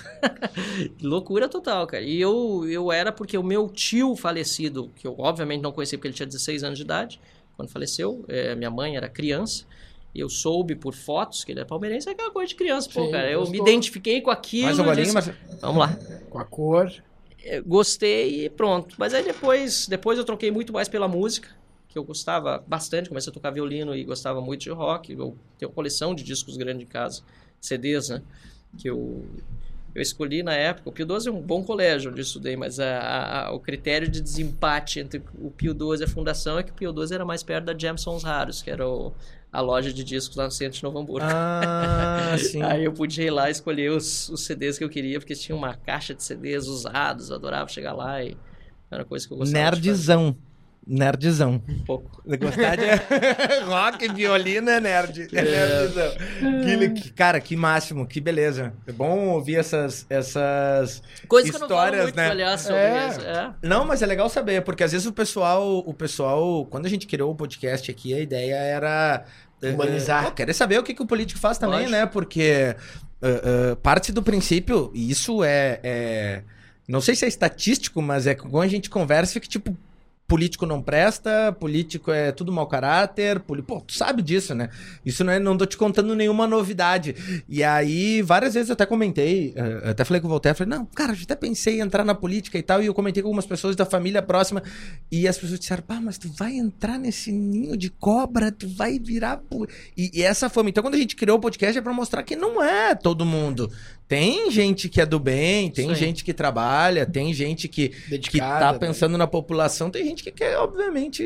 Loucura total, cara. E eu, eu era porque o meu tio falecido, que eu obviamente não conheci porque ele tinha 16 anos de idade, quando faleceu, é, minha mãe era criança. E eu soube por fotos que ele é palmeirense, é aquela coisa de criança, pô, Sim, cara. Eu me gostou. identifiquei com aquilo. Mais um eu golinho, disse, Marcelo? Vamos lá. Com a cor. É, gostei e pronto. Mas aí depois, depois eu troquei muito mais pela música, que eu gostava bastante. Comecei a tocar violino e gostava muito de rock. Eu tenho uma coleção de discos grande em casa, CDs, né? Que eu, eu escolhi na época. O Pio 12 é um bom colégio onde eu estudei, mas a, a- o critério de desempate entre o Pio 12 e a fundação é que o Pio 12 era mais perto da Jam Sons Raros, que era o- a loja de discos lá no centro de Novo Hamburgo. Ah, sim. Aí eu podia ir lá e escolher os, os CDs que eu queria, porque tinha uma caixa de CDs usados, eu adorava chegar lá e era uma coisa que eu gostava de Nerdzão. Nerdzão. um pouco. Gostar de rock, violino é nerd. É nerdzão. Que, que- cara, que máximo, que beleza. É bom ouvir essas, essas Coisa que eu não falo histórias, muito, né? aliás, sobre É. isso. É. Não, mas é legal saber, porque às vezes o pessoal, o pessoal, quando a gente criou o podcast aqui, a ideia era eh, Humanizar. pô, querer saber o que, que o político faz também, Lógico. né? Porque eh, eh, parte do princípio, e isso é, é- não sei se é estatístico, mas é quando a gente conversa que tipo político não presta, político é tudo mau caráter, poli... pô, tu sabe disso, né? Isso não é, não tô te contando nenhuma novidade. E aí, várias vezes eu até comentei, eh, até falei com o Voltaire, falei, não, cara, eu até pensei em entrar na política e tal, e eu comentei com algumas pessoas da família próxima, e as pessoas disseram, pá, mas tu vai entrar nesse ninho de cobra, tu vai virar... po-" E, e essa fama. Então, quando a gente criou o podcast, é pra mostrar que não é todo mundo. Tem gente que é do bem, tem Sim. gente que trabalha, tem gente que, que tá né? pensando na população, tem gente que quer, obviamente,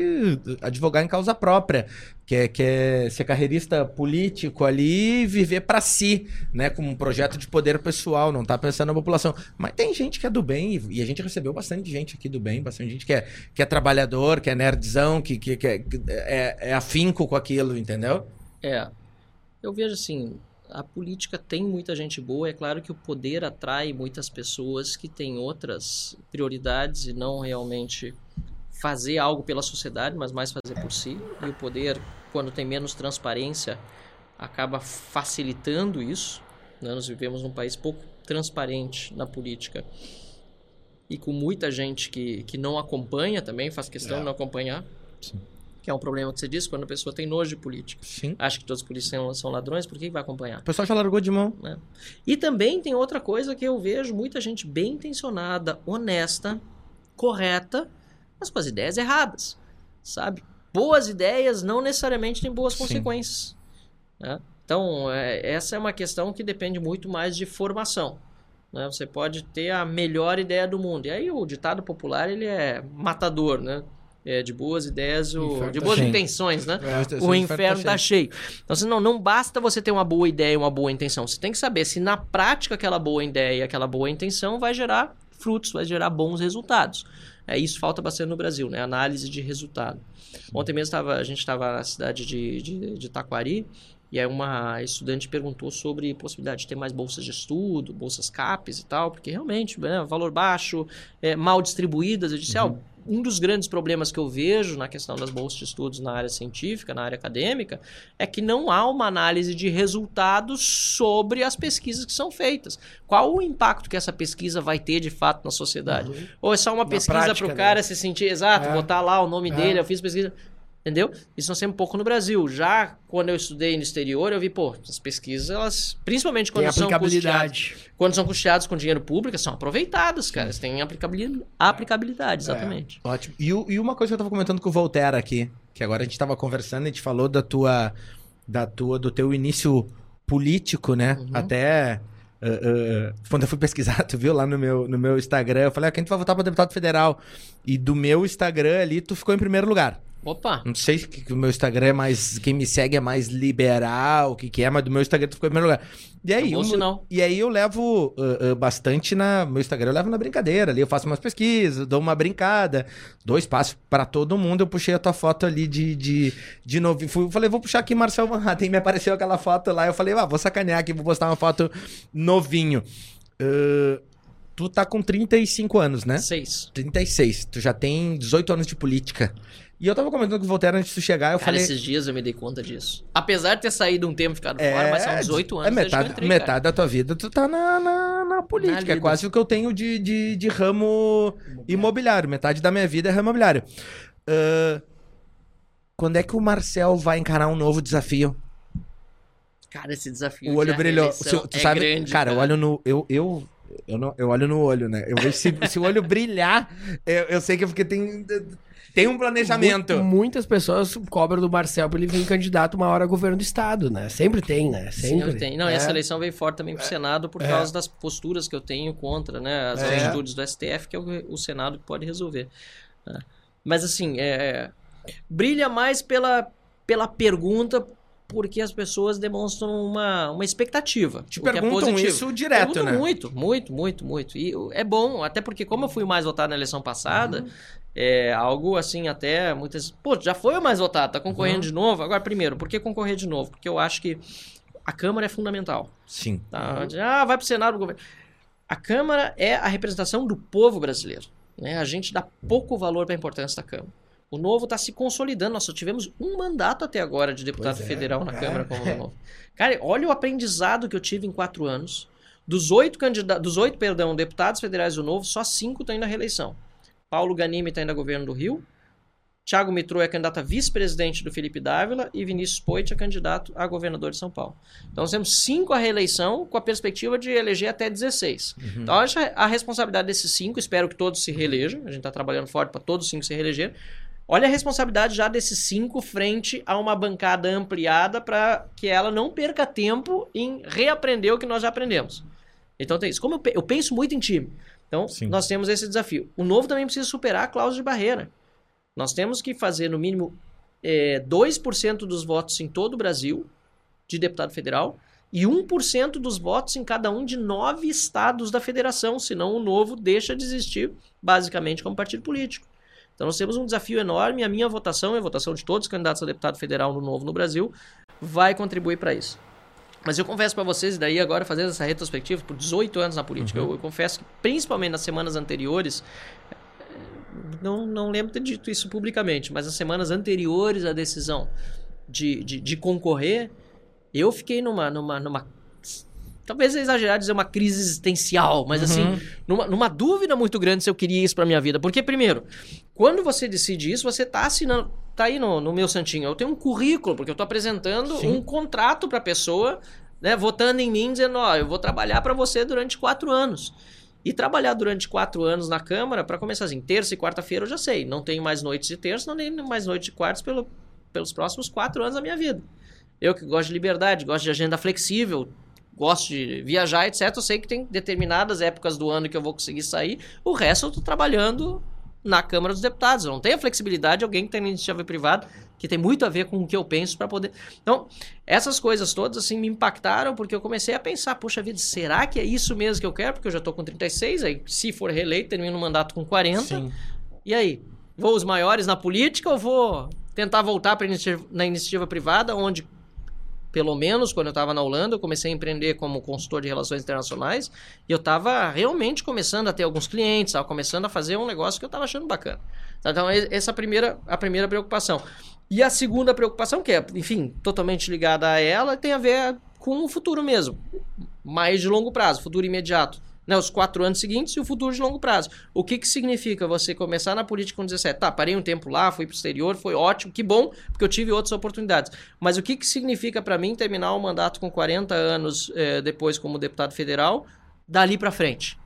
advogar em causa própria, quer, quer ser carreirista político ali e viver pra si, né, como um projeto de poder pessoal, não tá pensando na população. Mas tem gente que é do bem, e- a gente recebeu bastante gente aqui do bem, bastante gente que é, que é trabalhador, que é nerdzão, que, que, que é, que é, é afinco com aquilo, entendeu? É. Eu vejo assim, a política tem muita gente boa, é claro que o poder atrai muitas pessoas que têm outras prioridades e não realmente fazer algo pela sociedade, mas mais fazer por si. E o poder, quando tem menos transparência, acaba facilitando isso. né? Nós vivemos num país pouco transparente na política e com muita gente que, que não acompanha também, faz questão de não acompanhar. Que é um problema que você disse, quando a pessoa tem nojo de política Sim. acha que todos os políticos são ladrões, por que vai acompanhar? O pessoal já largou de mão. E também tem outra coisa que eu vejo muita gente bem intencionada, honesta, correta, mas com as ideias erradas, sabe? Boas ideias não necessariamente têm boas Sim. consequências. né? Então, é, essa é uma questão que depende muito mais de formação. né? Você pode ter a melhor ideia do mundo. E aí o ditado popular, ele é matador, né? É, de boas ideias, o, Inferno de tá boas cheio. intenções, né? É, o inferno tá cheio. Então, assim, não, não basta você ter uma boa ideia e uma boa intenção. Você tem que saber se na prática aquela boa ideia e aquela boa intenção vai gerar frutos, vai gerar bons resultados. É, isso falta bastante no Brasil, né? Análise de resultado. Ontem mesmo tava, a gente estava na cidade de, de, de Taquari e aí uma estudante perguntou sobre possibilidade de ter mais bolsas de estudo, bolsas CAPES e tal, porque realmente, né, valor baixo, é, mal distribuídas. Eu disse, Uhum. ah, um dos grandes problemas que eu vejo na questão das bolsas de estudos na área científica, na área acadêmica, é que não há uma análise de resultados sobre as pesquisas que são feitas. Qual o impacto que essa pesquisa vai ter de fato na sociedade? Ou é só uma pesquisa prática, para o né? cara se sentir exato, É. botar lá o nome É. dele, eu fiz pesquisa. Entendeu? Isso nós temos um pouco no Brasil. Já quando eu estudei no exterior, eu vi, pô, as pesquisas, elas, principalmente quando Tem são custeadas, aplicabilidade. quando são custeadas com dinheiro público, são aproveitadas, cara. Elas têm aplicabili- aplicabilidade, exatamente. Ótimo. E, e uma coisa que eu tava comentando com o Voltaire aqui, que agora a gente tava conversando e a gente falou da tua, da tua, do teu início político, né? Uhum. Até ah, ah, quando eu fui pesquisar, tu viu lá no meu, no meu Instagram, eu falei, ah, quem tu vai votar pra deputado federal? E do meu Instagram ali, tu ficou em primeiro lugar. Opa! Não sei se que, o meu Instagram é mais. Quem me segue é mais liberal, o que, que é, mas do meu Instagram tu ficou em primeiro lugar. E aí, É um e aí eu levo ah, ah, bastante na. Meu Instagram eu levo na brincadeira ali. Eu faço umas pesquisas, dou uma brincada, dou espaço pra todo mundo. Eu puxei a tua foto ali de, de, de novo. Fui, falei, vou puxar aqui Marcel Van Hatten. Me apareceu aquela foto lá. Eu falei, ah, vou sacanear aqui, vou postar uma foto novinho. Ah, tu tá com 35 anos, né? Seis. 36. Tu já tem 18 anos de política. E eu tava comentando com o Voltaire antes de tu chegar, eu Cara, falei. esses dias eu me dei conta disso. Apesar de ter saído um tempo e ficado É, fora, mas são 18 anos É desde que eu metade, entrei, metade cara. da tua vida tu tá na, na, na política. Na é quase o que eu tenho de, de, de ramo imobiliário. Metade da minha vida é ramo imobiliário. Ah, quando é que o Marcel vai encarar um novo desafio? Cara, esse desafio O olho brilhou. Se- tu é sabe, grande, cara, eu olho no. Eu, eu, eu, não, eu olho no olho, né? Eu vejo se, se o olho brilhar, eu, eu sei que é porque tem, tem um planejamento. Mu- Muitas pessoas cobram do Marcel pra ele vir candidato uma hora a governo do estado, né? Sempre tem, né? Sempre, Sempre tem. Não, É. essa eleição veio forte também pro Senado por É. causa das posturas que eu tenho contra, né? As É. atitudes do STF, que é o, o Senado que pode resolver. Mas assim, é, brilha mais pela, pela pergunta porque as pessoas demonstram uma, uma expectativa. Te é perguntam positivo. isso direto, né? Muito, muito, muito, muito. E é bom, até porque como eu fui mais votado na eleição passada, Uhum. É algo assim até muitas... Pô, já foi o mais votado, tá concorrendo Uhum. de novo? Agora, primeiro, por que concorrer de novo? Porque eu acho que a Câmara é fundamental. Sim. Tá? Ah, vai pro Senado, pro governo. A Câmara é a representação do povo brasileiro. Né? A gente dá pouco valor para a importância da Câmara. O Novo está se consolidando. Nós só tivemos um mandato até agora de deputado é, federal na é. Câmara como o Novo. Cara, olha o aprendizado que eu tive em quatro anos. Dos oito, candida... Dos oito perdão, deputados federais do Novo, só cinco estão indo à reeleição. Paulo Ganimi está indo a governo do Rio. Thiago Mitro é candidato a vice-presidente do Felipe Dávila e Vinícius Poit é candidato a governador de São Paulo. Então nós temos cinco à reeleição com a perspectiva de eleger até 16. Então acho a responsabilidade desses cinco, espero que todos se reelejam. A gente está trabalhando forte para todos os cinco se reelegerem. Olha a responsabilidade já desses cinco frente a uma bancada ampliada para que ela não perca tempo em reaprender o que nós já aprendemos. Então tem isso. Como eu, pe- eu penso muito em time. Então Sim. nós temos esse desafio. O novo também precisa superar a cláusula de barreira. Nós temos que fazer no mínimo é, 2% dos votos em todo o Brasil de deputado federal e 1% dos votos em cada um de nove estados da federação, senão o novo deixa de existir basicamente como partido político. Então nós temos um desafio enorme, a minha votação e a votação de todos os candidatos a deputado federal no novo no Brasil vai contribuir para isso. Mas eu confesso para vocês, e daí agora fazendo essa retrospectiva, por 18 anos na política, eu, eu confesso que principalmente nas semanas anteriores, eh, não, não lembro de ter dito isso publicamente, mas nas semanas anteriores à decisão de, de, de concorrer, eu fiquei numa, numa, numa. Talvez é exagerado dizer uma crise existencial, mas assim, numa, numa dúvida muito grande se eu queria isso pra minha vida. Porque, primeiro, quando você decide isso, você tá assinando. Tá aí no, no meu santinho. Eu tenho um currículo, porque eu tô apresentando Sim. um contrato pra pessoa, né? Votando em mim, dizendo, ó, eu vou trabalhar pra você durante quatro anos. E trabalhar durante quatro anos na Câmara, pra começar assim, terça e quarta-feira eu já sei. Não tenho mais noites de terça, não tenho mais noites de quartas pelo, pelos próximos quatro anos da minha vida. Eu que gosto de liberdade, gosto de agenda flexível, gosto de viajar, etc. Eu sei que tem determinadas épocas do ano que eu vou conseguir sair. O resto eu tô trabalhando na Câmara dos Deputados. Eu não tenho a flexibilidade de alguém que tem iniciativa privada, que tem muito a ver com o que eu penso para poder. Então, essas coisas todas assim me impactaram porque eu comecei a pensar, poxa vida, será que é isso mesmo que eu quero? Porque eu já tô com 36, aí se for reeleito, termino o mandato com 40. Sim. E aí? Vou os maiores na política ou vou tentar voltar para iniciativa, na iniciativa privada, onde pelo menos quando eu estava na Holanda, eu comecei a empreender como consultor de relações internacionais e eu estava realmente começando a ter alguns clientes, estava começando a fazer um negócio que eu estava achando bacana. Então, essa é a primeira, a primeira preocupação. E a segunda preocupação, que é, enfim, totalmente ligada a ela, tem a ver com o futuro mesmo. Mais de longo prazo, futuro imediato. Né, os quatro anos seguintes e o futuro de longo prazo. O que, que significa você começar na política com 17? Tá, parei um tempo lá, fui pro exterior, foi ótimo, que bom, porque eu tive outras oportunidades. Mas o que, que significa para mim terminar o mandato com 40 anos eh, depois como deputado federal, dali para frente?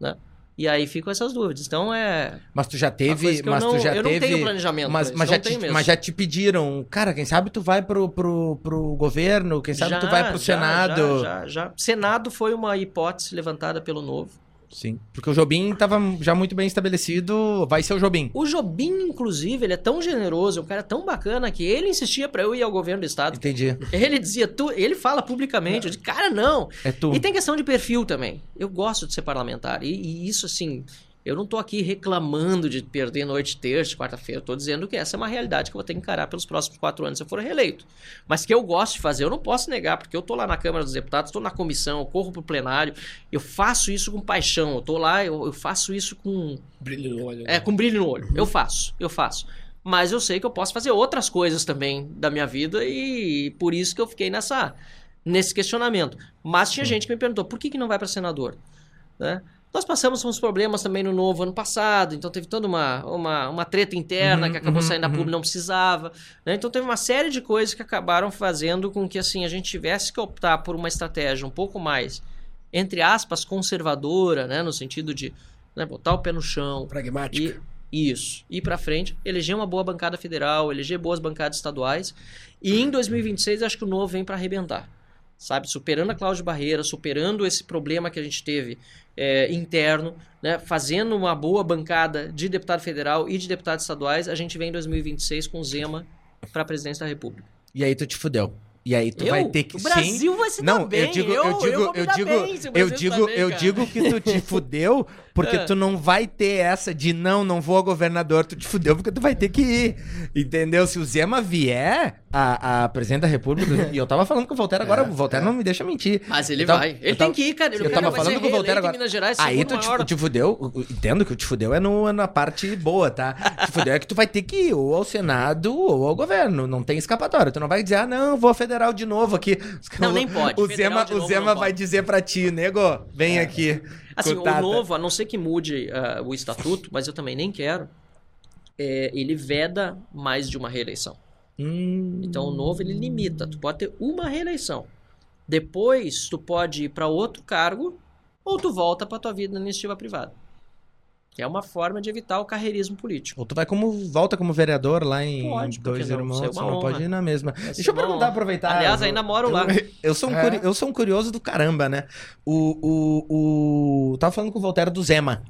Né? E aí ficam essas dúvidas. Então é. Mas tu já teve. eu Mas não- tu já eu não teve. tenho planejamento Mas, mas, não já te, mesmo. mas já te pediram, cara, quem sabe tu vai pro, pro, pro governo, quem sabe tu vai pro já, Senado. Já, já, já. Senado foi uma hipótese levantada pelo Novo. Sim. Porque o Jobim tava já muito bem estabelecido, vai ser o Jobim. O Jobim, inclusive, ele é tão generoso, é um cara tão bacana que ele insistia pra eu ir ao governo do estado. Entendi. Ele dizia, tu, ele fala publicamente, eu disse, cara, não. É tu. E tem questão de perfil também. Eu gosto de ser parlamentar. E, e isso, assim, eu não tô aqui reclamando de perder noite terça, quarta-feira. Tô dizendo que essa é uma realidade que eu vou ter que encarar pelos próximos quatro anos se eu for reeleito. Mas que eu gosto de fazer, eu não posso negar, porque eu tô lá na Câmara dos Deputados, tô na comissão, eu corro pro plenário, eu faço isso com paixão. Eu tô lá, eu, eu faço isso com Brilho no olho. é, com brilho no olho. Eu faço, eu faço. Mas eu sei que eu posso fazer outras coisas também da minha vida e por isso que eu fiquei nessa nesse questionamento. Mas tinha gente que me perguntou, por que, que não vai para senador? Né? Nós passamos uns problemas também no novo ano passado, então teve toda uma, uma, uma treta interna Uhum, que acabou uhum, saindo da uhum. pública, não precisava. né? Então teve uma série de coisas que acabaram fazendo com que assim a gente tivesse que optar por uma estratégia um pouco mais, entre aspas, conservadora, né? no sentido de né, botar o pé no chão, Pragmática. e, isso. Ir pra frente, eleger uma boa bancada federal, eleger boas bancadas estaduais. E em 2026, acho que o novo vem para arrebentar. Sabe? Superando a Cláudia Barreira, superando esse problema que a gente teve é, interno, né? fazendo uma boa bancada de deputado federal e de deputados estaduais, a gente vem em 2026 com Zema para a presidência da República. E aí tu te fudeu. E aí tu eu? vai ter que o Brasil vai se Não, dar bem. eu digo, eu, eu digo, eu digo, bem eu digo, bem, eu digo que tu te fudeu porque É. tu não vai ter essa de não, não vou a governador, tu te fudeu porque tu vai ter que ir. Entendeu? Se o Zema vier a, a presidente da República, e eu tava falando com o Voltaire agora, o Voltaire não me deixa mentir. Mas ele Eu tava- vai. eu Ele tava- tem que ir, cara. Eu O tava falando com o Voltaire agora. Gerais, Aí tu te, te fudeu, entendo que o te fudeu é no, na parte boa, tá? Te fudeu é que tu vai ter que ir ou ao Senado ou ao governo. Não tem escapatória. Tu não vai dizer, ah, não, vou federal de novo aqui. Não, nem pode. O Federal Zema, o Zema vai pode. dizer pra ti, nego, vem aqui. Assim, o novo, a não ser que mude ah, o estatuto, mas eu também nem quero, é, ele veda mais de uma reeleição. Hum, Então o novo ele limita, tu pode ter uma reeleição. Depois tu pode ir para outro cargo ou tu volta para tua vida na iniciativa privada. Que é uma forma de evitar o carreirismo político. Ou tu vai como, volta como vereador lá em Pode, Dois não? Irmãos, é não, pode ir na mesma. Deixa eu perguntar, honra. aproveitar. Aliás, eu- ainda moro lá. Eu, eu sou um É. eu sou um curioso do caramba, né? O, o, o... Tava falando com o Voltaire do Zema.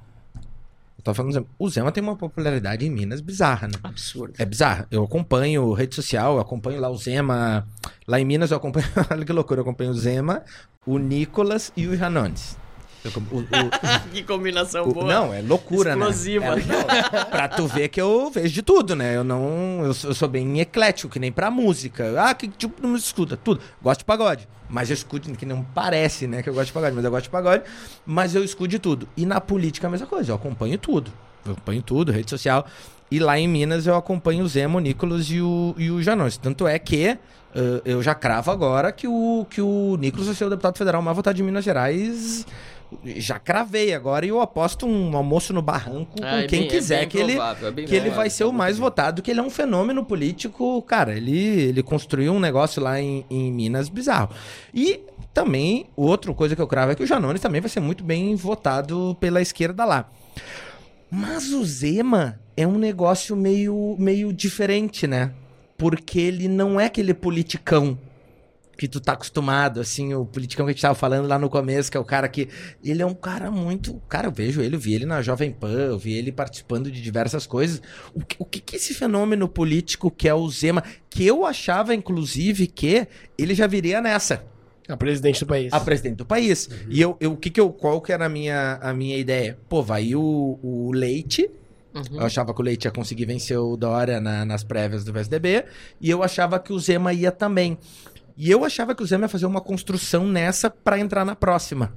Eu tava falando do Zema. O Zema tem uma popularidade em Minas bizarra, né? Absurdo. É bizarro. Eu acompanho rede social, eu acompanho lá o Zema. Lá em Minas eu acompanho. Olha que loucura, eu acompanho o Zema, o Nicolas e o Janones. O- o- que combinação o- boa. não, é loucura, Explosiva. né? É, não, pra tu ver que eu vejo de tudo, né? Eu não. Eu sou, eu sou bem eclético, que nem pra música. Ah, que tipo de música escuta? Tudo. Gosto de pagode. Mas eu escuto, que não parece, né? Que eu gosto de pagode, mas eu gosto de pagode. Mas eu escuto de tudo. E na política é a mesma coisa. Eu acompanho tudo. Eu acompanho tudo, rede social. E lá em Minas eu acompanho o Zema, o Nicolas e o, e o Janones. Tanto é que eh, eu já cravo agora que o, que o Nicolas vai ser o deputado federal mais votado de Minas Gerais. Já cravei agora e eu aposto um almoço no barranco com Ah, é quem bem- é quiser bem que ele provável, é bem que ele provável. vai ser o mais votado, que ele é um fenômeno político, cara, ele, ele construiu um negócio lá em, em Minas bizarro. E também, outra coisa que eu cravo é que o Janones também vai ser muito bem votado pela esquerda lá. Mas o Zema é um negócio meio, meio diferente, né? Porque ele não é aquele politicão. Que tu tá acostumado, assim, o politicão que a gente tava falando lá no começo, que é o cara que. Ele é um cara muito. Cara, eu vejo ele, eu vi ele na Jovem Pan, eu vi ele participando de diversas coisas. O que, o que, que esse fenômeno político que é o Zema, que eu achava, inclusive, que ele já viria nessa. A presidente do país. A presidente do país. E eu, eu, o que que eu, qual que era a minha, a minha ideia? Pô, vai o, o Leite. Uhum. Eu achava que o Leite ia conseguir vencer o Dória na- nas prévias do PSDB. E eu achava que o Zema ia também. E eu achava que o Zema ia fazer uma construção nessa pra entrar na próxima.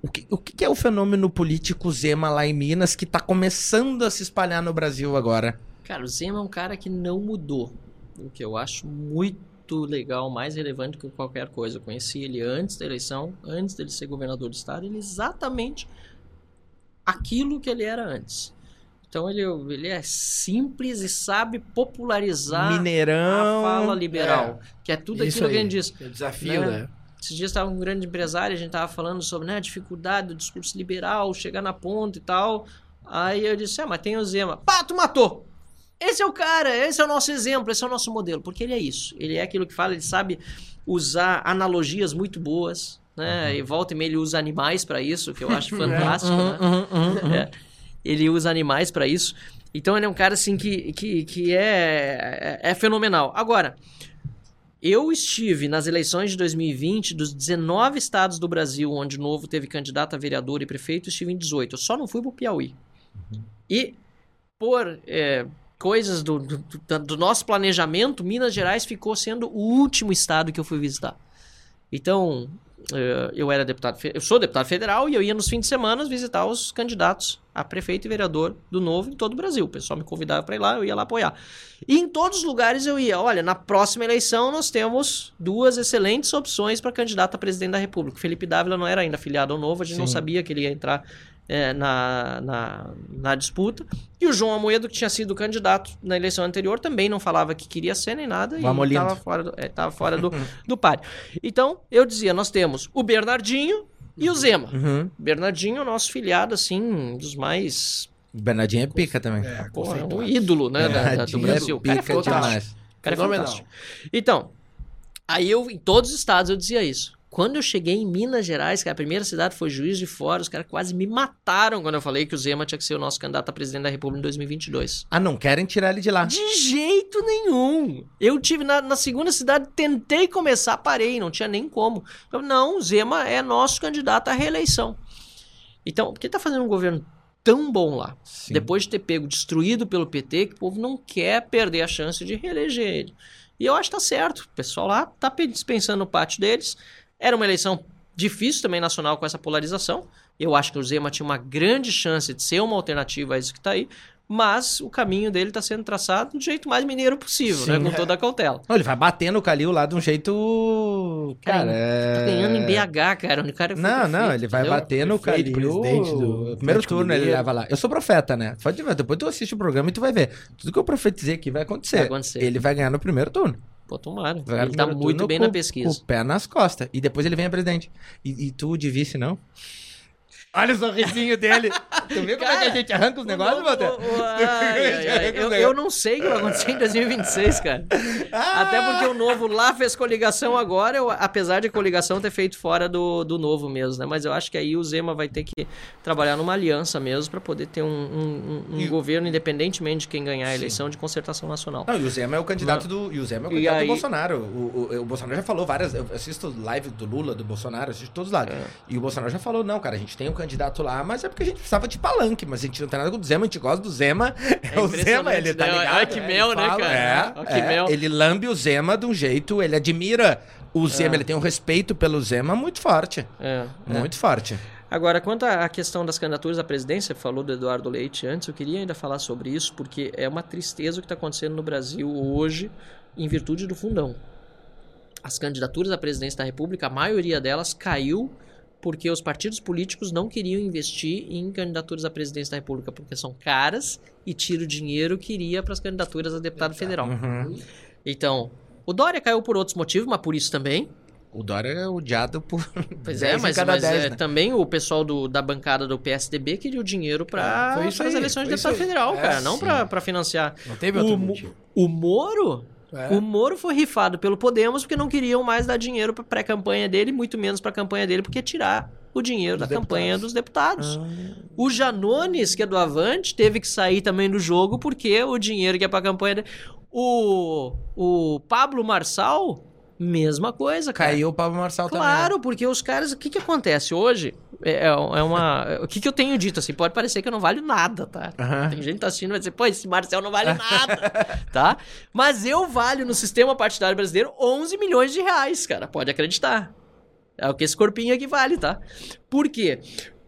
O que, o que é o fenômeno político Zema lá em Minas que tá começando a se espalhar no Brasil agora? Cara, o Zema é um cara que não mudou. O que eu acho muito legal, mais relevante que qualquer coisa. Eu conheci ele antes da eleição, antes dele ser governador do estado, ele é exatamente aquilo que ele era antes. Então ele, ele é simples e sabe popularizar Mineirão. a fala liberal, que é tudo aquilo que a aí. gente diz. É o desafio, Né? né? Esses dias estava um grande empresário, a gente estava falando sobre né, a dificuldade do discurso liberal, chegar na ponta e tal. Aí eu disse, ah, mas tem o Zema. Pá, tu matou! Esse é o cara, esse é o nosso exemplo, esse é o nosso modelo. Porque ele é isso. Ele é aquilo que fala, ele sabe usar analogias muito boas, né? E volta e meia ele usa animais para isso, que eu acho fantástico, né? É. Ele usa animais para isso. Então ele é um cara assim que, que, que é, é fenomenal. Agora, eu estive nas eleições de 2020 dos 19 estados do Brasil onde o Novo teve candidato a vereador e prefeito, estive em 18. Eu só não fui pro Piauí. E por é, coisas do, do, do- nosso planejamento, Minas Gerais ficou sendo o último estado que eu fui visitar. Então, eu era deputado, eu sou deputado federal e eu ia nos fins de semana visitar os candidatos a prefeito e vereador do Novo em todo o Brasil. O pessoal me convidava para ir lá, eu ia lá apoiar. E em todos os lugares eu ia, olha, na próxima eleição nós temos duas excelentes opções para candidato a presidente da República. Felipe Dávila não era ainda filiado ao Novo, a gente não Sim. sabia que ele ia entrar eh, na, na, na disputa. E o João Amoedo, que tinha sido candidato na eleição anterior, também não falava que queria ser nem nada Vamos e estava fora, do, tava fora do, do páreo. Então, eu dizia, nós temos o Bernardinho e o Zema. Uhum. Bernardinho é o nosso filiado, assim, dos mais... O Bernardinho é pica também. É, Pô, é um ídolo, né, da- da- do Bernardinho Brasil. O cara é pica fantástico. demais. O cara é Fenomenal. fantástico. Então, aí eu, em todos os estados, eu dizia isso. Quando eu cheguei em Minas Gerais, que a primeira cidade foi Juiz de Fora, os caras quase me mataram quando eu falei que o Zema tinha que ser o nosso candidato a presidente da República em 2022. Ah, não querem tirar ele de lá. De jeito nenhum. Eu tive na, na segunda cidade, tentei começar, parei, não tinha nem como. Eu, não, o Zema é nosso candidato à reeleição. Então, por que tá fazendo um governo tão bom lá? Sim. Depois de ter pego destruído pelo PT, que o povo não quer perder a chance de reeleger ele. E eu acho que tá certo. O pessoal lá tá pe- dispensando o pátio deles. Era uma eleição difícil também nacional com essa polarização. Eu acho que o Zema tinha uma grande chance de ser uma alternativa a isso que tá aí. Mas o caminho dele tá sendo traçado do jeito mais mineiro possível, né? Sim. Com toda a cautela. Não, ele vai bater no Calil lá de um jeito. Cara, Cara, é... Tá ganhando em BH, cara. onde O cara foi Não, prefeito, não, ele vai entendeu? no Prefeito, Calil. presidente do Primeiro Atlético turno ele Mineiro. leva lá. Eu sou profeta, né? Pode ver, depois tu assiste o programa e tu vai ver. Tudo que eu profetizei aqui vai acontecer. Vai acontecer. Ele vai ganhar no primeiro turno. Pô, tomara. Vai Ele tá muito bem na pesquisa. Com o pé nas costas. E depois ele vem a presidente. E, e tu de vice, não? Olha o sorrisinho dele. Tu viu como é que a gente arranca os negócios, Matheus? o- o- eu, eu não sei o que vai acontecer em 2026, cara. Ah! Até porque o novo lá fez coligação agora, eu- apesar de coligação ter feito fora do, do novo mesmo, né? Mas eu acho que aí o Zema vai ter que trabalhar numa aliança mesmo para poder ter um, um- um- um governo, independentemente de quem ganhar a Sim. eleição, de concertação nacional. Não, e o Zema é o candidato do. E o Zema é o candidato aí- do Bolsonaro. O, o, o Bolsonaro já falou várias. Eu assisto live do Lula, do Bolsonaro, assisto todos os lados. É. E o Bolsonaro já falou: não, cara, a gente tem um candidato lá, mas é porque a gente precisava de palanque, mas a gente não tem nada com o Zema, a gente gosta do Zema. É, o impressionante, Zema, ele tá né? ligado. Olha que é, mel, né, fala, cara? É, que é, mel. Ele lambe o Zema de um jeito, ele admira o Zema, É. ele tem um respeito pelo Zema muito forte. É, é. Muito forte. Agora, quanto à questão das candidaturas à presidência, falou do Eduardo Leite antes, eu queria ainda falar sobre isso, porque é uma tristeza o que está acontecendo no Brasil hoje, em virtude do fundão. As candidaturas à presidência da República, a maioria delas caiu porque os partidos políticos não queriam investir em candidaturas à presidência da República, porque são caras e tira o dinheiro que iria para as candidaturas a deputado federal. Uhum. Então, o Dória caiu por outros motivos, mas por isso também. O Dória é odiado por. Pois 10 é, mas, mas 10, é, né? também o pessoal do- da bancada do PSDB queria o dinheiro para isso as eleições de deputado federal, É, cara, não pra financiar. Não teve O, outro Mo- motivo. o Moro É. O Moro foi rifado pelo Podemos porque não queriam mais dar dinheiro pra pré-campanha dele, muito menos pra campanha dele, porque tirar o dinheiro Dos da campanha deputados. dos deputados. O Janones, que é do Avante, teve que sair também do jogo porque o dinheiro que é pra campanha dele. O, o Pablo Marçal, mesma coisa, cara. Caiu o Pablo Marçal também. Claro, porque os caras. O que, que acontece hoje? É, é uma. O que, que eu tenho dito assim? Pode parecer que eu não valho nada, tá? Aham. Tem gente que tá assistindo e vai dizer, pô, esse Marcel não vale nada, tá? Mas eu valho no sistema partidário brasileiro 11 milhões de reais, cara. Pode acreditar. É o que esse corpinho aqui vale, tá? Por quê?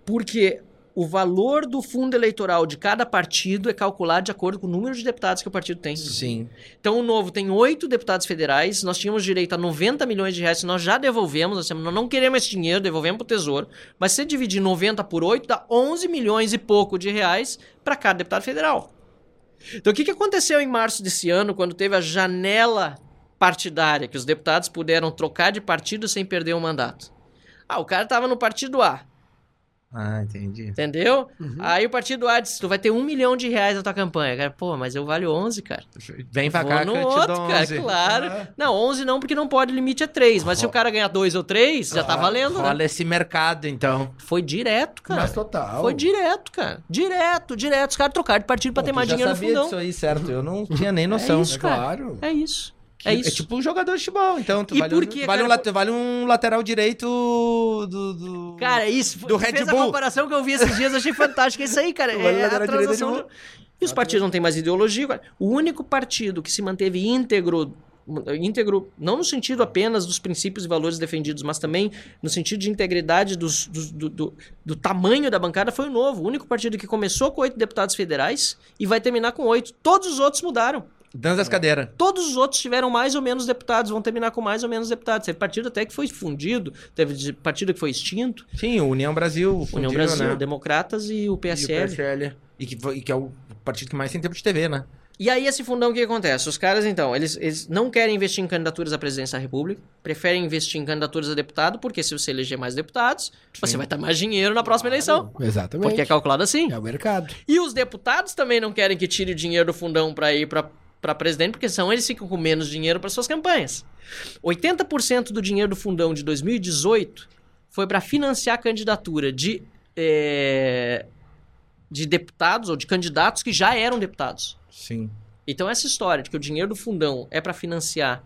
Porque o valor do fundo eleitoral de cada partido é calculado de acordo com o número de deputados que o partido tem. Sim. Então o Novo tem oito deputados federais, nós tínhamos direito a 90 milhões de reais, nós já devolvemos, nós não queremos esse dinheiro, devolvemos pro Tesouro, mas se você dividir 90 por 8, dá 11 milhões e pouco de reais para cada deputado federal. Então o que, que aconteceu em março desse ano, quando teve a janela partidária, que os deputados puderam trocar de partido sem perder o mandato? Ah, o cara tava no partido A, Ah, entendi. entendeu? Aí o partido A disse, tu vai ter um milhão de reais na tua campanha. Cara, pô, mas eu valho 11, cara. Vem pra Vou cá no que eu te outro, cara, 11. claro. Não, 11 não, porque não pode, o limite é 3. Mas se o cara ganhar 2 ou 3, já tá valendo, né? Olha esse mercado, então. Foi direto, cara. Mas total. Foi direto, cara. Direto, direto. Os caras trocaram de partido pra ter Tu mais dinheiro no sabia fundão. disso aí, certo? Eu não tinha nem noção. É isso, cara. Claro. É isso. É isso. É tipo um jogador de futebol, então. Tu E vale, por um- que, vale, um, cara? late- vale um lateral direito do. do... Cara, isso. do Red fez Bull. a comparação que eu vi esses dias, achei fantástica. É isso aí, cara. Vale É a transação. de- E os partidos não têm mais ideologia. cara. O único partido que se manteve íntegro. íntegro, não no sentido apenas dos princípios e valores defendidos, mas também no sentido de integridade dos- dos- do, do- do tamanho da bancada, foi o Novo. O único partido que começou com oito deputados federais e vai terminar com oito. Todos os outros mudaram. Dança das cadeiras. Todos os outros tiveram mais ou menos deputados, vão terminar com mais ou menos deputados. Teve partido até que foi fundido, teve partido que foi extinto. Sim, o União Brasil. União fundiu, Brasil, né? Democratas e o E o PSL. PSL. E que, e que é o partido que mais tem tempo de TV, né? E aí, esse fundão, o que acontece? Os caras, então, eles, eles não querem investir em candidaturas à presidência da República, preferem investir em candidaturas a deputado, porque se você eleger mais deputados, você vai ter mais dinheiro na próxima eleição. Exatamente. Porque é calculado assim. É o mercado. E os deputados também não querem que tire o dinheiro do fundão para ir para para presidente, porque senão eles ficam com menos dinheiro para suas campanhas. 80% do dinheiro do fundão de 2018 foi para financiar a candidatura de, eh, de deputados ou de candidatos que já eram deputados. Sim. Então essa história de que o dinheiro do fundão é para financiar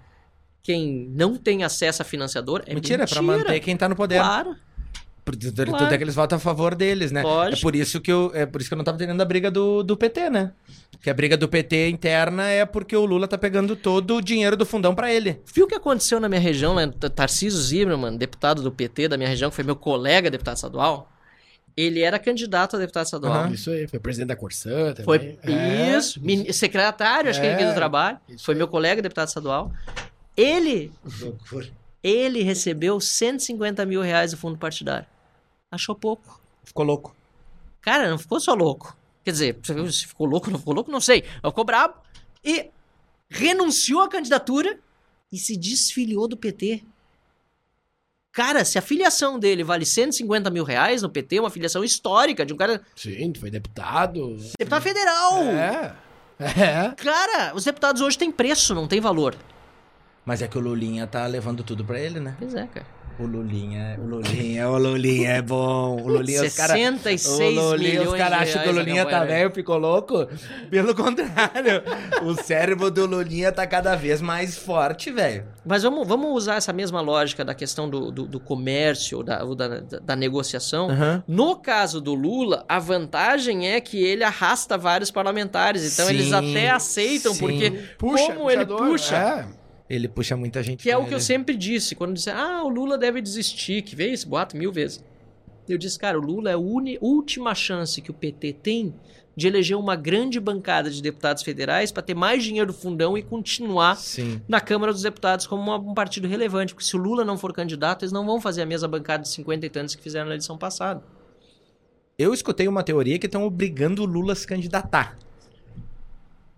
quem não tem acesso a financiador é mentira, mentira. é pra manter quem tá no poder. Claro. Claro. é que eles votam a favor deles, né? Lógico. É por isso que eu, é por isso que eu não tava entendendo a briga do, do PT, né? Que a briga do PT interna é porque o Lula tá pegando todo o dinheiro do fundão pra ele. Viu o que aconteceu na minha região, T- Tarcísio Zimmermann, deputado do PT da minha região, que foi meu colega deputado estadual? Ele era candidato a deputado estadual. Aham. Isso aí. Foi presidente da Corsã também. Foi É. isso, mini- secretário, acho que ele É, aqui do trabalho. isso Foi aí. meu colega deputado estadual. Ele, ele recebeu 150 mil reais do fundo partidário. Achou pouco. Ficou louco. Cara, não ficou só louco. Quer dizer, se ficou louco ou não ficou louco, não sei. Mas ficou brabo. E renunciou à candidatura e se desfiliou do PT. Cara, se a filiação dele vale 150 mil reais no PT, uma filiação histórica de um cara. Sim, foi deputado. Deputado federal! É. É. Cara, os deputados hoje têm preço, não tem valor. Mas é que o Lulinha tá levando tudo pra ele, né? Pois é, cara. O Lulinha, o Lulinha, o Lulinha é bom. O Lulinha, os caras. 66 o Lulinha, milhões os caras acham que o Lulinha tá velho, ficou louco. Pelo contrário, o cérebro do Lulinha tá cada vez mais forte, velho. Mas vamos, vamos usar essa mesma lógica da questão do, do, do comércio, da, ou da, da, negociação. Aham. No caso do Lula, a vantagem é que ele arrasta vários parlamentares. Então Sim, eles até aceitam, sim. porque Puxa, como ele puxador, puxa. É. Ele puxa muita gente. Que é o que eu ele. sempre disse, quando disse, ah, o Lula deve desistir, que veio esse boato mil vezes. Eu disse, cara, o Lula é a última chance que o PT tem de eleger uma grande bancada de deputados federais para ter mais dinheiro do fundão e continuar Sim. na Câmara dos Deputados como uma- um partido relevante. Porque se o Lula não for candidato, eles não vão fazer a mesma bancada de 50 e tantos que fizeram na eleição passada. Eu escutei uma teoria que estão obrigando o Lula a se candidatar.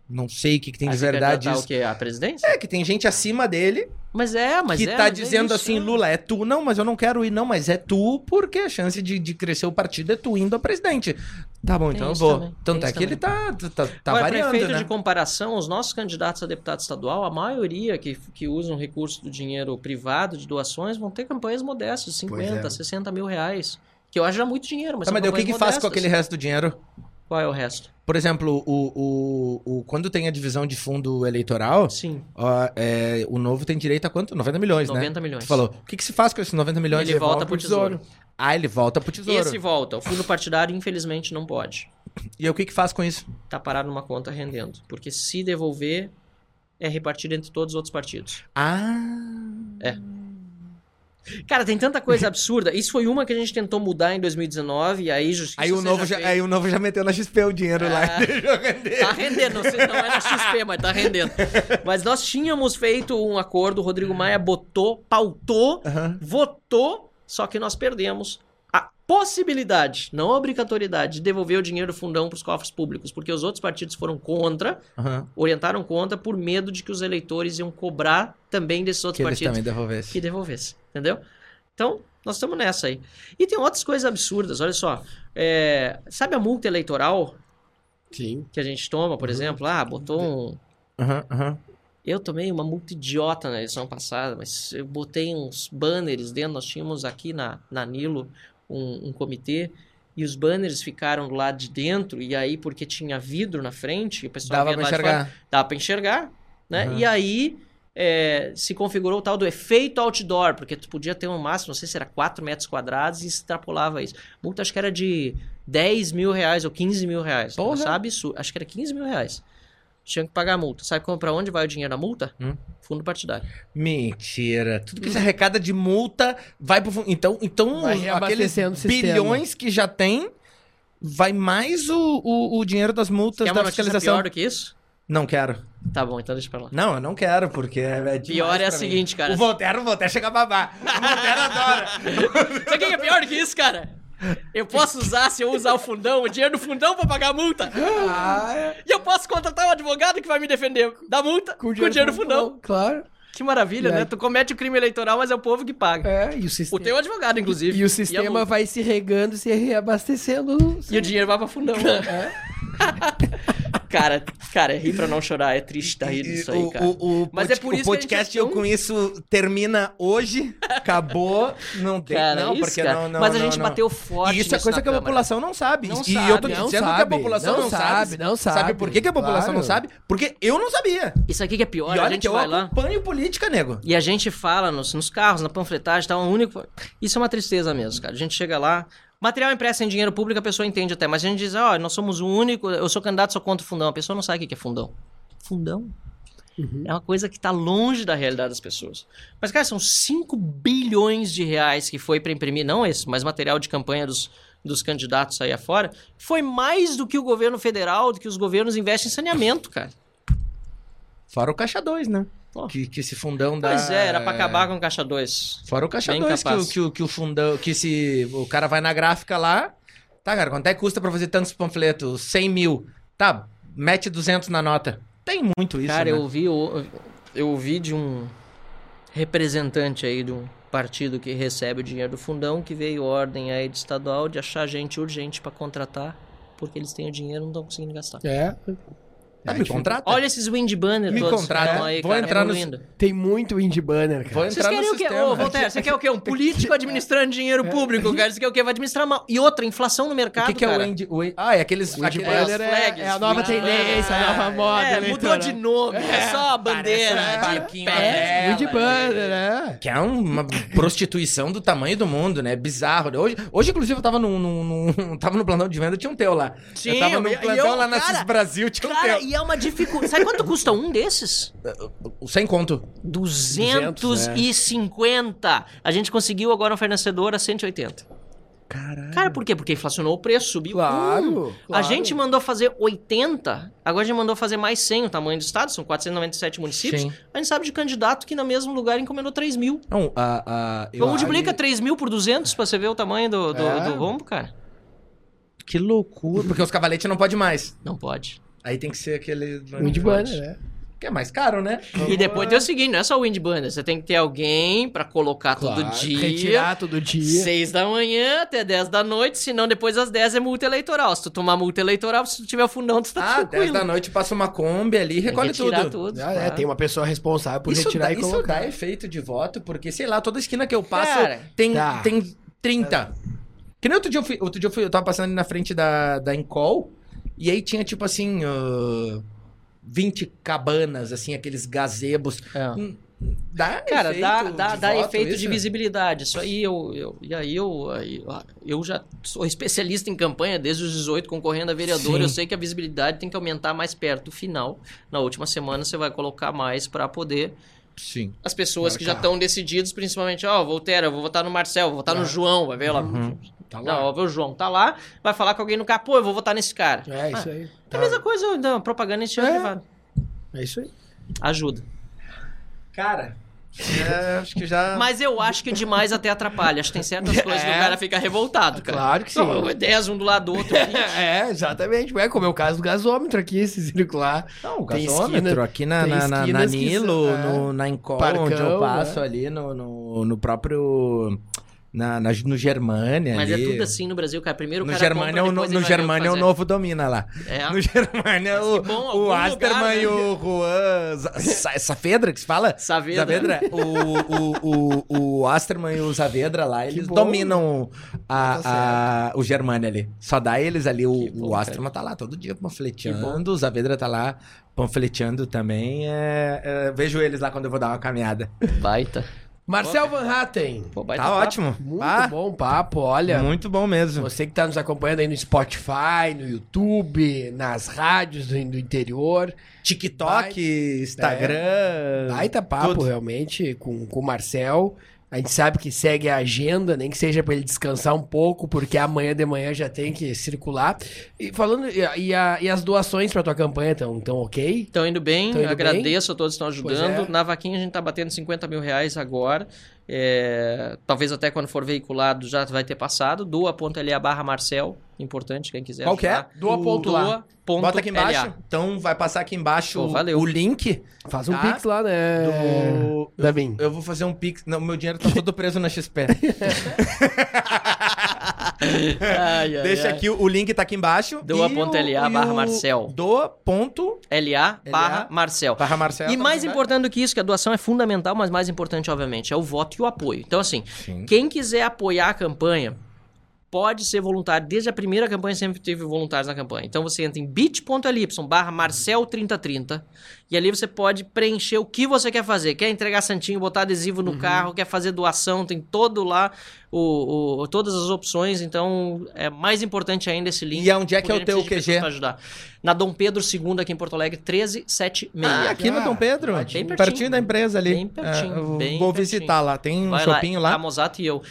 Não sei o que, que tem de verdade tratar isso. o quê? A presidência? É, que tem gente acima dele Mas é, mas que é. tá é dizendo assim, é. Lula, é tu. Não, mas eu não quero ir, não, mas é tu, porque a chance de, de crescer o partido é tu indo a presidente. Tá bom, Tem então eu vou. também, Tanto tem é que ele tá, tá, tá Agora, variando, prefeito né? de comparação, os nossos candidatos a deputado estadual, a maioria que, que usam recurso do dinheiro privado, de doações, vão ter campanhas modestas, de Pois 50, é. 60 mil reais. Que eu acho já muito dinheiro, mas Tá, mas o que, que faz com aquele resto do dinheiro? Qual é o resto? Por exemplo, o, o, o, quando tem a divisão de fundo eleitoral, Sim, ó, é, o novo tem direito a quanto? 90 milhões, né? 90 milhões. Tu falou. O que, que se faz com esses 90 milhões? Ele volta pro tesouro. Ah, ele volta pro tesouro. Esse volta. O fundo partidário, infelizmente, não pode. E o que, que faz com isso? Tá parado numa conta rendendo. Porque se devolver, é repartido entre todos os outros partidos. Ah. Cara, tem tanta coisa absurda. Isso foi uma que a gente tentou mudar em 2019, e aí justiça Aí o, novo já, aí o novo já meteu na XP o dinheiro lá. Deixou render. Tá rendendo, não sei, não é na XP, mas tá rendendo. Mas nós tínhamos feito um acordo, o Rodrigo Maia botou, pautou, Aham. votou, só que nós perdemos possibilidade, não obrigatoriedade, de devolver o dinheiro do fundão para os cofres públicos, porque os outros partidos foram contra, Aham. orientaram contra, por medo de que os eleitores iam cobrar também desses outros Que partidos também devolvessem. que devolvesse, entendeu? Então, nós estamos nessa aí. E tem outras coisas absurdas, olha só. É, sabe a multa eleitoral Sim. que a gente toma, por exemplo? Ah, botou um. Aham, aham. Eu tomei uma multa idiota na eleição passada, mas eu botei uns banners dentro. Nós tínhamos aqui na, na Nilo um, um comitê. E os banners ficaram do lado de dentro, e aí, porque tinha vidro na frente, e o pessoal Dava lá de fora, enxergar. dava pra enxergar, né? Uhum. E aí é, se configurou o tal do efeito outdoor, porque tu podia ter um máximo, não sei se era 4 metros quadrados e extrapolava isso. Multa acho que era de 10 mil reais ou 15 mil reais. Porra. Sabe isso? Acho que era 15 mil reais. Tinha que pagar a multa. Sabe como- pra onde vai o dinheiro da multa? Hum. Fundo partidário. Mentira. Tudo que se arrecada de multa vai pro fundo. Então, então Vai aqueles bilhões que já tem, vai mais o, o, o dinheiro das multas Quer da uma fiscalização. pior do que isso? Não quero. Tá bom, então deixa pra lá. Não, eu não quero, porque é, Pior é a pra mim. seguinte, cara. O Voltaire, o Voltaire chega a babar. O Voltaire adora. Sabe o que é pior do que isso, cara? Eu posso usar, se eu usar o fundão, o dinheiro do fundão pra pagar a multa. E eu posso contratar um advogado que vai me defender da multa com o dinheiro, do fundão. Claro. Que maravilha, E né? Tu comete o crime eleitoral, mas é o povo que paga. É, e o O sistema. teu advogado, inclusive. E o a sistema multa. vai se regando, se reabastecendo. E o dinheiro vai pra fundão. cara, cara, é rir pra não chorar. É triste tá rindo disso aí, cara. o, o Mas é por isso o que a podcast gente é eu com isso termina hoje, acabou, não tem, Cara, não, isso, porque cara. não, não, Mas a não, gente não. bateu forte E isso é coisa que a Câmara. população não sabe. Não e sabe, eu tô não dizendo que a sabe, população não não, sabe, não sabe. por que, que a população não Claro. sabe? Porque eu não sabia. Isso aqui que é pior, e a olha gente que eu vai lá. acompanho política, nego. E a gente fala nos, nos carros, na panfletagem, tá um único. Isso é uma tristeza mesmo, cara. A gente chega lá, material impresso em dinheiro público, a pessoa entende até, mas a gente diz, ó, nós somos o único, eu sou candidato, sou contra o fundão. A pessoa não sabe o que é fundão. Fundão? É uma coisa que tá longe da realidade das pessoas. Mas, cara, são 5 bilhões de reais que foi pra imprimir, não esse, mas material de campanha dos, dos candidatos aí afora. Foi mais do que o governo federal, do que os governos investem em saneamento, cara. Fora o Caixa 2, né? Pô. Que, que esse fundão dá... Pois é, era pra acabar com o Caixa 2. Fora o Caixa Bem 2, que, o- que, o- que o fundão... Que se o cara vai na gráfica lá... Tá, cara, quanto é que custa pra fazer tantos panfletos? 100 mil. Tá, mete 200 na nota. Tem muito isso, Cara, né? eu ouvi, eu, eu ouvi de um representante aí de um partido que recebe o dinheiro do fundão que veio ordem aí de estadual de achar gente urgente pra contratar porque eles têm o dinheiro e não estão conseguindo gastar. É. Ah, me contrata. Olha esses wind banner Me todos contrata. que estão aí, Vou cara, entrar no- evoluindo. Tem muito indie banner, cara. Vou Vocês entrar no querem o quê? Ô, Voltaire, você quer o quê? Um político administrando dinheiro É. público, cara. Você quer o quê? Vai administrar mal. E outra, inflação no O mercado, que, que é o o Andy- Ah, é aqueles... O aqueles- banner é, flags, é a nova wind tendência, a nova moda. É, mudou eleitoral. de nome. É, só a bandeira. Parece um de barquinho. É, indie banner, né? Que é uma prostituição do tamanho do mundo, né? Bizarro. Hoje, hoje inclusive, eu tava num, num, num- tava no plantão de venda, tinha um teu lá. Sim, eu tava no plantão eu- lá na cara, CIS Brasil, tinha um teu. e é uma dificuldade. Sabe quanto custa um desses? O Sem conto. 250. A gente conseguiu agora um fornecedor a 180. Caralho. Cara, por quê? Porque inflacionou o preço, subiu. Claro, Hum. A claro. gente mandou fazer 80, agora a gente mandou fazer mais 100 o tamanho do estado, são 497 municípios. Sim. A gente sabe de candidato que no mesmo lugar encomendou 3 mil. Não, a, a, Então multiplica aí- 3 mil por 200 pra você ver o tamanho do, do, É. do rombo, cara. Que loucura. Porque os cavaletes não pode mais. Não pode. Aí tem que ser aquele. Wind Banner, né? Que é mais caro, né? E depois tem o seguinte, não é só o Wind Banner, você tem que ter alguém pra colocar todo Claro, dia. Retirar todo dia. Seis da manhã até 10 da noite, senão depois das 10 é multa eleitoral. Se tu tomar multa eleitoral, se tu tiver o fundão, tu tá Ah, 10 tranquilo. da noite passa uma Kombi ali e recolhe retirar tudo. tudo. Ah, é, Ah. tem uma pessoa responsável por Isso, retirar dá, e isso colocar. dá efeito de voto, porque, sei lá, toda esquina que eu passo Cara, tem, tá. tem 30. Que nem outro dia eu fui, outro dia eu, fui, eu tava passando ali na frente da, da Encol, e aí tinha tipo assim, ah, 20 cabanas, assim, aqueles gazebos. É. Hum, Dá Cara, efeito dá, de dá, dá voto efeito de isso? visibilidade. Isso aí eu, eu e aí eu, eu já sou especialista em campanha desde os 18 concorrendo a vereador. Sim. Eu sei que a visibilidade tem que aumentar mais perto do final. Na última semana você vai colocar mais pra poder Sim. as pessoas que já Marcar. estão decididas, principalmente, ó, Voltaire, eu vou votar no Marcel, vou votar no João, vai ver lá. Tá lá. Não, o João, tá lá, vai falar com alguém no carro, pô, eu vou votar nesse cara. É isso aí. É Tá. a mesma coisa, não, propaganda em É. privado. É isso aí. Ajuda. Cara, é, acho que já... Mas eu acho que demais até atrapalha. Acho que tem certas coisas que o É. cara fica revoltado, cara. Claro que sim. Não, 10 um do lado do outro. 20. É, exatamente. É como é o caso do gasômetro aqui, esse circular. Não, o gasômetro esquina- aqui na, na, na, na Nilo, são- é. no, na Encol, Parcão, onde eu passo né? ali no, no, no próprio... Na, na- no Germânia Mas é ali. tudo assim no Brasil, cara. Primeiro o No cara Germânia, é compra, o no, no ver o que Germânia é o novo domina lá. É. No Germânia, o, bom, o algum Asterman lugar, e né? o Juan... Sa- Saavedra, que se fala? Saavedra. O, o, o, o Asterman e o Saavedra lá, eles bom. dominam a, Tá a- o Germânia ali. Só dá eles ali. O, bom, o cara. Asterman tá lá todo dia panfleteando, o Saavedra tá lá panfleteando também. É, é, vejo eles lá quando eu vou dar uma caminhada. Baita. Marcel Van Hatten. Pô, baita Tá papo. ótimo. Muito Ah, bom papo, olha. Muito bom mesmo. Você que tá nos acompanhando aí no Spotify, no YouTube, nas rádios do, do interior. TikTok, Instagram. Baita papo, tudo. realmente, com, com o Marcel. A gente sabe que segue a agenda, nem que seja pra ele descansar um pouco, porque amanhã de manhã já tem que circular. E falando, e, a- e a- as doações pra tua campanha estão tão ok? Estão indo bem, indo agradeço a todos que estão ajudando. É. Na vaquinha a gente tá batendo 50 mil reais agora. É, talvez até quando for veiculado já vai ter passado. Doa.la barra Marcel. Importante, quem quiser Qual que é? ajudar. Doa ponto lá. Doa ponto Bota aqui embaixo. LA. Então vai passar aqui embaixo Pô, valeu. o link. Faz um Tá. pix lá, né? Do... Davi. Eu vou fazer um pix. Não, meu dinheiro tá todo preso na XP. Ai, ai, Deixa ai. aqui, o link tá aqui embaixo. Doa.la barra Marcel. Doa ponto LA barra Marcel. barra Marcel. E tá mais aqui importante do que isso, que a doação é fundamental, mas mais importante, obviamente, é o voto e o apoio. Então, assim, Sim. quem quiser apoiar a campanha, pode ser voluntário. Desde a primeira campanha sempre teve voluntários na campanha. Então você entra em bit.ly barra Marcel3030 e ali você pode preencher o que você quer fazer. Quer entregar santinho, botar adesivo Uhum. no carro, quer fazer doação, tem todo lá o, o- todas as opções. Então é mais importante ainda esse link. E onde é que é o teu QG? ajudar. Na Dom Pedro II aqui em Porto Alegre, 1376. Ah, aqui no Ah, Dom Pedro. bem pertinho. pertinho da empresa ali. Bem pertinho, É, bem vou pertinho. visitar lá. Tem um Vai shopping lá. A Mosato e eu.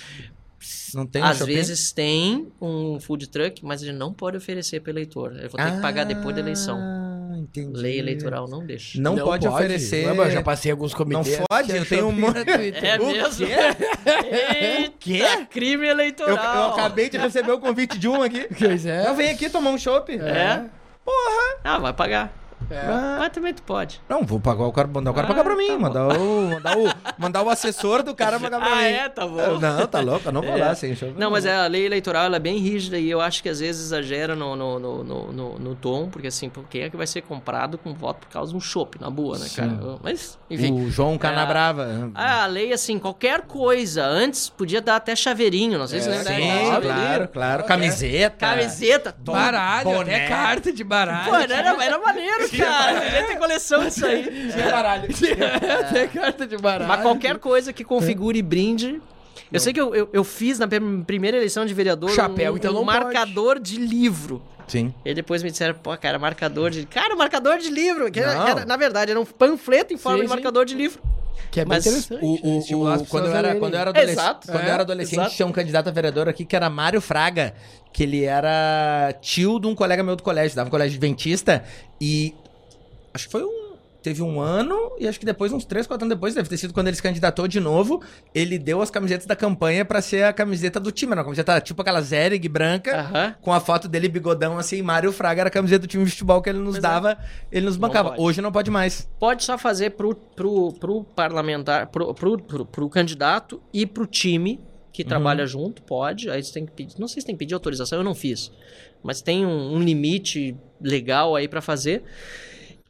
Não tem um Às shopping? vezes tem um food truck, mas ele não pode oferecer para eleitor. Eu vou ter que pagar depois da eleição. Ah, entendi. Lei eleitoral não deixa. Não, pode, oferecer. Ué, mas eu já passei alguns comitês. Não pode? Eu tenho um monte-. É O mesmo? quê? Eita, crime Eu, eleitoral. eu acabei de receber o convite de um aqui. Pois é. Eu venho aqui tomar um chopp. É? Ah, vai pagar. Ah, Mas também tu pode. Não, vou pagar o cara, mandar o cara pagar pra mim. tá mandar, o, mandar, o, mandar o assessor do cara pagar pra Ah, mim. é? Tá bom. Não, tá louco, eu não vou É. lá sem chopp. Não, mas é, a lei eleitoral ela é bem rígida e eu acho que às vezes exagera no, no, no, no, no- tom, porque assim, quem é que vai ser comprado com voto por causa de um chopp, na boa, né, cara? Mas, enfim. O João Canabrava. Ah, a lei, assim, qualquer coisa. Antes podia dar até chaveirinho, não sei se É, você sim, lembra. claro, claro. Camiseta. Camiseta. Baralho, Boné. até carta de baralho. Pô, era, era maneiro, cara. Podia ter coleção disso aí. baralho. até carta de baralho. Mas qualquer coisa que configure brinde. Eu sei que eu, eu, eu fiz na prim- primeira eleição de vereador Chapéu, um, então um não pode. marcador de livro. Sim. E depois me disseram, pô, cara, marcador de. Cara, marcador de livro. Que era- Não. era- na verdade, era um panfleto em forma Sim, de sim. marcador de livro. Que é bem Mas interessante. O, o- o- quando, eu era, quando eu era adolescente, Exato. quando eu É, era adolescente exato. tinha um candidato a vereador aqui que era Mário Fraga, que ele era tio de um colega meu do colégio, dava colégio adventista, e acho que foi um teve um ano, e acho que depois, uns três, quatro anos depois, deve ter sido quando ele se candidatou de novo, ele deu as camisetas da campanha pra ser a camiseta do time. Era uma camiseta tipo aquela Zerig branca, Aham. com a foto dele bigodão assim, Mário Fraga era a camiseta do time de futebol que ele nos Pois é. dava, ele nos Não bancava. pode. Hoje não pode mais. Pode só fazer pro, pro, pro parlamentar, pro, pro, pro, pro candidato e pro time que Uhum. trabalha junto, pode. Aí você tem que pedir. Não sei se tem que pedir autorização, eu não fiz. Mas tem um, um limite legal aí pra fazer.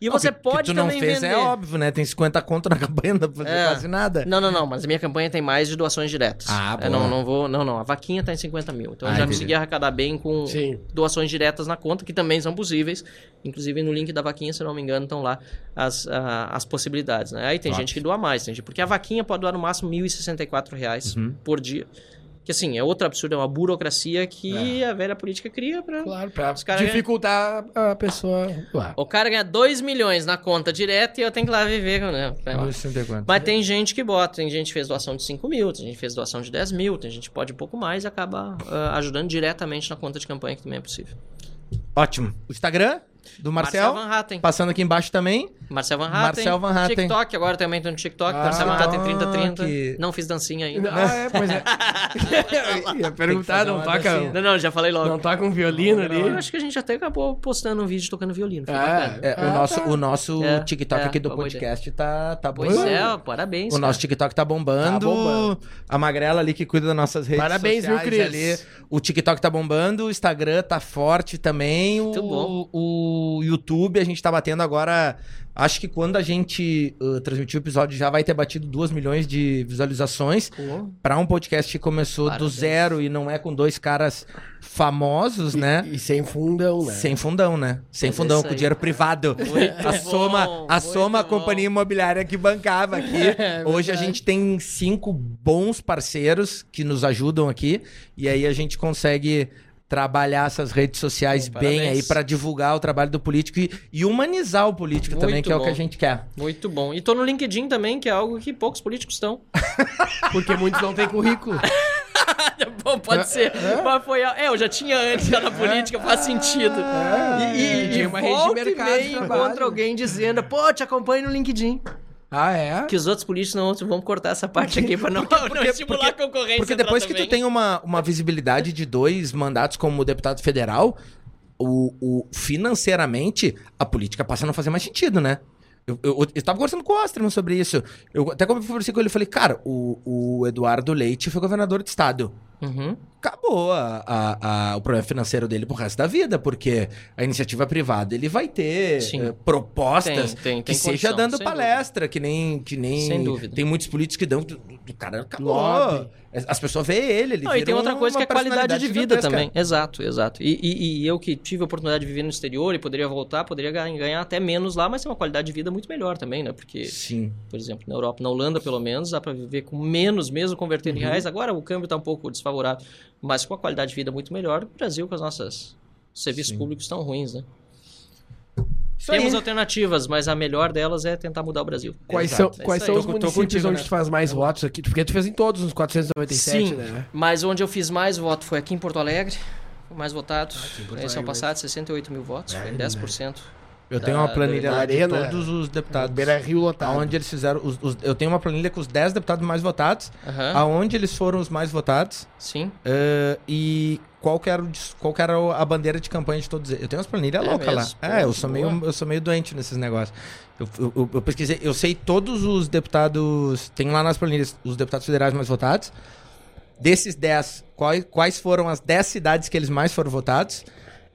E Não, você que- pode que tu não também fez vender. é óbvio, né? Tem 50 conto na campanha, não dá pra fazer É. quase nada. Não, não, não, mas a minha campanha tem mais de doações diretas. Ah, É, boa. não, não vou. Não, não. A vaquinha tá em 50 mil. Então Ah, eu já entendi. consegui arrecadar bem com Sim. doações diretas na conta, que também são possíveis. Inclusive no link da vaquinha, se não me engano, estão lá as, ah, as possibilidades. Né? Aí tem gente que doa mais, tem gente- porque a vaquinha pode doar no máximo 1.064 reais Uhum. por dia. Que assim, é outro absurdo, é uma burocracia que a velha política cria pra. Claro, pra dificultar a pessoa. Ué. O cara ganha 2 milhões na conta direta e eu tenho que ir lá viver com né? Vai lá. 150. Mas tem gente que bota, tem gente que fez doação de 5 mil, tem gente que fez doação de 10 mil, tem gente que pode um pouco mais e acaba ah, ajudando diretamente na conta de campanha, que também é possível. Ótimo. O Instagram do Marcel, Van Hatten. passando aqui embaixo também. Marcel Van Hatten. Marcel Van Hatten. TikTok, agora também tô no TikTok. Ah, Marcel Van Hatten 3030. TikTok. Não fiz dancinha ainda. Ah, é, pois é. Ia perguntar, não toca, dancinha. Não, não, já falei logo. não toca um violino ali? Eu acho que a gente até acabou postando um vídeo tocando violino. Ah. É, Ah, o nosso, tá. o nosso É, TikTok é, aqui do podcast tá, tá Pois bombando. é, parabéns. O cara. nosso TikTok tá bombando. Tá bombando. A Magrela ali que cuida das nossas redes Parabéns, viu, sociais Cris? ali. O TikTok tá bombando, o Instagram tá forte também. Muito o, bom. o YouTube, a gente tá batendo agora. Acho que quando a gente uh, transmitir o episódio já vai ter batido 2 milhões de visualizações. Pô, Pra um podcast que começou do Parabéns. zero e não é com dois caras famosos, né? E sem fundão, né? Sem fundão, né? Sem Mas fundão, com aí. dinheiro privado. Muito a bom, Soma, a Soma, a companhia imobiliária que bancava aqui. É Hoje a verdade. gente tem cinco bons parceiros que nos ajudam aqui. E aí a gente consegue trabalhar essas redes sociais Bom, bem parabéns. aí pra divulgar o trabalho do político e, e humanizar o político Muito também, que é o que bom. a gente quer. muito bom. E tô no LinkedIn também, que é algo que poucos políticos estão. Porque muitos não têm currículo. Bom, pode ser. Mas foi. a- É, eu já tinha antes já na política, faz sentido. É, E, e, tinha e uma rede de e mercado encontra alguém dizendo, pô, te acompanho no LinkedIn. Ah, é? Que os outros políticos não vamos cortar essa parte aqui pra não, não estimular a concorrência. Porque depois que tu também. tem uma, uma visibilidade de dois mandatos como deputado federal, o, o- financeiramente a política passa a não fazer mais sentido, né? Eu, eu, eu tava conversando com o Osterman sobre isso. Eu até conversei com ele e falei, cara, o, o Eduardo Leite foi governador de estado. Uhum. Acabou a- a- a- o problema financeiro dele pro resto da vida, porque a iniciativa privada ele vai ter Sim. eh, propostas Tem, tem, que tem seja condição, dando palestra, que nem, que nem Sem dúvida. tem muitos políticos que dão, o cara acabou. Lobby. As pessoas veem ele, ele Não, e tem outra coisa que é qualidade de vida também. Exato, exato. E, e- e eu que tive a oportunidade de viver no exterior e poderia voltar, poderia ganhar, até menos lá, mas tem uma qualidade de vida muito melhor também, né? Porque, Sim. por exemplo, na Europa, na Holanda, pelo menos, dá pra viver com menos, mesmo convertendo em Uhum. reais. Agora o câmbio tá um pouco desfavorável, mas com uma qualidade de vida muito melhor. O Brasil, com as nossas serviços públicos tão ruins, né? Isso Temos aí. alternativas, mas a melhor delas é tentar mudar o Brasil. Quais Exato. são, É quais são aí. os Tô- tô municípios contigo, onde né? tu faz mais votos aqui? Porque tu fez em todos os 497, Sim, né? mas onde eu fiz mais voto foi aqui em Porto Alegre. Mais votado. Porto Eleição Alegre, passada, 68 mil votos, foi 10%. Eu tenho uma planilha lá de Arena. todos os deputados. Beira Rio lotado. Aonde eles fizeram. Os, os- eu tenho uma planilha com os 10 deputados mais votados. Aham, Aonde eles foram os mais votados. sim. eh, e qual que, era o, qual que era a bandeira de campanha de todos eles. Eu tenho umas planilhas É loucas lá. É, eu sou, meio, eu sou meio doente nesses negócios. Eu, eu- eu- eu pesquisei, eu sei todos os deputados. Tem lá nas planilhas os deputados federais mais votados. Desses 10, quais, quais foram as 10 cidades que eles mais foram votados?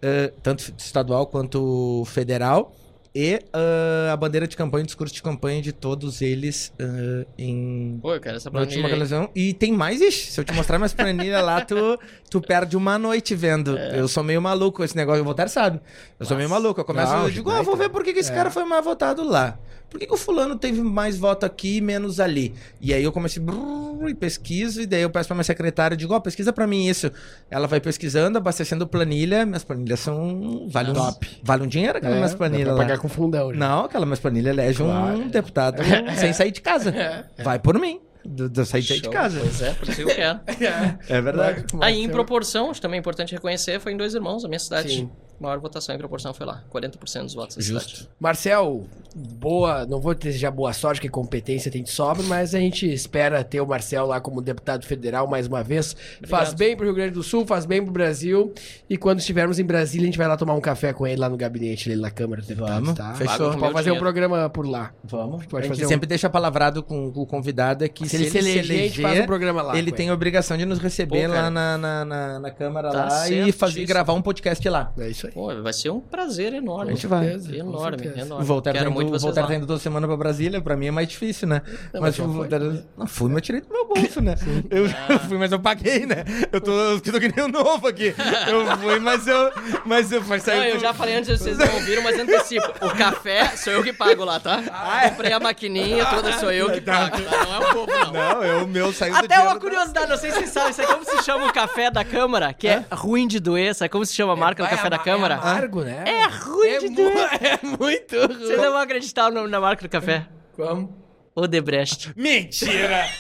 Eh, tanto estadual quanto federal. E ah, a bandeira de campanha, o discurso de campanha de todos eles ah, em Pô, eu quero essa planilha. E tem mais, ixi, se eu te mostrar minhas planilhas lá, tu, tu perde uma noite vendo. É. Eu sou meio maluco esse negócio. O Voltaire sabe. Eu sou meio maluco. Eu começo, Não, eu digo, ah, vou ver por que, que esse É. cara foi mais votado lá. Por que, que o fulano teve mais voto aqui e menos ali? E aí eu comecei brrr, e pesquiso, e daí eu peço pra minha secretária, digo, ó, pesquisa pra mim isso. Ela vai pesquisando, abastecendo planilha. Minhas planilhas são... Vale um, Top. Vale um dinheiro aquelas minhas dá planilhas lá. Com fundão. já. Não, aquela minhas planilha elege Claro. um deputado sem sair de casa. Vai por mim. Do, do sair de Show. casa. Pois é, por isso que eu quero. É verdade. Mas- Aí, em proporção, acho também é importante reconhecer, foi em Dois Irmãos, a minha cidade. Sim. Maior votação em proporção foi lá. 40% dos votos da cidade. Justo. Marcel, boa, não vou desejar boa sorte, que competência tem de sobra, mas a gente espera ter o Marcel lá como deputado federal mais uma vez. Faz bem pro Rio Grande do Sul, faz bem pro Brasil. E quando estivermos em Brasília, a gente vai lá tomar um café com ele lá no gabinete, ali na Câmara dos Deputados, Vamos, tá? fechou. Pode fazer um dinheiro. programa por lá. Vamos. Pode a gente fazer um- sempre deixa palavrado com, com o convidado é que Se ele se eleger, a gente faz um programa lá Ele tem ele. a obrigação de nos receber Pô, lá na, na, na, na câmara Tá lá e fazer gravar um podcast lá. É isso aí. Pô, vai ser um prazer enorme. A gente vai. certeza, com Enorme, certeza. enorme. O Voltaire, Quero tá muito indo, o vocês Voltaire lá. tá indo toda semana pra Brasília, pra mim é mais difícil, né? Não, mas mas o foi. Voltaire... Não, fui, mas eu tirei do meu bolso, né? Eu já fui, mas eu paguei, né? Eu tô, eu tô que nem o novo aqui. Eu fui, mas eu... Mas eu... Mas Não, saiu eu do- já falei antes, vocês não ouviram, mas antecipo. O café sou eu que pago lá, tá? Comprei a maquininha, toda sou eu que pago, tá? Não é o povo, não. Não, eu, o meu saiu do Até uma da- curiosidade, não sei se vocês sabem, isso é como se chama o café da Câmara, que é, ruim de doer, sabe como se chama a marca do café da ama- Câmara? É amargo, né? É ruim É, de mu- é muito ruim. Vocês não vão acreditar o nome da marca do café. Como? Odebrecht. Mentira!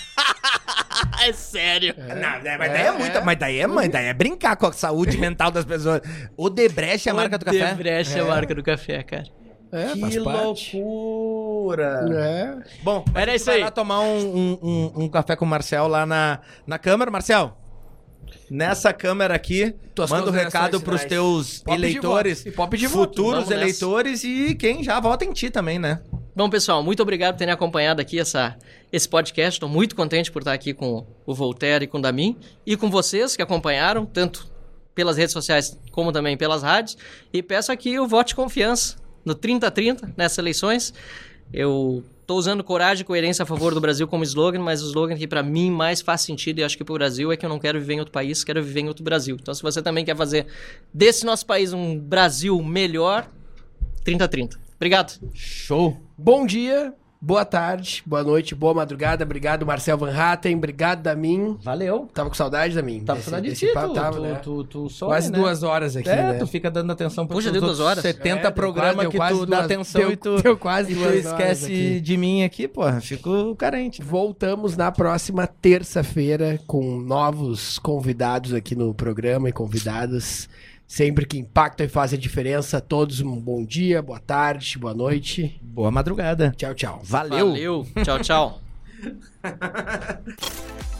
É sério. Não, né, mas daí é, muita, mas daí é, mas daí é brincar com a saúde mental das pessoas. O Debrecht é a marca do café? Odebrecht é a marca do café, cara. É, faz Que parte. loucura! É. Bom, Era isso vai aí. lá tomar um, um, um- um café com o Marcel lá na, na câmara. Marcel, nessa câmara aqui, Tuas manda um recado pros finais. teus pedir eleitores, voto. E pedir voto. futuros Vamos nessa. eleitores e quem já vota em ti também, né? Bom, pessoal, muito obrigado por terem acompanhado aqui essa, esse podcast. Estou muito contente por estar aqui com o Voltaire e com o Damin. E com vocês que acompanharam, tanto pelas redes sociais como também pelas rádios. E peço aqui o voto de confiança no 3030 nessas eleições. Eu estou usando coragem e coerência a favor do Brasil como slogan, mas o slogan que para mim mais faz sentido e acho que para o Brasil é que eu não quero viver em outro país, quero viver em outro Brasil. Então, se você também quer fazer desse nosso país um Brasil melhor, 3030. Obrigado. Show! Bom dia, boa tarde, boa noite, boa madrugada. Obrigado, Marcel Van Hatten. Obrigado, Damin. Valeu! Tava com saudade, Damin? Tava Desse- falando de ti, papo, tu, tava, tu, né? tu, tu some, Quase né? duas horas aqui, É, né? tu fica dando atenção para Puxa, deu duas horas? 70 É, programas que quase tu dá duas- atenção deu- e tu, deu quase e tu duas horas esquece aqui. de mim aqui, porra. Fico carente. Voltamos na próxima terça-feira com novos convidados aqui no programa e convidadas. Sempre que impactam e fazem a diferença. Todos um bom dia, boa tarde, boa noite. Boa madrugada. Tchau, tchau. Valeu. Valeu. Tchau, tchau.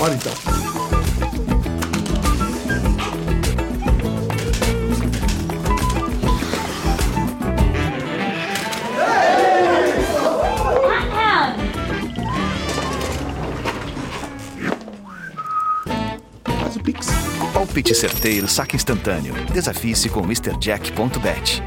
Bora então. Palpite certeiro, saque instantâneo. Desafie-se com MrJack.bet.